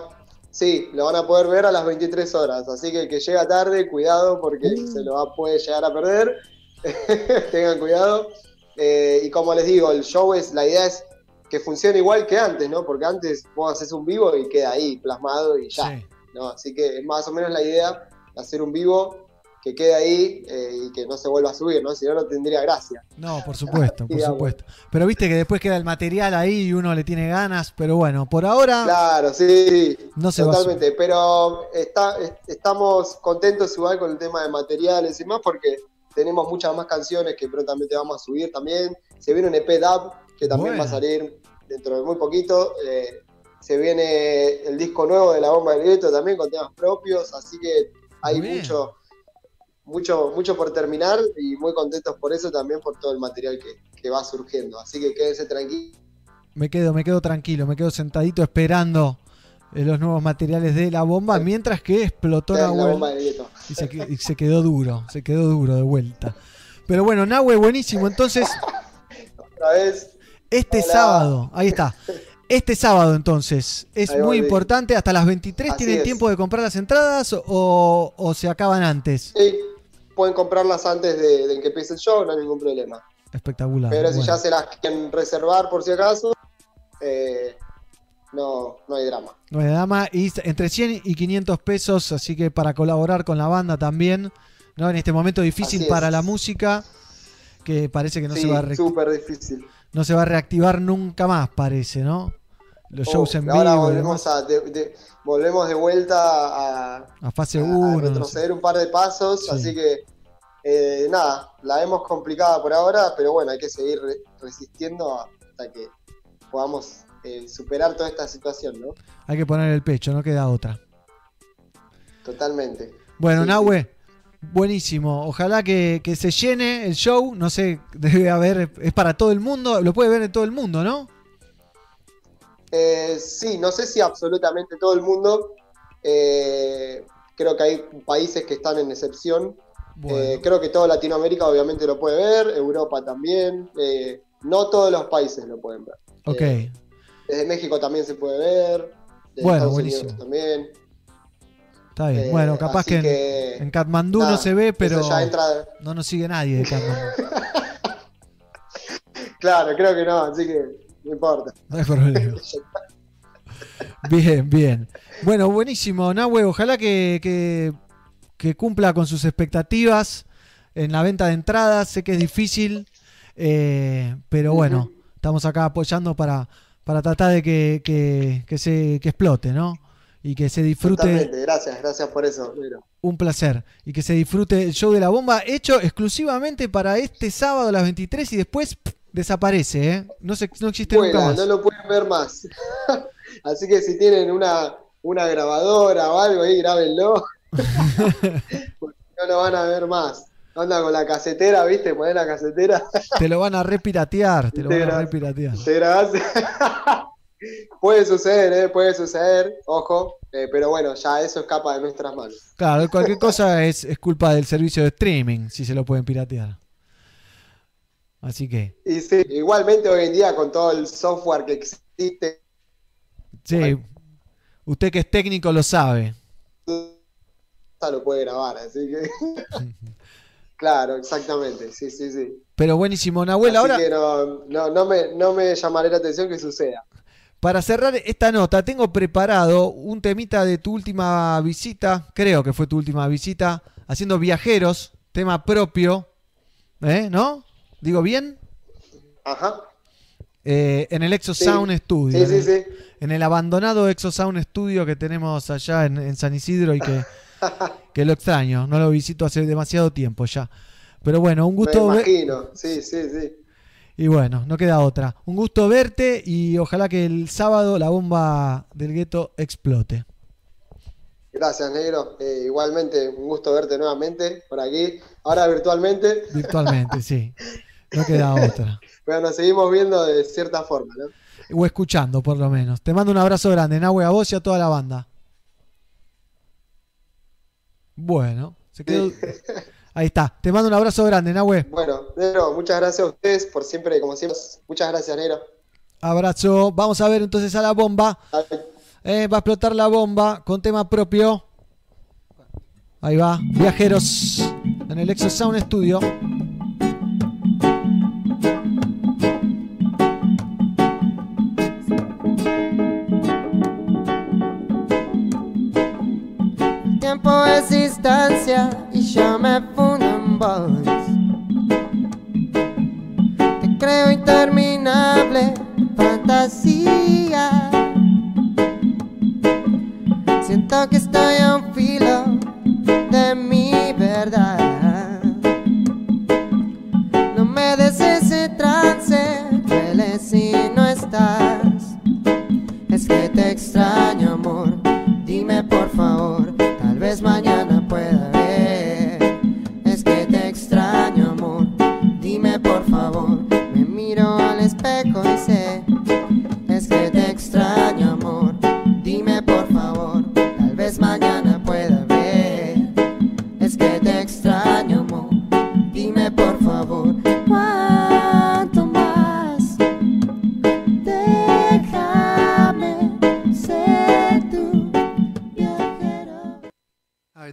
S14: sí, lo van a poder ver a las 23 horas, así que el que llega tarde, cuidado porque
S1: Uh.
S14: se lo va, puede llegar a perder. Tengan cuidado. Eh, y como les digo, el show es, la idea es que funcione igual que antes, ¿no? Porque antes vos haces un vivo y queda ahí plasmado y ya.
S1: Sí.
S14: ¿no? Así que es más o menos la idea de hacer un vivo que quede ahí eh, y que no se vuelva a subir, ¿no? Si no, no tendría gracia.
S1: No, por supuesto, por supuesto. Pero viste que después queda el material ahí y uno le tiene ganas. Pero bueno, por ahora
S14: Claro, sí,
S1: no se va a
S14: totalmente. Pero está, est- estamos contentos igual con el tema de materiales y más porque tenemos muchas más canciones que prontamente vamos a subir también. Se viene un EP dub que también
S1: Bueno.
S14: va a salir dentro de muy poquito. Eh, se viene el disco nuevo de La Bomba del Gueto también con temas propios, así que hay
S1: bien.
S14: mucho, mucho, mucho por terminar y muy contentos por eso también por todo el material que, que va surgiendo. Así que quédense tranquilos.
S1: Me quedo, me quedo tranquilo, me quedo sentadito esperando eh, los nuevos materiales de la bomba, mientras que explotó
S14: La Bomba
S1: y se, y se quedó duro, se quedó duro de vuelta. Pero bueno, Nahue, buenísimo. Entonces,
S14: Otra vez.
S1: este
S14: Hola.
S1: sábado, ahí está. Este sábado entonces, es
S14: Ahí
S1: muy importante, hasta las 23
S14: Así
S1: tienen
S14: es.
S1: tiempo de comprar las entradas o, o se acaban antes.
S14: Sí, pueden comprarlas antes de, de que empiece el show, no hay ningún problema.
S1: Espectacular.
S14: Pero si
S1: bueno.
S14: ya se las quieren reservar por si acaso, eh, no, no hay drama.
S1: No hay dama, y entre 100 y 500 pesos, así que para colaborar con la banda también, ¿no? En este momento difícil para la música, que parece que no,
S14: sí,
S1: se va a re-
S14: súper difícil.
S1: no se va a reactivar nunca más, parece, ¿no? Los
S14: Oh,
S1: shows en vivo
S14: ahora volvemos, a, de- de- volvemos de vuelta a,
S1: a fase
S14: a
S1: 1.
S14: retroceder un par de pasos,
S1: Sí.
S14: así que eh, nada, la vemos complicada por ahora, pero bueno, hay que seguir re- resistiendo hasta que podamos eh, superar toda esta situación, ¿no?
S1: Hay que poner el pecho, no queda otra.
S14: Totalmente.
S1: Bueno,
S14: Sí,
S1: Nahue, buenísimo. Ojalá que, que se llene el show. No sé, debe haber, es para todo el mundo. Lo puede ver en todo el mundo, ¿no?
S14: Eh, sí, no sé si absolutamente todo el mundo. eh, creo que hay países que están en excepción. Eh, creo que toda Latinoamérica obviamente lo puede ver, Europa también. eh, no todos los países lo pueden ver.
S1: Ok.
S14: Desde México también se puede ver. Desde
S1: Bueno,
S14: Estados
S1: buenísimo.
S14: Unidos también.
S1: Está bien.
S14: Eh,
S1: bueno, capaz que en, Katmandú no se ve, pero
S14: ya entra-
S1: no nos sigue nadie de Katmandú.
S14: Claro, creo que no, así que no importa.
S1: No hay problema. Bien, bien. Bueno, buenísimo, Nahue. Ojalá que, que, que cumpla con sus expectativas en la venta de entradas. Sé que es difícil, eh, pero bueno, estamos acá apoyando para, para tratar de que, que, que se, que explote, ¿no? Y que se disfrute.
S14: Totalmente, gracias, gracias por eso.
S1: Un placer. Y que se disfrute el show de la bomba hecho exclusivamente para este sábado a las 23 y después pff, desaparece, ¿eh? No, se, no existe nunca más.
S14: no lo pueden ver más. Así que si tienen una, una grabadora o algo ahí, grábenlo. Porque no lo van a ver más. Anda con la casetera, ¿viste? Poner la casetera.
S1: Te lo van a repiratear, te lo
S14: Te
S1: van a repiratear.
S14: Te grabás. puede suceder, ¿eh? Puede suceder. Ojo. eh, pero bueno, ya eso escapa de nuestras manos.
S1: Claro, cualquier cosa es, es culpa del servicio de streaming, si se lo pueden piratear. Así que,
S14: Y sí, igualmente hoy en día con todo el software que existe,
S1: sí, usted que es técnico lo sabe.
S14: lo puede grabar, así que. claro, exactamente. Sí, sí, sí.
S1: Pero buenísimo, Nahuel.
S14: Así
S1: Ahora,
S14: que no, no, no me, no me llamaré la atención que suceda.
S1: para cerrar esta nota, tengo preparado un temita de tu última visita, creo que fue tu última visita, haciendo viajeros, tema propio, ¿eh? ¿No? ¿Digo bien?
S14: Ajá.
S1: Eh, en el Exo
S14: Sí.
S1: Sound Studio.
S14: Sí,
S1: en,
S14: sí,
S1: el,
S14: sí.
S1: en el abandonado Exo Sound Studio que tenemos allá en, en San Isidro y que, que lo extraño, no lo visito hace demasiado tiempo ya. Pero bueno, un
S14: Me
S1: gusto ver-
S14: imagino. Sí, sí, sí.
S1: y bueno, no queda otra. Un gusto verte y ojalá que el sábado la bomba del gueto explote.
S14: Gracias, negro. Eh, igualmente, un gusto verte nuevamente por aquí. Ahora virtualmente,
S1: Virtualmente, sí. No queda otra.
S14: pero nos seguimos viendo de cierta forma, ¿no?
S1: O escuchando, por lo menos. Te mando un abrazo grande, Nahue, a vos y a toda la banda. Bueno, se quedó. Ahí está. Te mando un abrazo grande, Nahue.
S14: Bueno, negro, muchas gracias a ustedes por siempre, como siempre. Muchas gracias, negro.
S1: Abrazo. Vamos a ver entonces a la bomba. Eh, va a explotar la bomba con tema propio. Ahí va. Viajeros en el Exo Sound Studio.
S12: Yo me fundo en vos. Te creo interminable fantasía. Siento que estoy a un filo de mi verdad. No me des ese trance, duele si no estás. Es que te extraño, amor. Dime por favor, tal vez mañana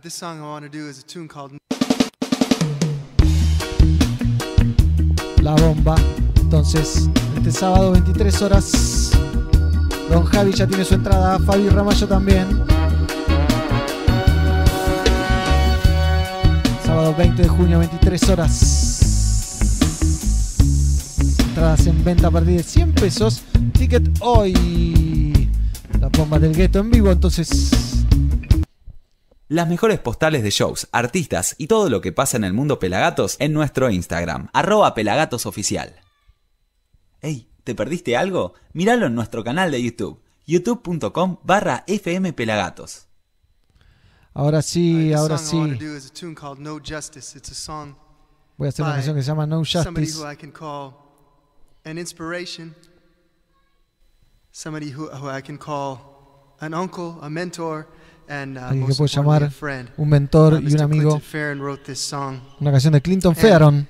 S15: this song I want to do is a tune called.
S1: La bomba. Entonces, este sábado 23 horas. Don Javi ya tiene su entrada. Fabi Ramallo también. Sábado 20 de junio, 23 horas. Entradas en venta a partir de 100 pesos. Ticket hoy. La bomba del gueto en vivo, entonces
S13: las mejores postales de shows, artistas y todo lo que pasa en el mundo Pelagatos en nuestro Instagram, arroba pelagatosoficial. ¡Ey! ¿Te perdiste algo? Míralo en nuestro canal de YouTube, youtube.com barra fmpelagatos.
S1: Ahora sí, ahora sí. Voy a hacer una canción que se llama No Justice.
S7: An inspiration, somebody who, who I can call an uncle, a mentor,
S1: Alguien que
S7: a
S1: llamar un mentor
S7: Uh,
S1: y un amigo. Una canción de Clinton
S7: And,
S1: Farron.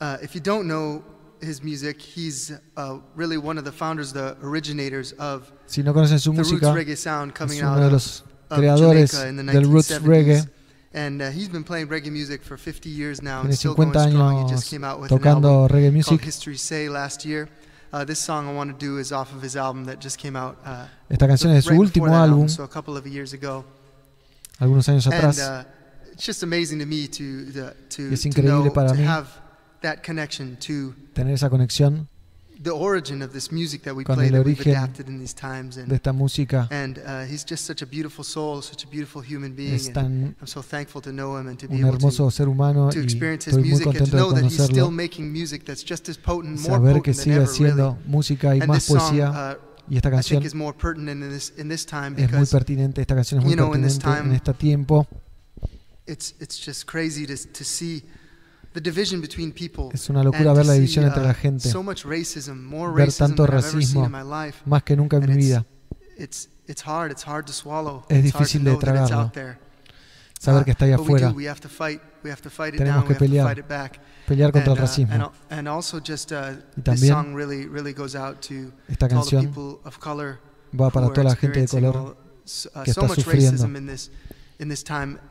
S7: Uh, if you don't know his music, he's uh, really one of the founders, the originators of
S1: Si no conocen su
S7: the
S1: música,
S7: roots reggae sound coming
S1: es
S7: out
S1: uno de los creadores del roots
S7: 1970s.
S1: reggae.
S7: And uh, he's been playing reggae music for 50 years now and
S1: Tiene
S7: still going
S1: 50
S7: strong. He
S1: años
S7: just came out with an
S1: tocando
S7: album
S1: reggae
S7: called
S1: music.
S7: History Say last year. Uh, this song I want to do is off of his album that just came out. Uh,
S1: Esta canción es de su último álbum.
S7: so a couple of years ago.
S1: Algunos años
S7: And
S1: atrás.
S7: uh, it's just amazing to me to know have that connection to
S1: tener esa conexión con el
S7: that we've
S1: origen
S7: adapted in these times. And,
S1: de esta música.
S7: and he's just such a beautiful soul, such a beautiful human being.
S1: Es tan-
S7: I'm so thankful to know him and to be
S1: un
S7: able
S1: hermoso
S7: to,
S1: ser humano y
S7: experience his
S1: estoy muy
S7: music and to
S1: contento de
S7: know that he's still
S1: conocerlo.
S7: making music that's just as potent, more
S1: Saber que sigue
S7: ever,
S1: haciendo música y
S7: And
S1: más
S7: this song,
S1: poesía.
S7: uh,
S1: y esta
S7: I think
S1: canción
S7: is more pertinent in this in this time
S1: es muy pertinente. Esta canción es muy pertinente en este tiempo.
S7: it's it's just crazy to to see
S1: Es una locura ver la división entre
S7: uh,
S1: la gente.
S7: Racism, more
S1: Ver tanto
S7: than I've ever seen
S1: racismo
S7: in my life.
S1: más que nunca en mi
S7: it's-
S1: vida.
S7: It's it's hard. It's hard to swallow.
S1: Es
S7: It's hard to
S1: difícil de
S7: know that it's
S1: tragarlo.
S7: out there.
S1: Saber
S7: Uh,
S1: que está ahí afuera.
S7: We have to fight. We have to fight it
S1: Tenemos que
S7: we have to
S1: pelear.
S7: fight it back.
S1: Pelear contra
S7: and,
S1: el
S7: uh,
S1: racismo.
S7: uh,
S1: Y también
S7: song really really goes out to,
S1: esta canción va para toda la gente de color
S7: uh,
S1: que está sufriendo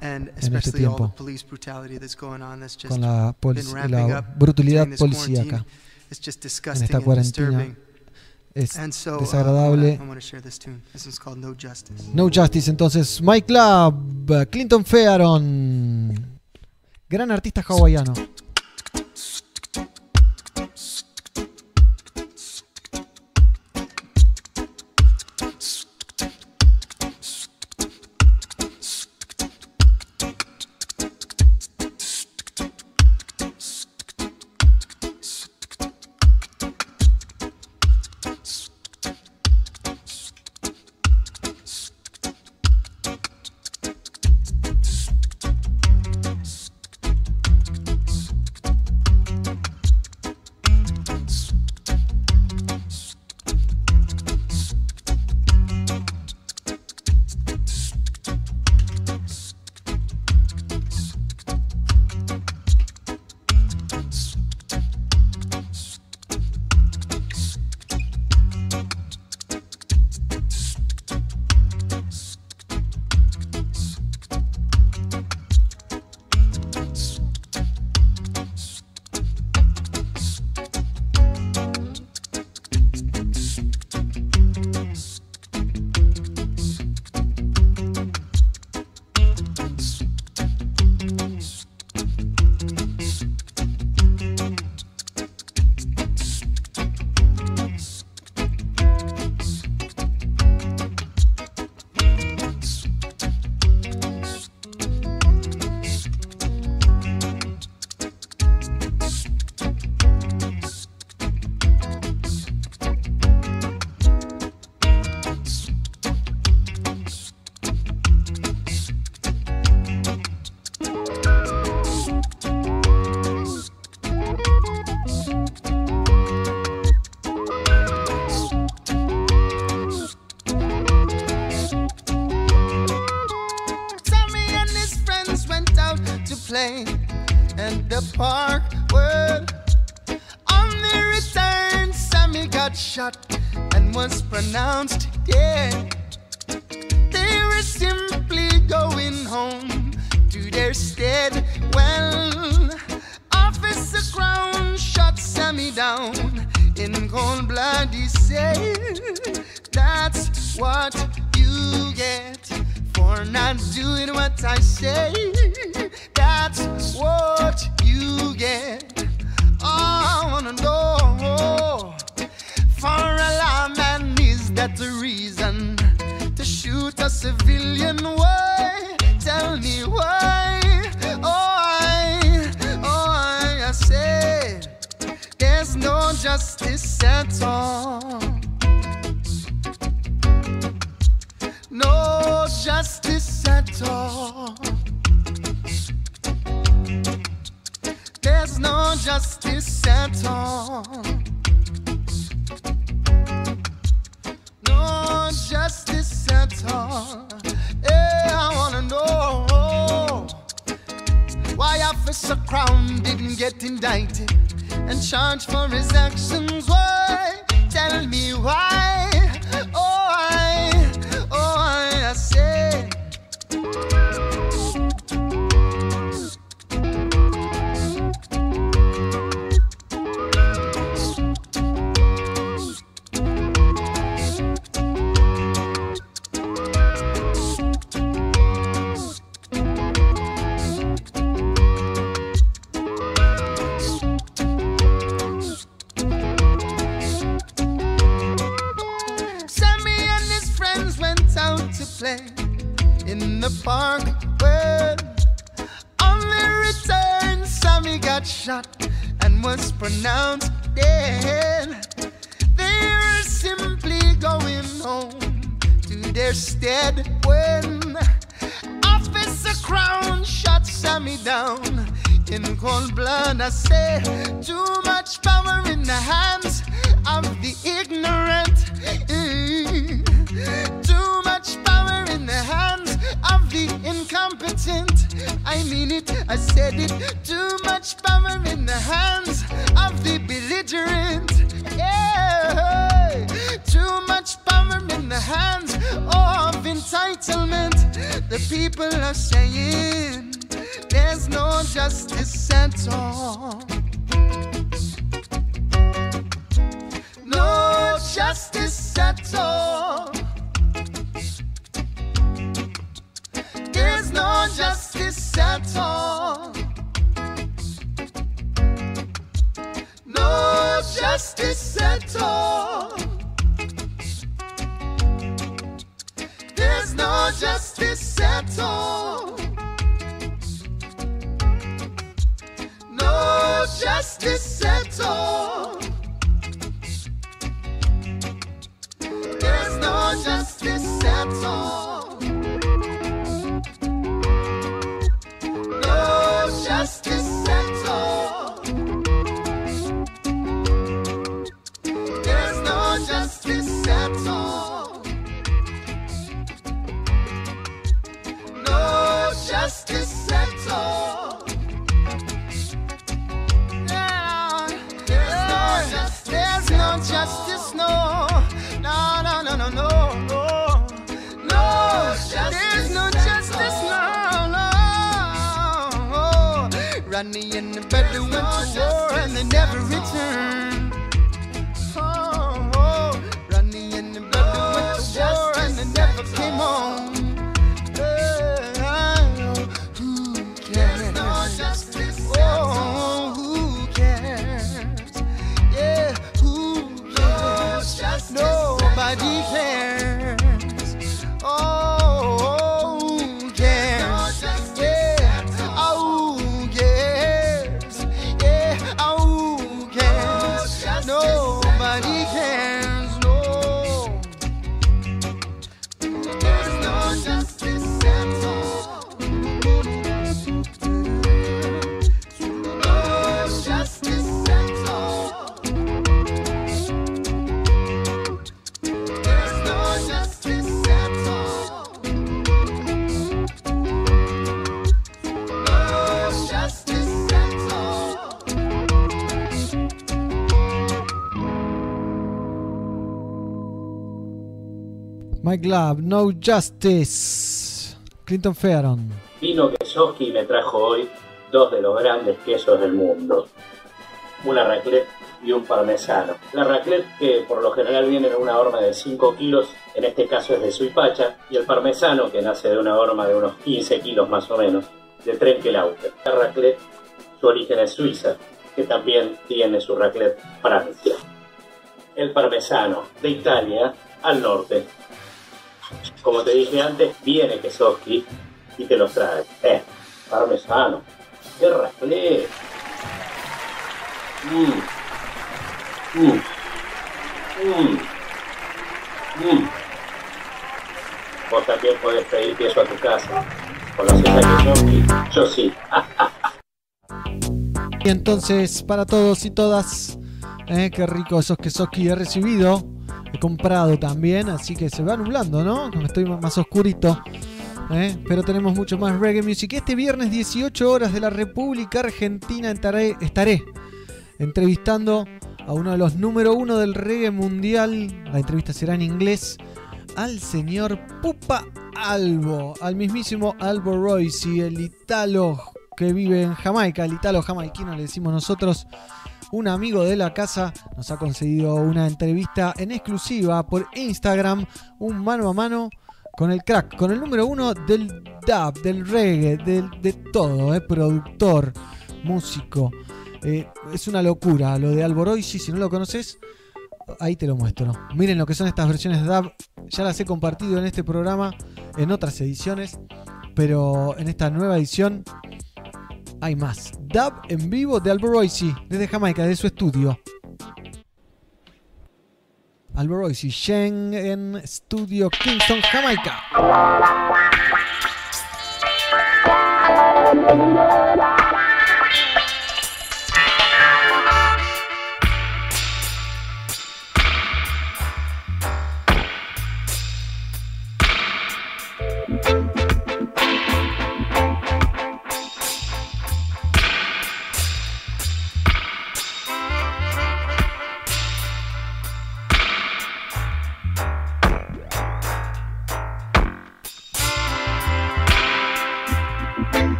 S7: and
S1: este
S7: especially all the
S1: tiempo
S7: police brutality that's going on that's just
S1: con la,
S7: been
S1: polic-
S7: ramping
S1: la
S7: up
S1: brutalidad
S7: during this quarantine.
S1: policíaca.
S7: It's just
S1: En
S7: disgusting
S1: esta
S7: and
S1: cuarentena
S7: disturbing.
S1: es
S7: And so, uh,
S1: desagradable.
S7: I want to share this tune. This is called No Justice.
S1: No Justice, entonces, Mike Love, Clinton Fearon, gran artista hawaiano.
S7: In the hands of the ignorant. Mm. Too much power in the hands of the incompetent. I mean it, I said it. Too much power in the hands of the belligerent. Yeah. Too much power in the hands of entitlement. The people are saying there's no justice at all.
S1: Love, No Justice. Clinton Fearon.
S16: Vino Kesoski me trajo hoy dos de los grandes quesos del mundo. Una raclette y un parmesano. La raclette que por lo general viene en una horma de 5 kilos, en este caso es de Suipacha, y el parmesano que nace de una horma de unos 15 kilos más o menos, de Trenkelauter. La raclette, su origen es Suiza, que también tiene su raclette Francia. El parmesano, de Italia al norte. Como te dije antes, viene Kesoski y te los trae. Eh, parmesano. ¡Qué raclette! Mm. Mm. Mm. Mm. Vos también podés pedirte eso a tu casa. ¿Conoces a Yoki? Yo sí.
S1: Y entonces, para todos y todas, eh, qué rico esos Kesoki he recibido. He comprado también, así que se va nublando, ¿no? Estoy más oscurito. eh, Pero tenemos mucho más reggae music. Este viernes 18 horas de la República Argentina estaré, estaré entrevistando a uno de los número uno del reggae mundial. La entrevista será en inglés. Al señor Pupa Albo, al mismísimo Albo Royce, el italo que vive en Jamaica, el italo jamaiquino le decimos nosotros. Un amigo de la casa nos ha concedido una entrevista en exclusiva por Instagram, un mano a mano con el crack, con el número uno del dub, del reggae, del, de todo, eh, productor, músico. Eh, es una locura lo de Alboroisi, si no lo conoces, ahí te lo muestro. Miren lo que son estas versiones de dub, ya las he compartido en este programa, en otras ediciones, pero en esta nueva edición hay más. Dub en vivo de Alboroisi, desde Jamaica, desde su estudio. Alboroisi, Schengen Studio, Kingston, Jamaica.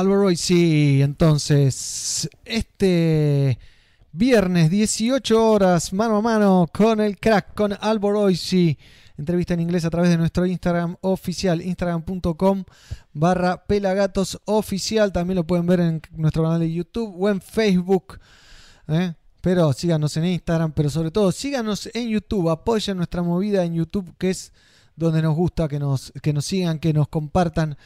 S1: Alboroy, sí, entonces, este viernes 18 horas, mano a mano con el crack, con Alboroy, sí, entrevista en inglés a través de nuestro Instagram oficial, instagram.com barra pelagatos oficial. También lo pueden ver en nuestro canal de YouTube o en Facebook. ¿eh? Pero síganos en Instagram, pero sobre todo síganos en YouTube, apoyen nuestra movida en YouTube, que es donde nos gusta que nos, que nos sigan, que nos compartan,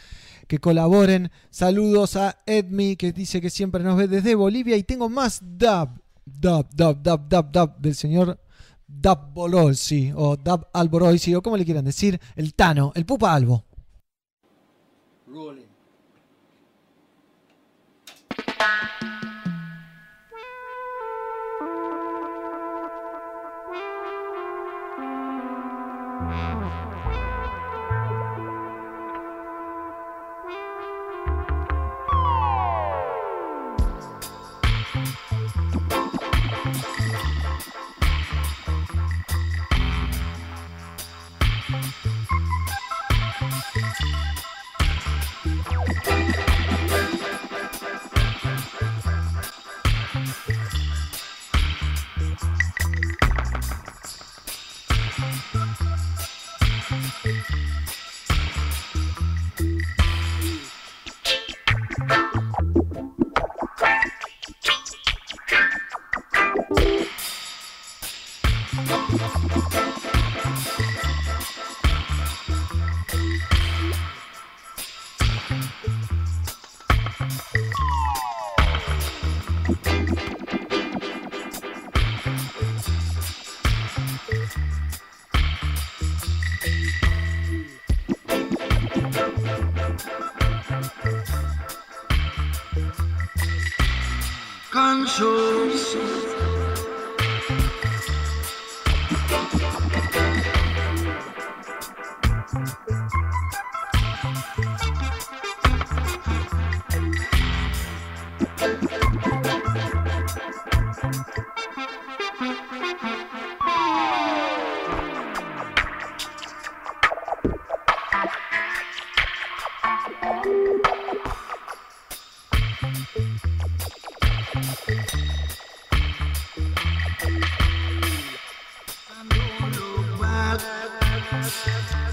S1: que colaboren. Saludos a Edmi, que dice que siempre nos ve desde Bolivia. Y tengo más dub, dub, dub, dub, dub, dub del señor Dub Bololsi, o Dub Alboroisi, o como le quieran decir, el Tano, el Pupa Albo.
S3: Conscious. But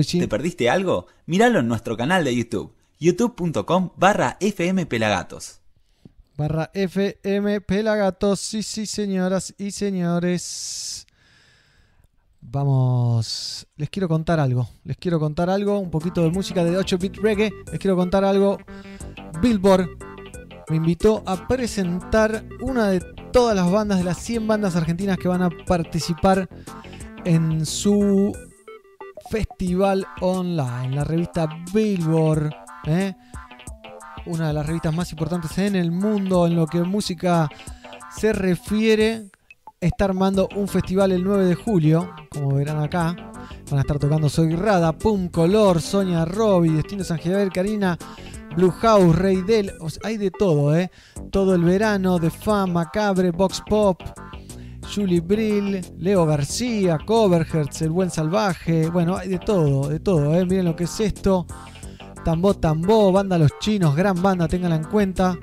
S13: ¿Te perdiste algo? Míralo en nuestro canal de YouTube, youtube.com barra fmpelagatos.
S1: barra FM Pelagatos. Sí, sí, señoras y señores. Vamos, les quiero contar algo. Les quiero contar algo, un poquito de música de 8-bit reggae. Les quiero contar algo. Billboard me invitó a presentar una de todas las bandas de las 100 bandas argentinas que van a participar en su festival online, la revista Billboard. ¿eh? una de las revistas más importantes en el mundo en lo que música se refiere. Está armando un festival el 9 de julio, como verán acá. Van a estar tocando Soy Rada, Pum Color, Sonia Robbie, Destino San Javier, Karina Blue House, Rey Del, o hay de todo, ¿eh? Todo el verano, de Fan, Macabre, Box Pop, Julie Brill, Leo García, Coverhertz, El Buen Salvaje, bueno, hay de todo, de todo, ¿eh? Miren lo que es esto. Tambo Tambo, banda Los Chinos, gran banda, ténganla en cuenta.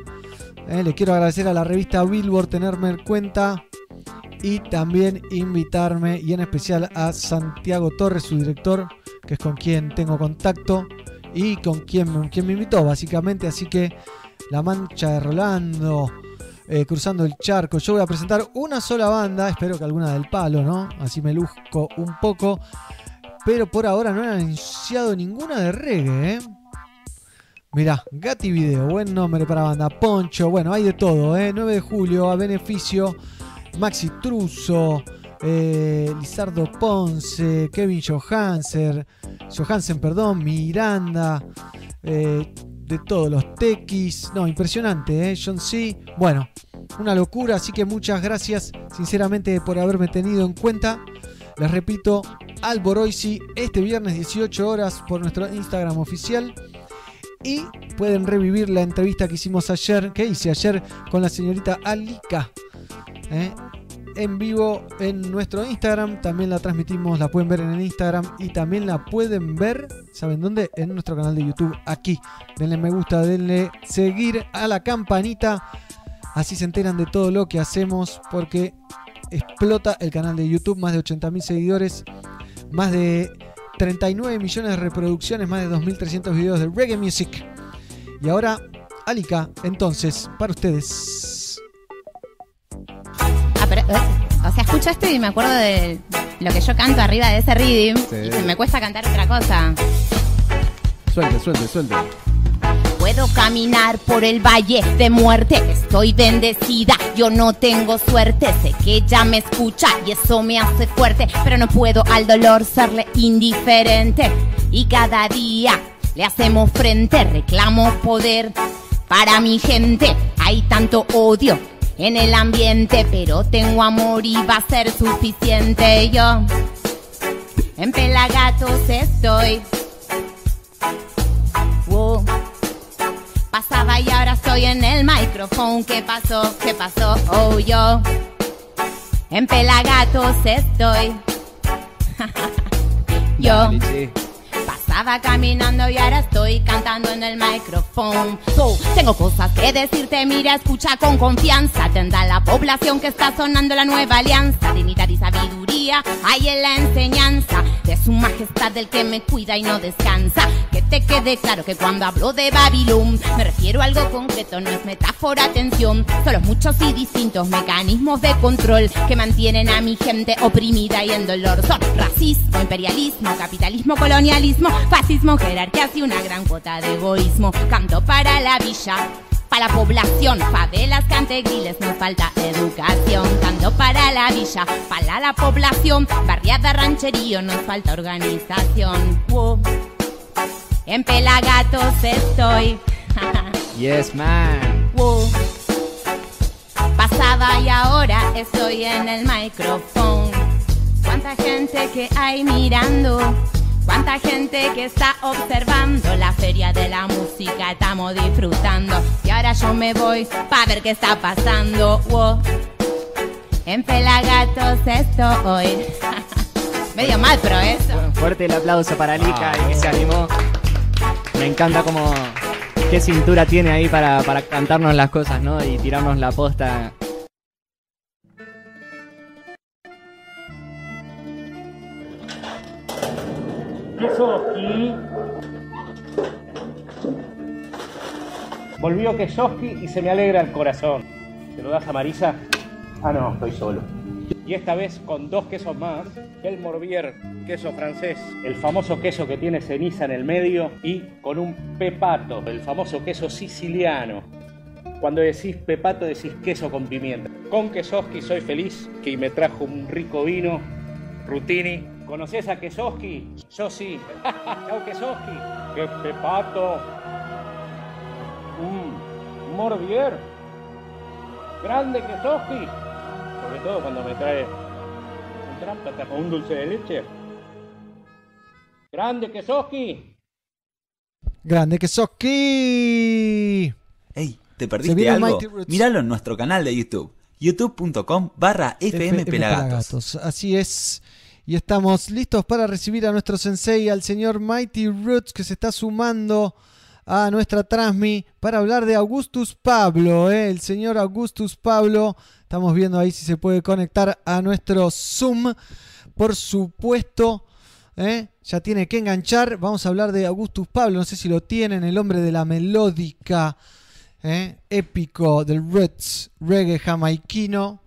S1: Eh, le quiero agradecer a la revista Billboard tenerme en cuenta y también invitarme y en especial a Santiago Torres, su director, que es con quien tengo contacto y con quien, quien me invitó básicamente. Así que La Mancha de Rolando, eh, Cruzando el Charco. Yo voy a presentar una sola banda, espero que alguna del palo, ¿no? Así me luzco un poco. Pero por ahora no han anunciado ninguna de reggae, ¿eh? Mirá, Gatti Video, buen nombre para banda. Poncho, bueno, hay de todo, ¿eh? 9 de julio, a beneficio. Maxi Truso, eh, Lizardo Ponce, Kevin Johansen, Johansen, perdón, Miranda, eh, de todos los tequis. No, impresionante, ¿eh? John C. Bueno, una locura, así que muchas gracias, sinceramente, por haberme tenido en cuenta. Les repito, Alboroisi, este viernes 18 horas por nuestro Instagram oficial. Y pueden revivir la entrevista que hicimos ayer, que hice ayer con la señorita Alika. ¿eh? En vivo en nuestro Instagram. También la transmitimos, la pueden ver en el Instagram. Y también la pueden ver, ¿saben dónde? En nuestro canal de YouTube, aquí. Denle me gusta, denle seguir a la campanita. Así se enteran de todo lo que hacemos. Porque explota el canal de YouTube. Más de 80.000 seguidores. Más de 39 millones de reproducciones, más de 2.300 videos de reggae music. Y ahora, Alika, entonces, para ustedes.
S17: Pero, o sea, escucho esto y me acuerdo de lo que yo canto arriba de ese rhythm y se me cuesta cantar otra cosa.
S1: Suelte, suelte, suelte.
S17: Puedo caminar por el valle de muerte, estoy bendecida, yo no tengo suerte, sé que ella me escucha y eso me hace fuerte, pero no puedo al dolor serle indiferente. Y cada día le hacemos frente, reclamo poder para mi gente, hay tanto odio en el ambiente, pero tengo amor y va a ser suficiente yo. En Pelagatos estoy. Wow. Pasaba y ahora estoy en el micrófono. ¿Qué pasó? ¿Qué pasó? Oh, yo. En Pelagatos estoy. yo. Pasaba caminando y ahora estoy cantando en el micrófono. So, tengo cosas que decirte, mira, escucha con confianza. Tendrá la población que está sonando la nueva alianza. Dignidad y sabiduría hay en la enseñanza de su majestad del que me cuida y no descansa. Que te quede claro que cuando hablo de Babilón me refiero a algo concreto, no es metáfora, atención. Son los muchos y distintos mecanismos de control que mantienen a mi gente oprimida y en dolor. Son racismo, imperialismo, capitalismo, colonialismo, fascismo, jerarquías y una gran cuota de egoísmo. Canto para la villa. Para la población, favelas, cantegriles, nos falta educación. Canto para la villa, para la población, barriada, rancherío, nos falta organización. Wow. En Pelagatos estoy.
S18: Yes, man.
S17: Wow. Pasaba y ahora estoy en el micrófono. Cuánta gente que hay mirando. Cuánta gente que está observando la feria de la música, estamos disfrutando. Y ahora yo me voy para ver qué está pasando. Wow. En Pelagatos estoy. Medio mal, pero eso.
S18: Fuerte el aplauso para Lika y que se animó. Me encanta como qué cintura tiene ahí para, para cantarnos las cosas, ¿no? Y tirarnos la posta.
S16: Kesoski. Volvió Kesoski y se me alegra el corazón. ¿Se lo das a Marisa? Ah, no, estoy solo. Y esta vez con dos quesos más, el Morbier, queso francés, el famoso queso que tiene ceniza en el medio, y con un pepato, el famoso queso siciliano. Cuando decís pepato decís queso con pimienta. Con Kesoski soy feliz, que me trajo un rico vino, Rutini. ¿Conoces a Kesoski? Yo sí. Chau Kesoski. ¡Qué pepato! Mm, Morbier. Grande Kesoski. Sobre todo cuando me trae un trámpata con un dulce de leche. Grande Kesoski.
S1: Grande que sos Ki.
S13: Ey, ¿te perdiste algo? Míralo en nuestro canal de YouTube, youtube.com barra FM Pelagatos.
S1: Así es. Y estamos listos para recibir a nuestro sensei, al señor Mighty Roots, que se está sumando a nuestra transmi para hablar de Augustus Pablo. ¿eh? El señor Augustus Pablo. Estamos viendo ahí si se puede conectar a nuestro Zoom. Por supuesto, ¿eh? ya tiene que enganchar. Vamos a hablar de Augustus Pablo. No sé si lo tienen, el hombre de la melódica. ¿eh? épico del roots reggae jamaiquino.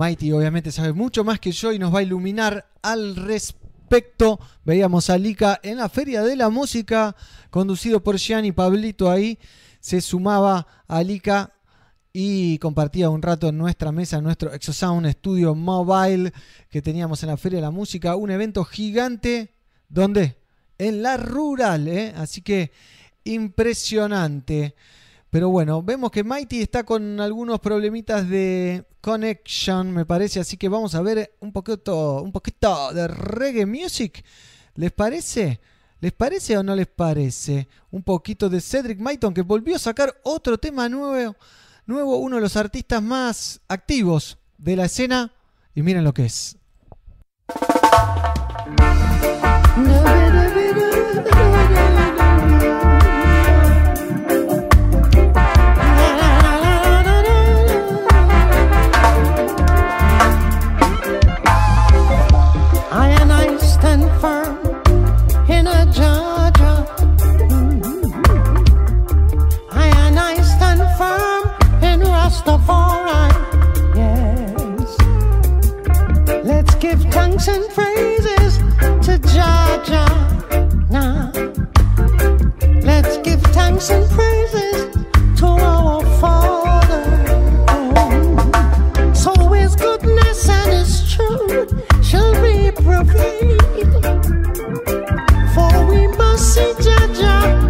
S1: Mighty obviamente sabe mucho más que yo y nos va a iluminar al respecto. Veíamos a Lika en la Feria de la Música, conducido por Gianni Pablito ahí. Se sumaba a Lika y compartía un rato en nuestra mesa, en nuestro Exosound Studio Mobile que teníamos en la Feria de la Música. Un evento gigante. ¿Dónde? En la rural, ¿eh? Así que impresionante. Pero bueno, vemos que Mighty está con algunos problemitas de connection, me parece, así que vamos a ver un poquito, un poquito de reggae music. ¿Les parece? ¿Les parece o no les parece? Un poquito de Cedric Maiton que volvió a sacar otro tema nuevo, nuevo, uno de los artistas más activos de la escena y miren lo que es.
S19: I Rastafari. Yes. Let's give thanks and praises to Georgia. Now, let's give thanks and praises to our Father. So His goodness and His truth shall be proclaimed. For we must see Jaja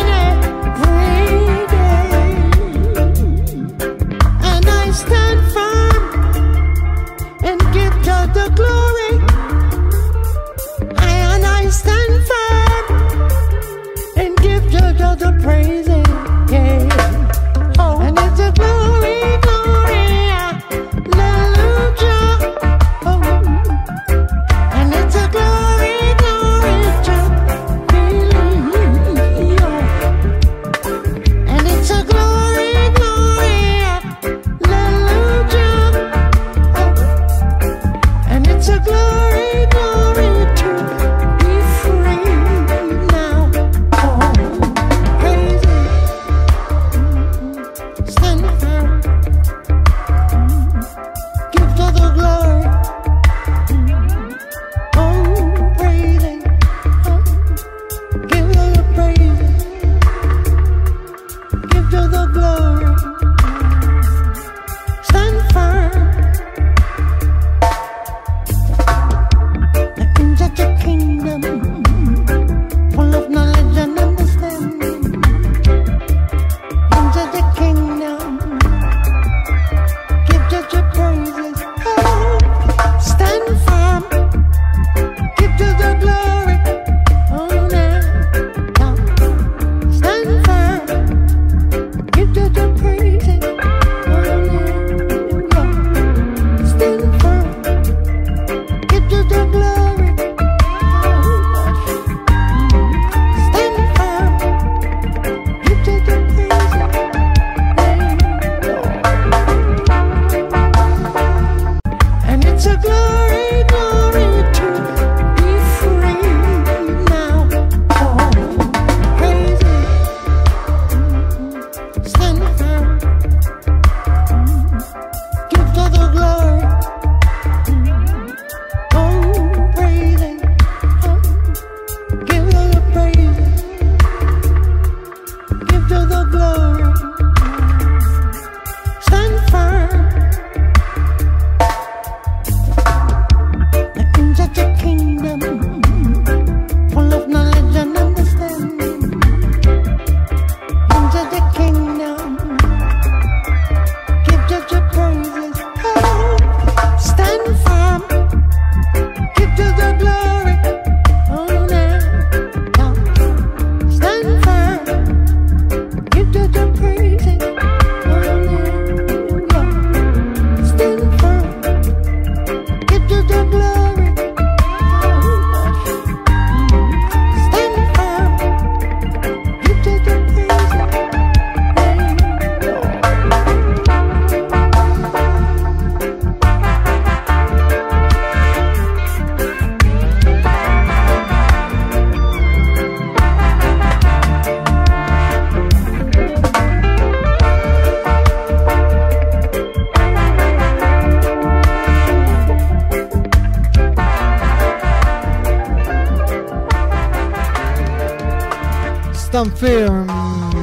S19: Firm,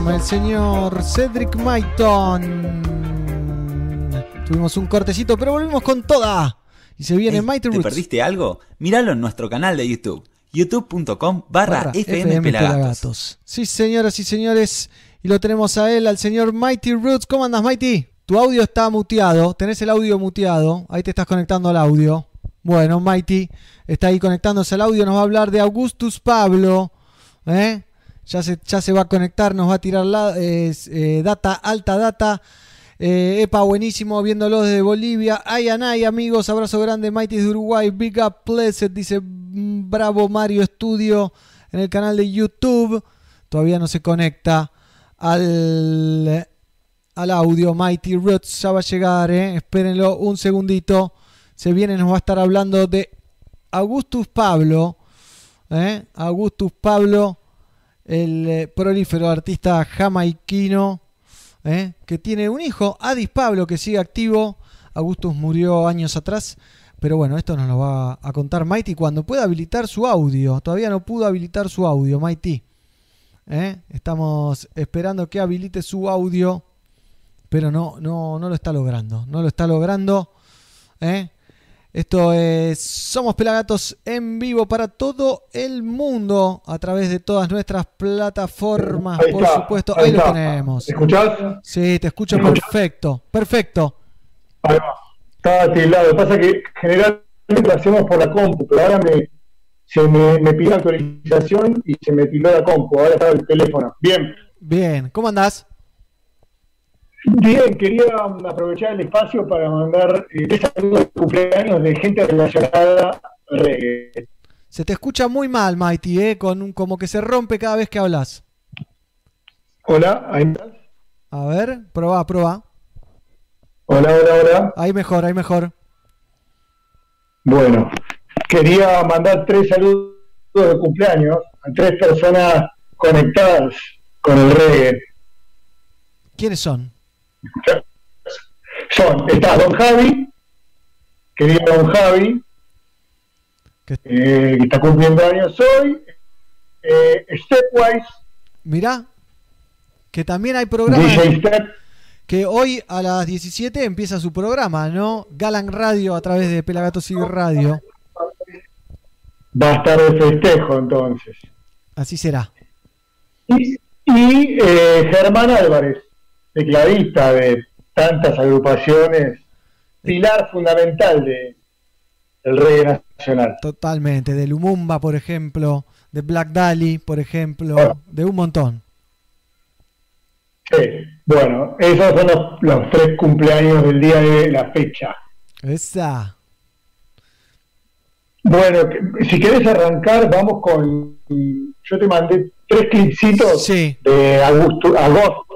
S1: el señor Cedric Maiton. Tuvimos un cortecito, pero volvimos con toda. Y se viene Mighty
S13: ¿Te
S1: Roots.
S13: perdiste algo? Míralo en nuestro canal de YouTube, youtube.com Barra FM Pelagatos.
S1: Sí, señoras y señores. Y lo tenemos a él, al señor Mighty Roots. ¿Cómo andas, Mighty? Tu audio está muteado. Tenés el audio muteado. Ahí te estás conectando al audio. Bueno, Mighty está ahí conectándose al audio. Nos va a hablar de Augustus Pablo. ¿eh? Ya, se, ya se va a conectar. Nos va a tirar la, eh, data, alta data. Eh, Epa, buenísimo, viéndolo desde Bolivia. Ay, anay, amigos, abrazo grande, Mighty de Uruguay. Big up, blessed, dice mm, Bravo Mario Studio en el canal de YouTube. Todavía no se conecta al, al audio. Mighty Roots ya va a llegar, eh. espérenlo un segundito. Se viene, nos va a estar hablando de Augustus Pablo. Augustus Pablo, el eh, prolífero artista jamaiquino. ¿eh? que tiene un hijo, Adis Pablo, que sigue activo. Augustus murió años atrás. Pero bueno, esto nos lo va a contar Mighty cuando pueda habilitar su audio. Todavía no pudo habilitar su audio, Mighty. ¿eh? Estamos esperando que habilite su audio. Pero no, no, no lo está logrando. No lo está logrando. ¿eh? Esto es Somos Pelagatos en vivo para todo el mundo a través de todas nuestras plataformas,
S20: Ahí
S1: por
S20: está,
S1: supuesto.
S20: ahí
S1: Ahí, lo
S20: está.
S1: tenemos.
S20: ¿Me escuchás?
S1: Sí, te escucho
S20: ¿Me escuchás?
S1: perfecto. Perfecto.
S20: Ahí va. Estaba tildado. Lo que pasa es que generalmente lo hacemos por la compu, pero ahora me, se me, me pidió actualización y se me tildó la compu. Ahora está el teléfono. Bien.
S1: Bien, ¿cómo andás?
S20: Bien, quería aprovechar el espacio para mandar eh, saludos de cumpleaños de gente relacionada al reggae.
S1: Se te escucha muy mal, Mighty, ¿eh? Con un, como que se rompe cada vez que hablas.
S20: Hola, ahí estás.
S1: A ver, probá, probá.
S20: Hola, hola, hola.
S1: Ahí mejor, ahí mejor.
S20: Bueno, quería mandar tres saludos de cumpleaños a tres personas conectadas con el reggae.
S1: ¿Quiénes son?
S20: Son, está Don Javi, querido Don Javi, eh, que está cumpliendo años hoy, eh, Stepwise,
S1: Mirá, que también hay programa.
S20: DJ Step,
S1: Que hoy a las 17 empieza su programa, ¿no? Galan Radio a través de Pelagatos y Radio.
S20: va a estar de festejo entonces.
S1: Así será.
S20: Y, y, eh, Germán Álvarez, tecladista de tantas agrupaciones, pilar fundamental de, del reggae nacional.
S1: Totalmente. De Lumumba, por ejemplo. De Black Dali, por ejemplo. De un montón.
S20: Sí, bueno, esos son los, los tres cumpleaños del día de la fecha.
S1: Esa.
S20: Bueno, si querés arrancar, vamos con. Yo te mandé tres clipsitos de Augusto, Agosto,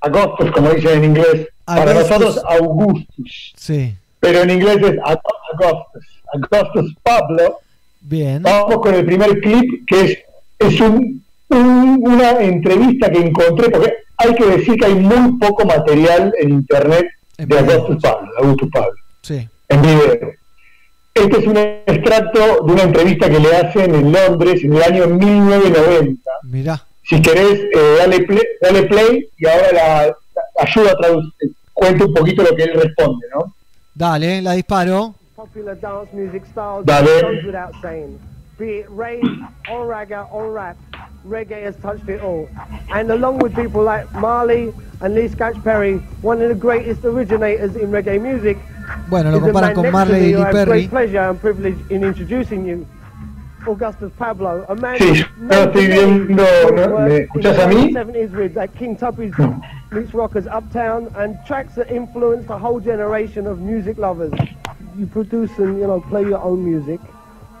S20: Agostos, como dicen en inglés. Para nosotros, Augustus.
S1: Sí.
S20: Pero en inglés es Ag- Agostus. Agostus Pablo.
S1: Bien.
S20: Vamos con el primer clip, que es, es un, un- una entrevista que encontré, porque hay que decir que hay muy poco material en internet de Agostus Pablo, Augustus Pablo,
S1: Sí.
S20: en video. Este es un extracto de una entrevista que le hacen en Londres en el año 1990.
S1: Mirá.
S20: Si querés, eh, dale, play, dale play y ahora la, la- ayuda a traducir, cuenta un poquito lo que él responde, ¿no?
S1: Dale, la disparo.
S21: popular dance music styles
S20: Dale.
S21: goes without saying. Be it rave or ragga or rap, reggae has touched it all. And along with people like Marley and Lee Scratch Perry, one of the greatest originators in reggae music,
S1: Bueno, lo comparan con Marley y Lee Perry.
S21: Augustus Pablo, a man
S20: Sí, yo estoy viendo, ¿no? ¿me escuchás a mí?
S21: 70s with like King Tubby's Meets Rockers Uptown and tracks that influenced a whole generation of music lovers. You produce and you know play your own music.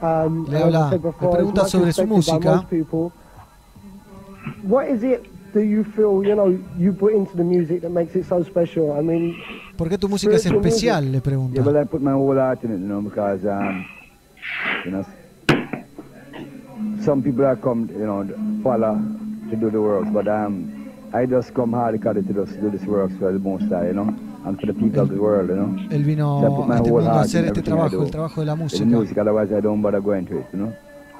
S21: Um,
S1: Le
S21: and as I
S1: habla,
S21: said
S1: le pregunta sobre su música.
S21: people. What is it that you feel you know you put into the music that makes it so special? I mean,
S1: ¿Por qué tu música es
S21: spiritual
S1: especial?
S21: music.
S1: Le pregunta.
S22: Yeah, well, I put my whole heart in it, you know, because, um, you know, some people have come, you know, follow to do the work, but um, I just come hard because to just do this work for the most High, you know, and for the people of the world, you know.
S1: Él vino a este mundo a hacer este trabajo, el trabajo de la música.
S22: The music, otherwise I don't bother going to it, you know.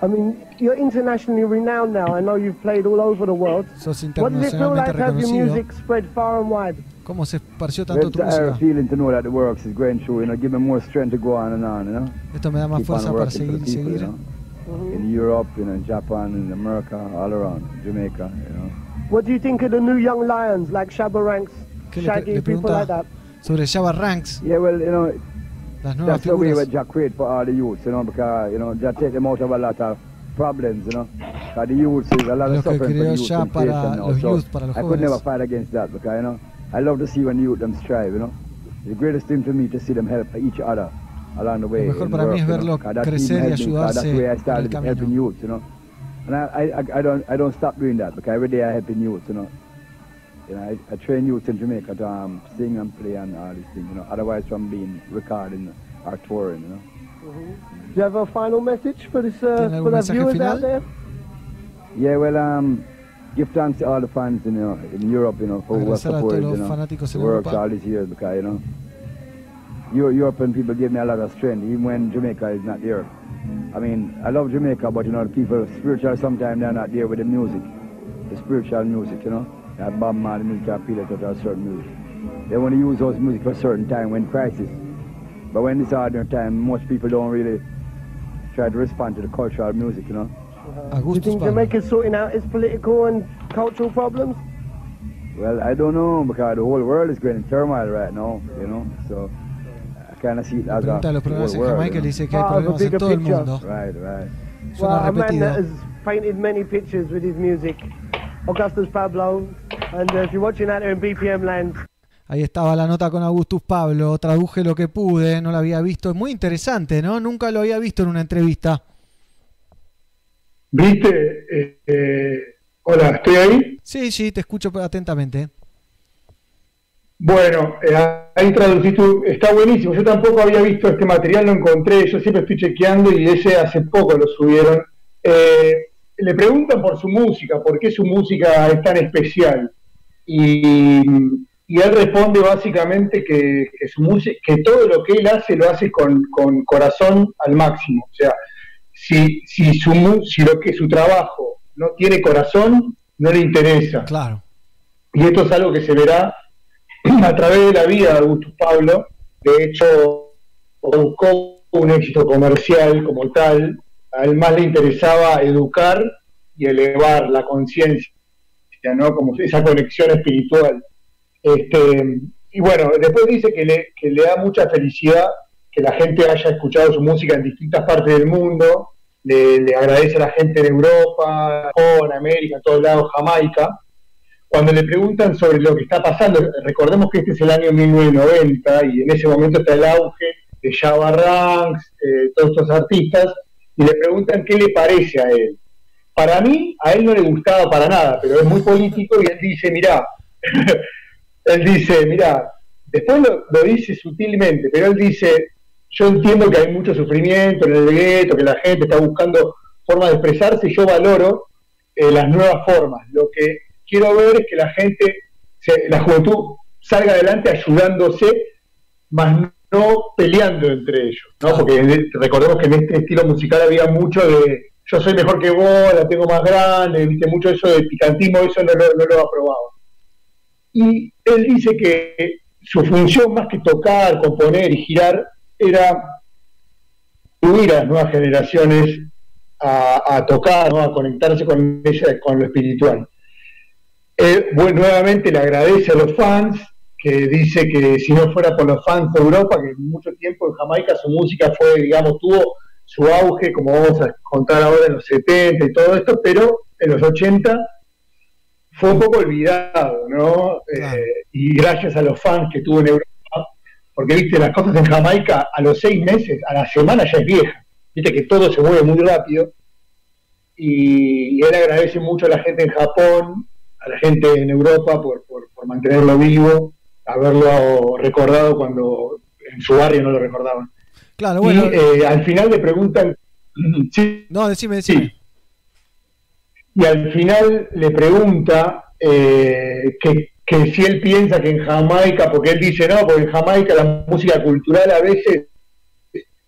S21: I mean, you're internationally renowned now. I know you've played all over the world.
S1: Sos
S21: What does it feel like
S1: internacionalmente
S21: to have your
S1: reconocido.
S21: music spread far and wide?
S1: ¿Cómo se esparció tanto tu
S22: it's a
S1: música?
S22: feeling to know that the works is going through, you know, give me more strength to go on and on, you know.
S1: Esto me da más fuerza para seguir seguir.
S22: You know. In Europe, you know, in Japan, in America, all around, Jamaica, you know.
S21: What do you think of the new young lions like Shabba Ranks,
S1: ¿Qué le,
S21: Shaggy,
S1: le
S21: people like that?
S1: sobre Java Ranks?
S22: Yeah, well, you know,
S1: Las nuevas
S22: that's the way
S1: figuras.
S22: what Jack create for all the youths, you know, because, you know, Jack take them out of a lot of problems, you know. Because the youths is a lot of
S1: que
S22: suffering for the youth
S1: ya
S22: and
S1: para
S22: creation now.
S1: los
S22: So
S1: youth, para los
S22: I could never fight against that because, you know, I love to see when the youth them strive, you know. The greatest thing to me to see them help each other along the way.
S1: mejor
S22: in
S1: para mí
S22: work,
S1: es
S22: you know,
S1: verlo
S22: 'cause that team
S1: crecer y
S22: helped me, 'cause
S1: ayudarse
S22: That's the I
S1: en el
S22: started
S1: camino.
S22: helping youth, you know. And I, I, I, don't, I don't stop doing that because every day I helping youth, you know. You know, I, I train youth in Jamaica to um, sing and play and all these things, you know. Otherwise, from being recording or touring, you know.
S21: Do you have a final message for this uh, for the viewers
S22: final?
S21: out there?
S22: Yeah, well, um, give thanks to all the fans in, you know, in Europe, you know, for who have
S1: Agradecer a todos
S22: supported, you know,
S1: fanáticos
S22: the works
S1: Europa.
S22: all these years because, you know, Eu- European people give me a lot of strength, even when Jamaica is not there. I mean, I love Jamaica, but, you know, the people, spiritual, sometimes they're not there with the music, the spiritual music, you know. That Bob Marley music appeal to a certain music. They want to use those music for a certain time when crisis. But when it's ordinary time, most people don't really try to respond to the cultural music, you know.
S21: Uh, Do you think Jamaica's sorting out its political and cultural problems?
S22: Well, I don't know because the whole world is going in turmoil right now, you know. So I kind of see a
S1: Pregunta de los problemas en Jamaica y
S22: you
S1: le dice que hay
S21: Part of a
S1: problemas en todo el mundo.
S22: Right, right.
S1: Suena
S21: a man that
S1: repetido.
S21: has painted many pictures with his music, Augustus Pablo. And uh, if you're watching there in BPM land,
S1: Ahí estaba la nota con Augustus Pablo, traduje lo que pude, no la había visto. Es muy interesante, ¿no? Nunca lo había visto en una entrevista.
S20: ¿Viste? Eh, eh, hola, ¿estoy ahí?
S1: Sí, sí, te escucho atentamente.
S20: Bueno, eh, ahí traduciste, está buenísimo. Yo tampoco había visto este material, lo encontré. Yo siempre estoy chequeando y ese hace poco lo subieron. Eh, le preguntan por su música, por qué su música es tan especial. Y, y él responde básicamente que, que su música, que todo lo que él hace lo hace con, con corazón al máximo. O sea, si, si, su, si lo que su trabajo no tiene corazón, no le interesa.
S1: Claro.
S20: Y esto es algo que se verá a través de la vida de Augusto Pablo. De hecho, buscó un éxito comercial como tal. A él más le interesaba educar y elevar la conciencia, ¿no? Como esa conexión espiritual. Este, y bueno, después dice que le, que le da mucha felicidad que la gente haya escuchado su música en distintas partes del mundo. Le, agradece a la gente en Europa, Japón, América, en todos lados, Jamaica cuando le preguntan sobre lo que está pasando, recordemos que este es el año 1990 y en ese momento está el auge de Java Ranks, eh, todos estos artistas, y le preguntan qué le parece a él. Para mí, a él no le gustaba para nada, pero es muy político y él dice, mirá, él dice, mirá, después lo, dice sutilmente, pero él dice, yo entiendo que hay mucho sufrimiento en el gueto, que la gente está buscando formas de expresarse, y yo valoro eh, las nuevas formas. Lo que quiero ver que la gente, la juventud salga adelante ayudándose, más no peleando entre ellos, ¿no? Porque recordemos que en este estilo musical había mucho de yo soy mejor que vos, la tengo más grande, viste mucho eso de picantismo, eso no, lo- no lo aprobaba. Y él dice que su función más que tocar, componer y girar era subir a las nuevas generaciones a, a tocar, ¿no? a conectarse con ella, con lo espiritual. Eh, bueno, nuevamente le agradece a los fans, que dice que si no fuera por los fans de Europa, que mucho tiempo en Jamaica su música fue, digamos, tuvo su auge, como vamos a contar ahora en los 70 y todo esto, pero en los 80 fue un poco olvidado, ¿no? Eh, y gracias a los fans que tuvo en Europa, porque viste, las cosas en Jamaica a los seis meses, a la semana ya es vieja, viste que todo se mueve muy rápido, y, y él agradece mucho a la gente en Japón, a la gente en Europa por, por, por mantenerlo vivo, haberlo recordado cuando en su barrio no lo recordaban.
S1: Claro, bueno.
S20: Y eh, al final le preguntan, sí,
S1: No, decime, decime.
S20: y al final le pregunta eh, que, que si él piensa que en Jamaica, porque él dice, no, porque en Jamaica la música cultural a veces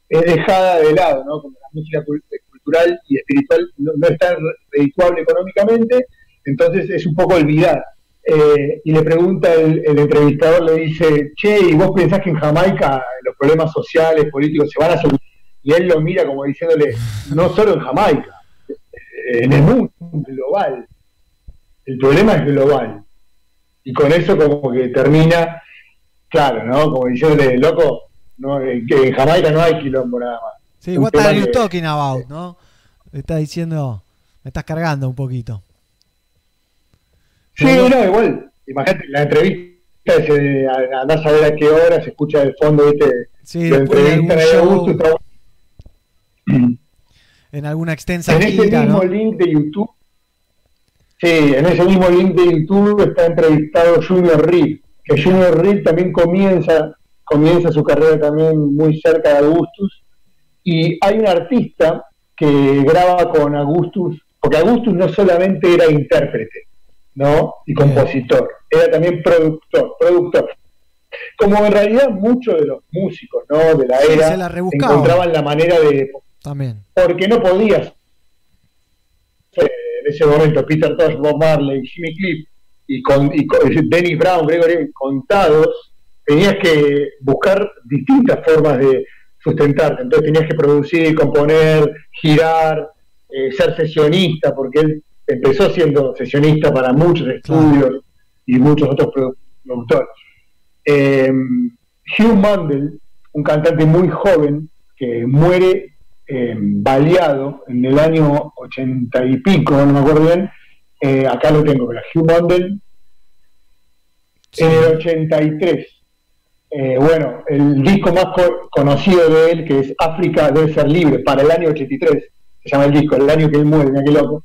S20: es dejada de lado, ¿no? Como la música cul- cultural y espiritual no, no es tan redituable económicamente, entonces es un poco olvidar. Eh, y le pregunta el, el entrevistador, le dice, che, ¿y vos pensás que en Jamaica los problemas sociales, políticos se van a solucionar? Y él lo mira como diciéndole, no solo en Jamaica, en el mundo global. El problema es global. Y con eso como que termina, claro, ¿no? Como diciéndole, loco, no, eh, en Jamaica no hay quilombo nada más.
S1: Sí, what are you talking about, ¿no? Le está diciendo, me estás cargando un poquito.
S20: Sí, no, igual, imagínate, la entrevista a- andás a ver a qué hora se escucha de fondo, viste,
S1: Sí,
S20: lo
S1: después de
S20: entrevistan
S1: algún
S20: ahí a
S1: show. En alguna extensa
S20: En ese mismo
S1: ¿no?
S20: link de YouTube, sí, en ese mismo link de YouTube está entrevistado Junior Reed, que Junior Reed también comienza, comienza su carrera también muy cerca de Augustus, y hay un artista que graba con Augustus, porque Augustus no solamente era intérprete, ¿no? Y compositor, era también productor, productor. Como en realidad muchos de los músicos, ¿no? De la
S1: Sí,
S20: era
S1: se la rebuscaba.
S20: encontraban la manera de
S1: También.
S20: porque no podías en ese momento Peter Tosh, Bob Marley, Jimmy Cliff y, con, y con- Dennis Brown, Gregory contados, tenías que buscar distintas formas de sustentarte. Entonces tenías que producir, componer, girar, eh, ser sesionista, porque él empezó siendo sesionista para muchos estudios y muchos otros produ- productores. Eh, Hugh Mundell, un cantante muy joven que muere eh, baleado en el año ochenta y pico, no me acuerdo bien, eh, acá lo tengo, pero Hugh Mundell en el 83. Eh, bueno, el disco más co- conocido de él, que es África debe ser libre, para el año 83, se llama el disco, el año que él muere, mira qué loco,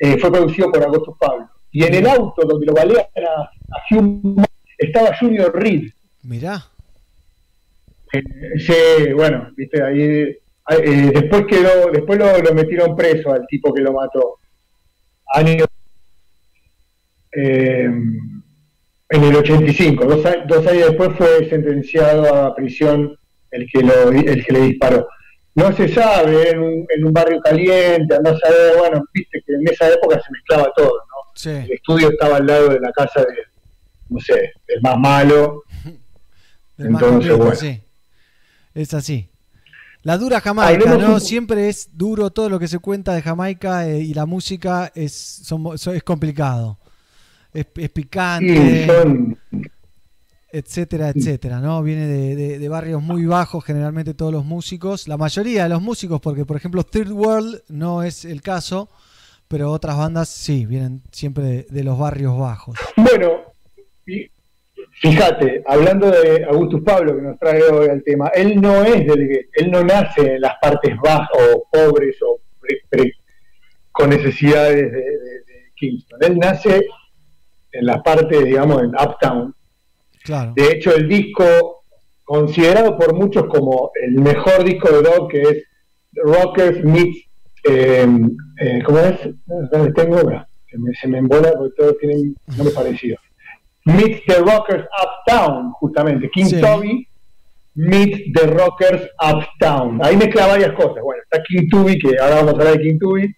S20: eh, fue producido por Agosto Pablo. Y en el auto donde lo balean a, Mundell estaba Junior Reed,
S1: Mirá.
S20: eh, sí, bueno, viste, ahí eh, después quedó, después lo, lo metieron preso al tipo que lo mató. Año, eh, en el 85, dos, dos años después fue sentenciado a prisión el que, lo, el que le disparó. No se sabe, en un, en un barrio caliente, andás a ver, bueno, viste que en esa época se mezclaba todo, ¿no? El estudio estaba al lado de la casa de, no sé, del más malo.
S1: Del más
S20: Entonces,
S1: completo,
S20: bueno.
S1: sí. Es así. La dura Jamaica, ¿no?
S20: un-
S1: Siempre es duro todo lo que se cuenta de Jamaica eh, y la música es, son- es complicado. Es, es picante,
S20: Y son-
S1: etcétera, etcétera, ¿no? Viene de, de- de barrios muy bajos generalmente todos los músicos. La mayoría de los músicos, porque por ejemplo Third World no es el caso, pero otras bandas sí, vienen siempre de, de los barrios bajos.
S20: Bueno, fíjate, hablando de Augustus Pablo, que nos trae hoy al tema, él no es del gueto, él no nace en las partes bajas o pobres o pre- pre- con necesidades de, de- de Kingston. Él nace en la parte, digamos, en Uptown.
S1: Claro.
S20: De hecho, el disco, considerado por muchos como el mejor disco de rock, que es Rockers Meets, eh, eh, ¿cómo es? ¿Dónde tengo? Se me, se me embola porque todos tienen nombres parecidos. Meets the Rockers Uptown, justamente. King
S1: Sí.
S20: Toby Meets the Rockers Uptown. Ahí mezcla varias cosas. Bueno, está King Tubi, que ahora vamos a hablar de King Tubi.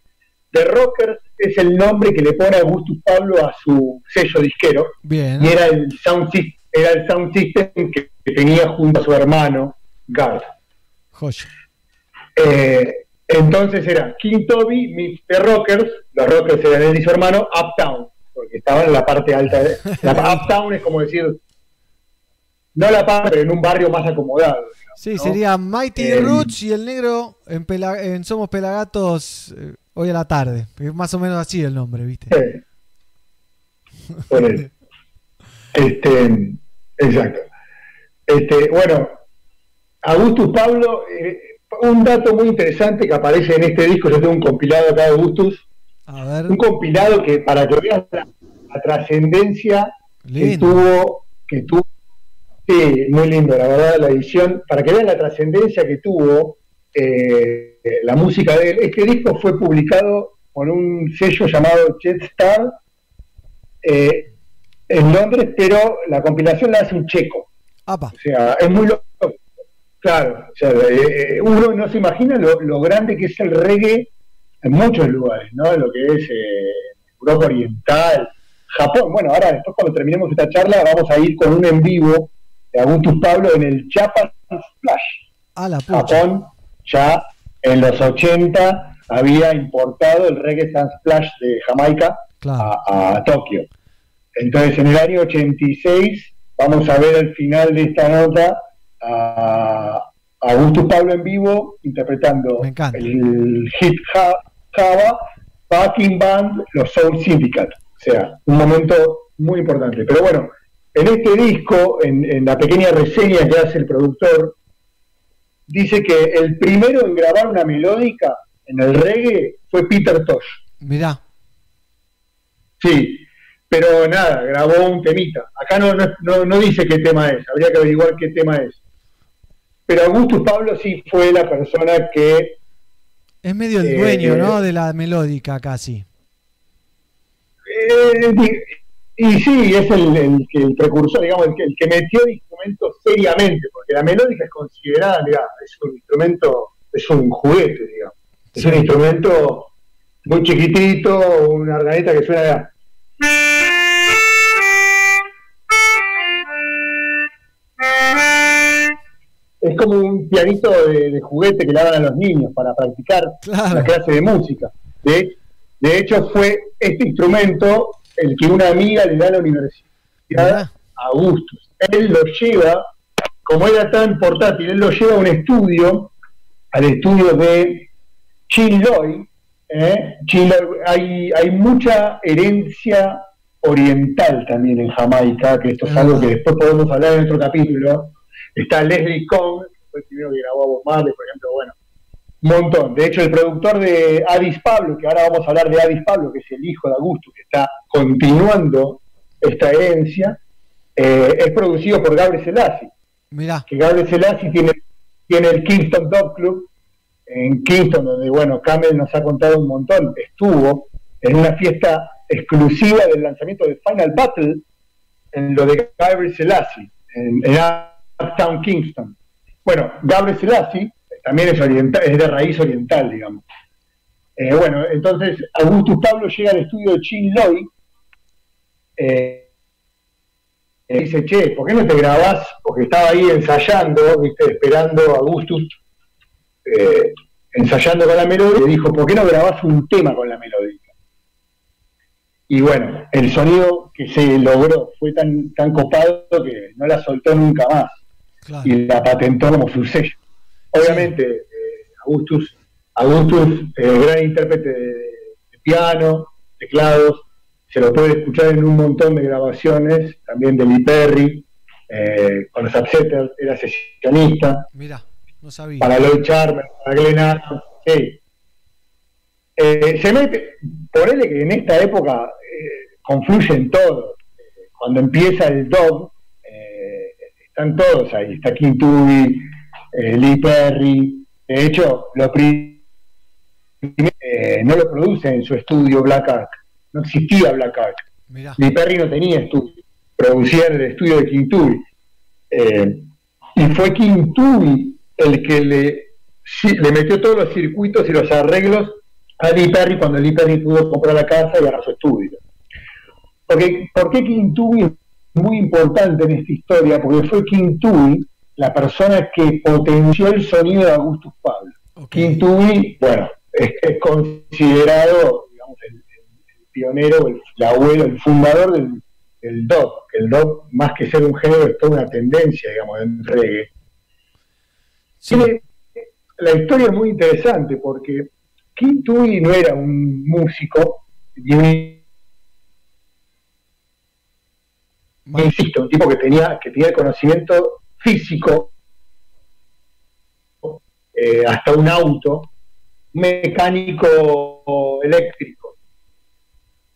S20: The Rockers es el nombre que le pone Augustus Pablo a su sello disquero
S1: Bien.
S20: y era el sound system, era el sound system que, tenía junto a su hermano Garth.
S1: Joya.
S20: Eh, entonces era King Toby The Rockers, los Rockers eran él y su hermano, Uptown, porque estaban en la parte alta. De, la, uptown es como decir, no la parte, pero en un barrio más acomodado.
S1: Sí,
S20: ¿no?
S1: sería Mighty
S20: Eh,
S1: Roots y el negro en, Pela- en Somos Pelagatos eh, hoy a la tarde. Es más o menos así el nombre, ¿viste?
S20: por él. Este, exacto. Este, bueno, Augustus Pablo, eh, un dato muy interesante que aparece en este disco, yo tengo un compilado acá de Augustus,
S1: A ver.
S20: un compilado que para que veas la, la trascendencia que tuvo, que tuvo, sí, muy lindo, la verdad, la edición, para que vean la trascendencia que tuvo eh, la música de él. Este disco fue publicado con un sello llamado Jetstar eh, en Londres, pero la compilación la hace un checo.
S1: Apa.
S20: O sea, es muy loco. Claro, o sea, eh, uno no se imagina lo, lo grande que es el reggae en muchos lugares, ¿no? Lo que es eh, Europa Oriental, Japón. Bueno, ahora después cuando terminemos esta charla vamos a ir con un en vivo de Augustus Pablo en el Japan Splash.
S1: A la pucha.
S20: Japón ya en los 80 había importado el reggae Splash de Jamaica a, a Tokio. Entonces en el año 86 vamos a ver al final de esta nota a Augustus Pablo en vivo interpretando el hit Ja- Java, Backing Band, los Soul Syndicate. O sea, un momento muy importante. Pero bueno, en este disco, en, en la pequeña reseña que hace el productor, dice que el primero en grabar una melódica en el reggae fue Peter Tosh.
S1: Mirá.
S20: Sí, pero nada, grabó un temita. Acá no, no, no- dice qué tema es, habría que averiguar qué tema es. Pero Augustus Pablo sí fue la persona que
S1: Es medio el
S20: Eh,
S1: dueño,
S20: eh,
S1: ¿no? De la melódica casi.
S20: Eh, y sí, es el, el el precursor, digamos, el que, el que metió el instrumento seriamente, porque la melódica es considerada, digamos, es un instrumento, es un juguete, digamos. Es un instrumento muy chiquitito, una organeta que suena. Es como un pianito de, de juguete que le dan a los niños para practicar la clase de música. De, de hecho, fue este instrumento el que una amiga le da a la universidad a Augustus. Él lo lleva, como era tan portátil, él lo lleva a un estudio, al estudio de Chiloy. ¿Eh? Chiloy, hay, hay mucha herencia oriental también en Jamaica, que esto es algo que después podemos hablar en otro capítulo. Está Leslie Kong, que fue el primero que grabó a Bob Marley, por ejemplo, bueno, un montón. De hecho, el productor de Addis Pablo, que ahora vamos a hablar de Addis Pablo, que es el hijo de Augusto, que está continuando esta herencia, eh, es producido por Gabriel Selassie.
S1: Mirá.
S20: Que Gabriel Selassie tiene, tiene el Kingston Dog Club en Kingston, donde, bueno, Camel nos ha contado un montón. Estuvo en una fiesta exclusiva del lanzamiento de Final Battle en lo de Gabriel Selassie, en, en Uptown Kingston. Bueno, Gabriel Selassie también es, oriental, es de raíz oriental, digamos. Eh, bueno, entonces Augustus Pablo llega al estudio de Chin Loy eh, y dice, che, ¿por qué no te grabás? Porque estaba ahí ensayando, ¿viste? esperando a Augustus, eh, ensayando con la melodía, dijo, ¿por qué no grabás un tema con la melodía? Y bueno, el sonido que se logró fue tan, tan copado que no la soltó nunca más. Y la patentó como su sello. Obviamente, eh, Augustus, Augustus eh, gran intérprete de, de piano, teclados, se lo puede escuchar en un montón de grabaciones, también de Lee Perry, eh, con los Upsetters, era sesionista,
S1: Mira, no sabía.
S20: para Lloyd Charmer, para Glenn Adams, sí. Eh, se mete, ponele que en esta época eh, confluyen todos. Cuando empieza el dog, eh, están todos ahí. Está King Tubby, eh, Lee Perry. De hecho, lo pri- eh, no lo produce en su estudio Black Ark. No existía Black Ark.
S1: Mirá.
S20: Lee Perry no tenía estudio. Producía en el estudio de. Eh, y fue Tubby el que le, metió todos los circuitos y los arreglos a Lee Perry cuando Lee Perry pudo comprar la casa y agarrar su estudio. Porque, ¿Por qué es muy importante en esta historia? Porque fue Tubby la persona que potenció el sonido de Augustus Pablo. Tubby, bueno, es, es considerado digamos, el, pionero, el, el abuelo, el fundador del, del que El dub, más que ser un género, es toda una tendencia, digamos, en reggae. Tiene- la historia es muy interesante porque Tubby no era un músico ni un insisto, un tipo que tenía, que tenía el conocimiento físico eh, hasta un auto, mecánico eléctrico.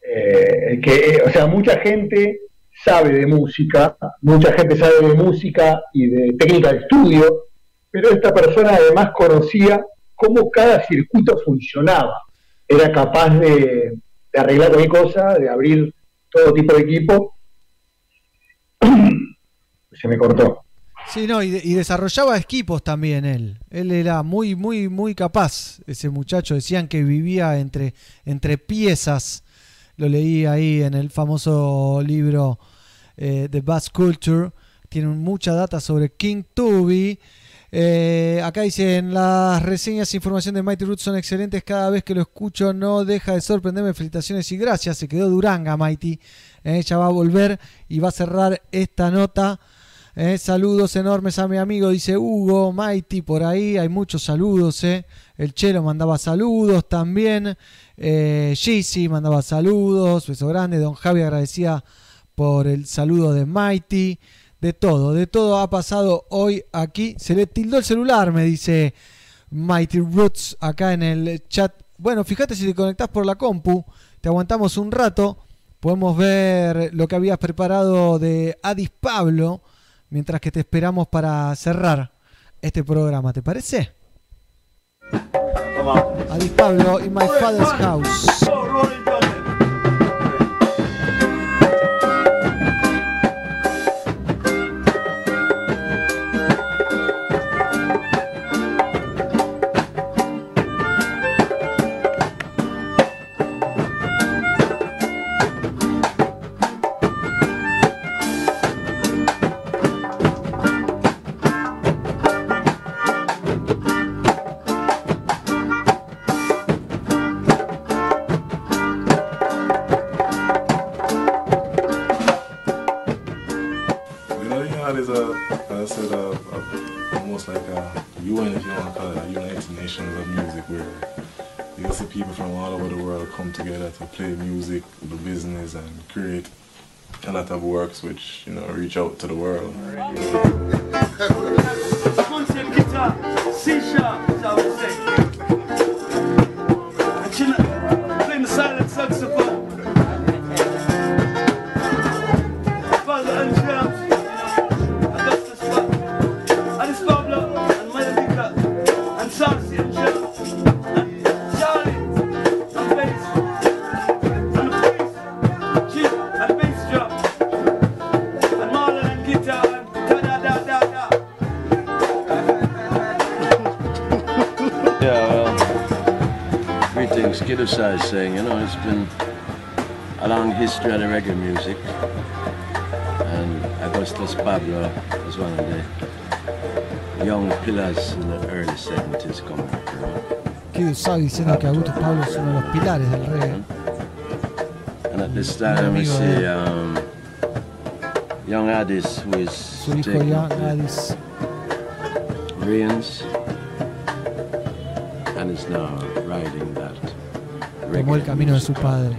S20: Eh, que, eh, o sea, mucha gente sabe de música, mucha gente sabe de música y de técnica de estudio, pero esta persona además conocía cómo cada circuito funcionaba. Era capaz de, arreglar cualquier cosa, de abrir todo tipo de equipo. Se me cortó.
S1: Sí, no, y, de- y desarrollaba equipos también él. Él era muy, muy, muy capaz. Ese muchacho decían que vivía entre, entre piezas. Lo leí ahí en el famoso libro eh, The Bass Culture. Tiene mucha data sobre King Tubi. Eh, acá dicen las reseñas e información de Mighty Roots son excelentes. Cada vez que lo escucho no deja de sorprenderme. Felicitaciones y gracias. Se quedó Duranga, Mighty. Eh, ella va a volver y va a cerrar esta nota. Eh, saludos enormes a mi amigo, dice Hugo, Mighty, por ahí hay muchos saludos. Eh. El Chelo mandaba saludos también. Eh, mandaba saludos, beso grande. Don Javi agradecía por el saludo de Mighty. De todo, de todo ha pasado hoy aquí. Se le tildó el celular, me dice Mighty Roots acá en el chat. Bueno, fíjate si te conectás por la compu, te aguantamos un rato. Podemos ver lo que habías preparado de Adis Pablo mientras que te esperamos para cerrar este programa, ¿te parece? Adis Pablo in my father's house.
S23: Together to play music, do business, and create a lot of works which, you know, reach out to the world.
S24: Saying, you know, it's been a long history of the reggae music. And Augustus Pablo was one of the young pillars in the early 70s coming know.
S1: Kidu diciendo que Augusto Pablo es uno de los pilares del reggae.
S24: And at this time, we see um, young Addis, who is
S1: Su hijo Young Addis.
S24: reins
S1: El camino de su padre.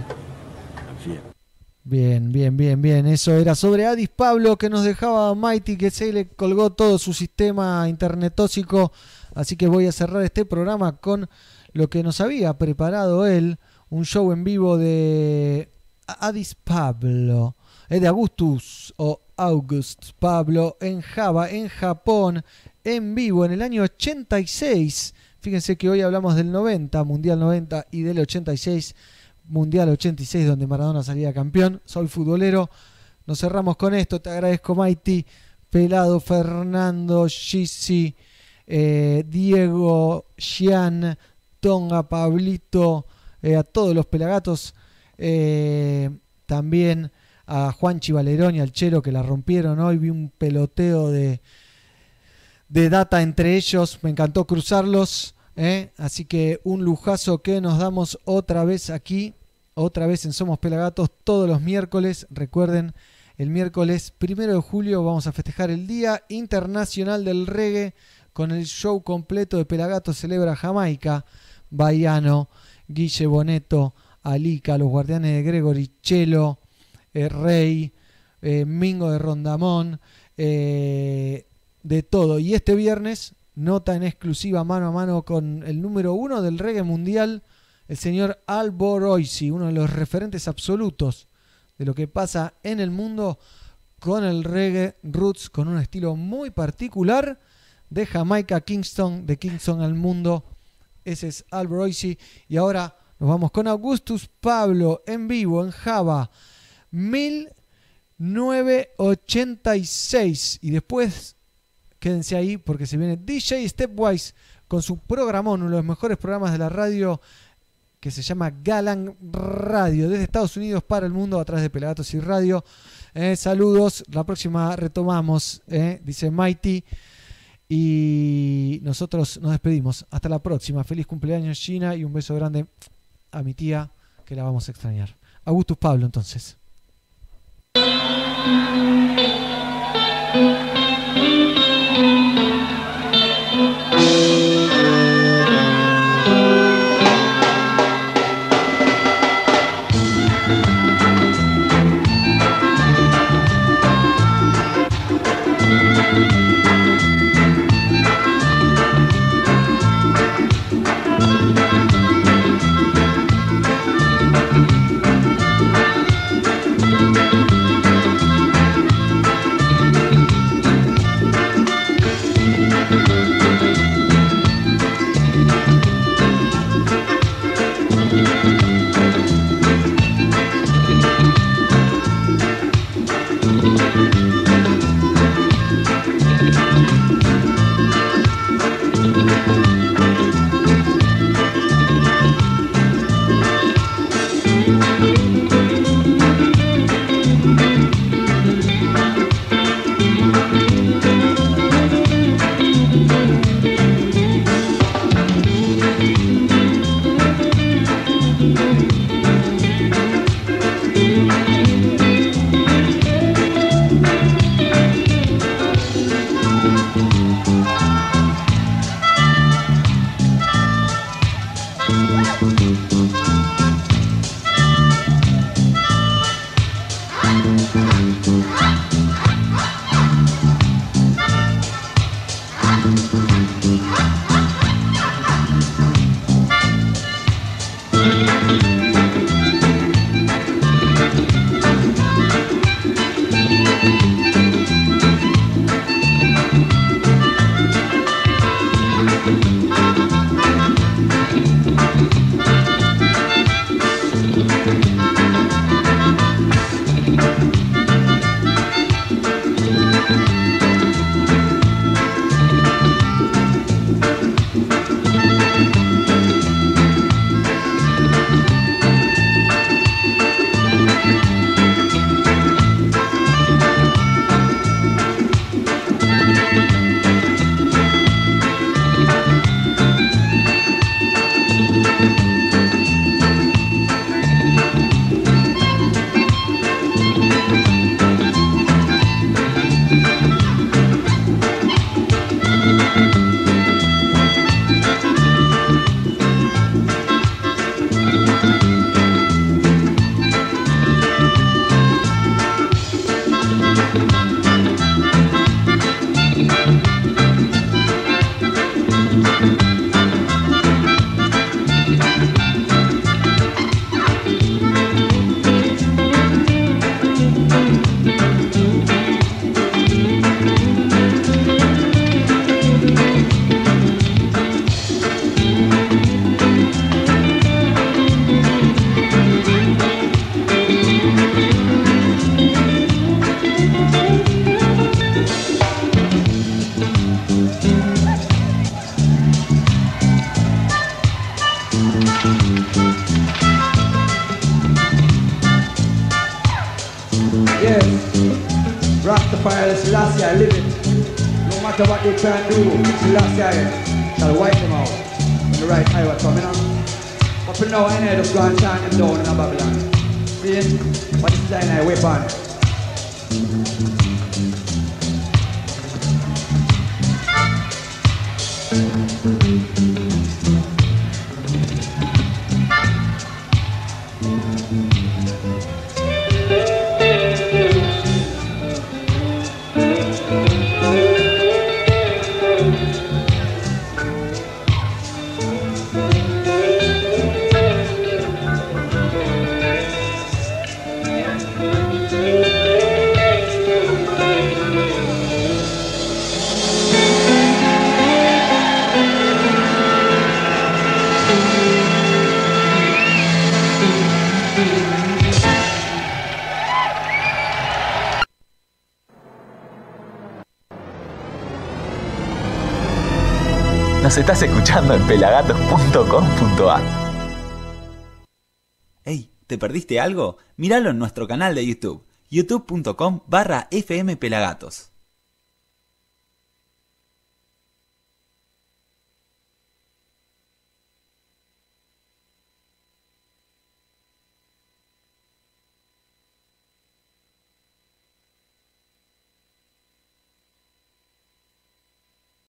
S1: Bien, bien, bien, bien. Eso era sobre Adis Pablo que nos dejaba Mighty, que se le colgó todo su sistema internetóxico. Así que voy a cerrar este programa con lo que nos había preparado él, un show en vivo de Adis Pablo, eh, de Augustus o August Pablo en Java, en Japón, en vivo en el año 86. Fíjense que hoy hablamos del 90, Mundial 90 y del 86. Mundial 86 donde Maradona salía campeón. Soy futbolero. Nos cerramos con esto. Te agradezco Mighty, Pelado, Fernando, Gizzy, eh, Diego, Gian, Tonga, Pablito, eh, a todos los pelagatos. eh, también a Juanchi Valerón y al Chero que la rompieron hoy. Vi un peloteo de, de data entre ellos. Me encantó cruzarlos. ¿Eh? Así que un lujazo que nos damos otra vez aquí. Otra vez en Somos Pelagatos todos los miércoles. Recuerden, el miércoles primero de julio vamos a festejar el Día Internacional del Reggae con el show completo de Pelagatos Celebra Jamaica. Baiano, Guille Boneto, Alica, los guardianes de Gregory, Chelo, eh, Rey, eh, Mingo de Rondamón, de todo. Y este viernes, nota en exclusiva mano a mano con el número uno del reggae mundial, el señor Alboroisi, uno de los referentes absolutos de lo que pasa en el mundo con el reggae roots, con un estilo muy particular de Jamaica Kingston, de Kingston al mundo. Ese es Alboroisi. Y ahora nos vamos con Augustus Pablo en vivo en Java. 1986 y después Quédense ahí porque se viene DJ Stepwise con su programón, uno de los mejores programas de la radio que se llama Galan Radio, desde Estados Unidos para el mundo a través de Pelagatos y Radio. Eh, saludos, la próxima retomamos, eh, dice Mighty. Y nosotros nos despedimos. Hasta la próxima. Feliz cumpleaños, Gina, y un beso grande a mi tía, que la vamos a extrañar. Augustus Pablo, entonces.
S25: It. No matter what they try and do, Selassie I shall
S13: estás escuchando en pelagatos.com.ar. Hey, ¿te perdiste algo? Míralo en nuestro canal de YouTube, youtube.com barra.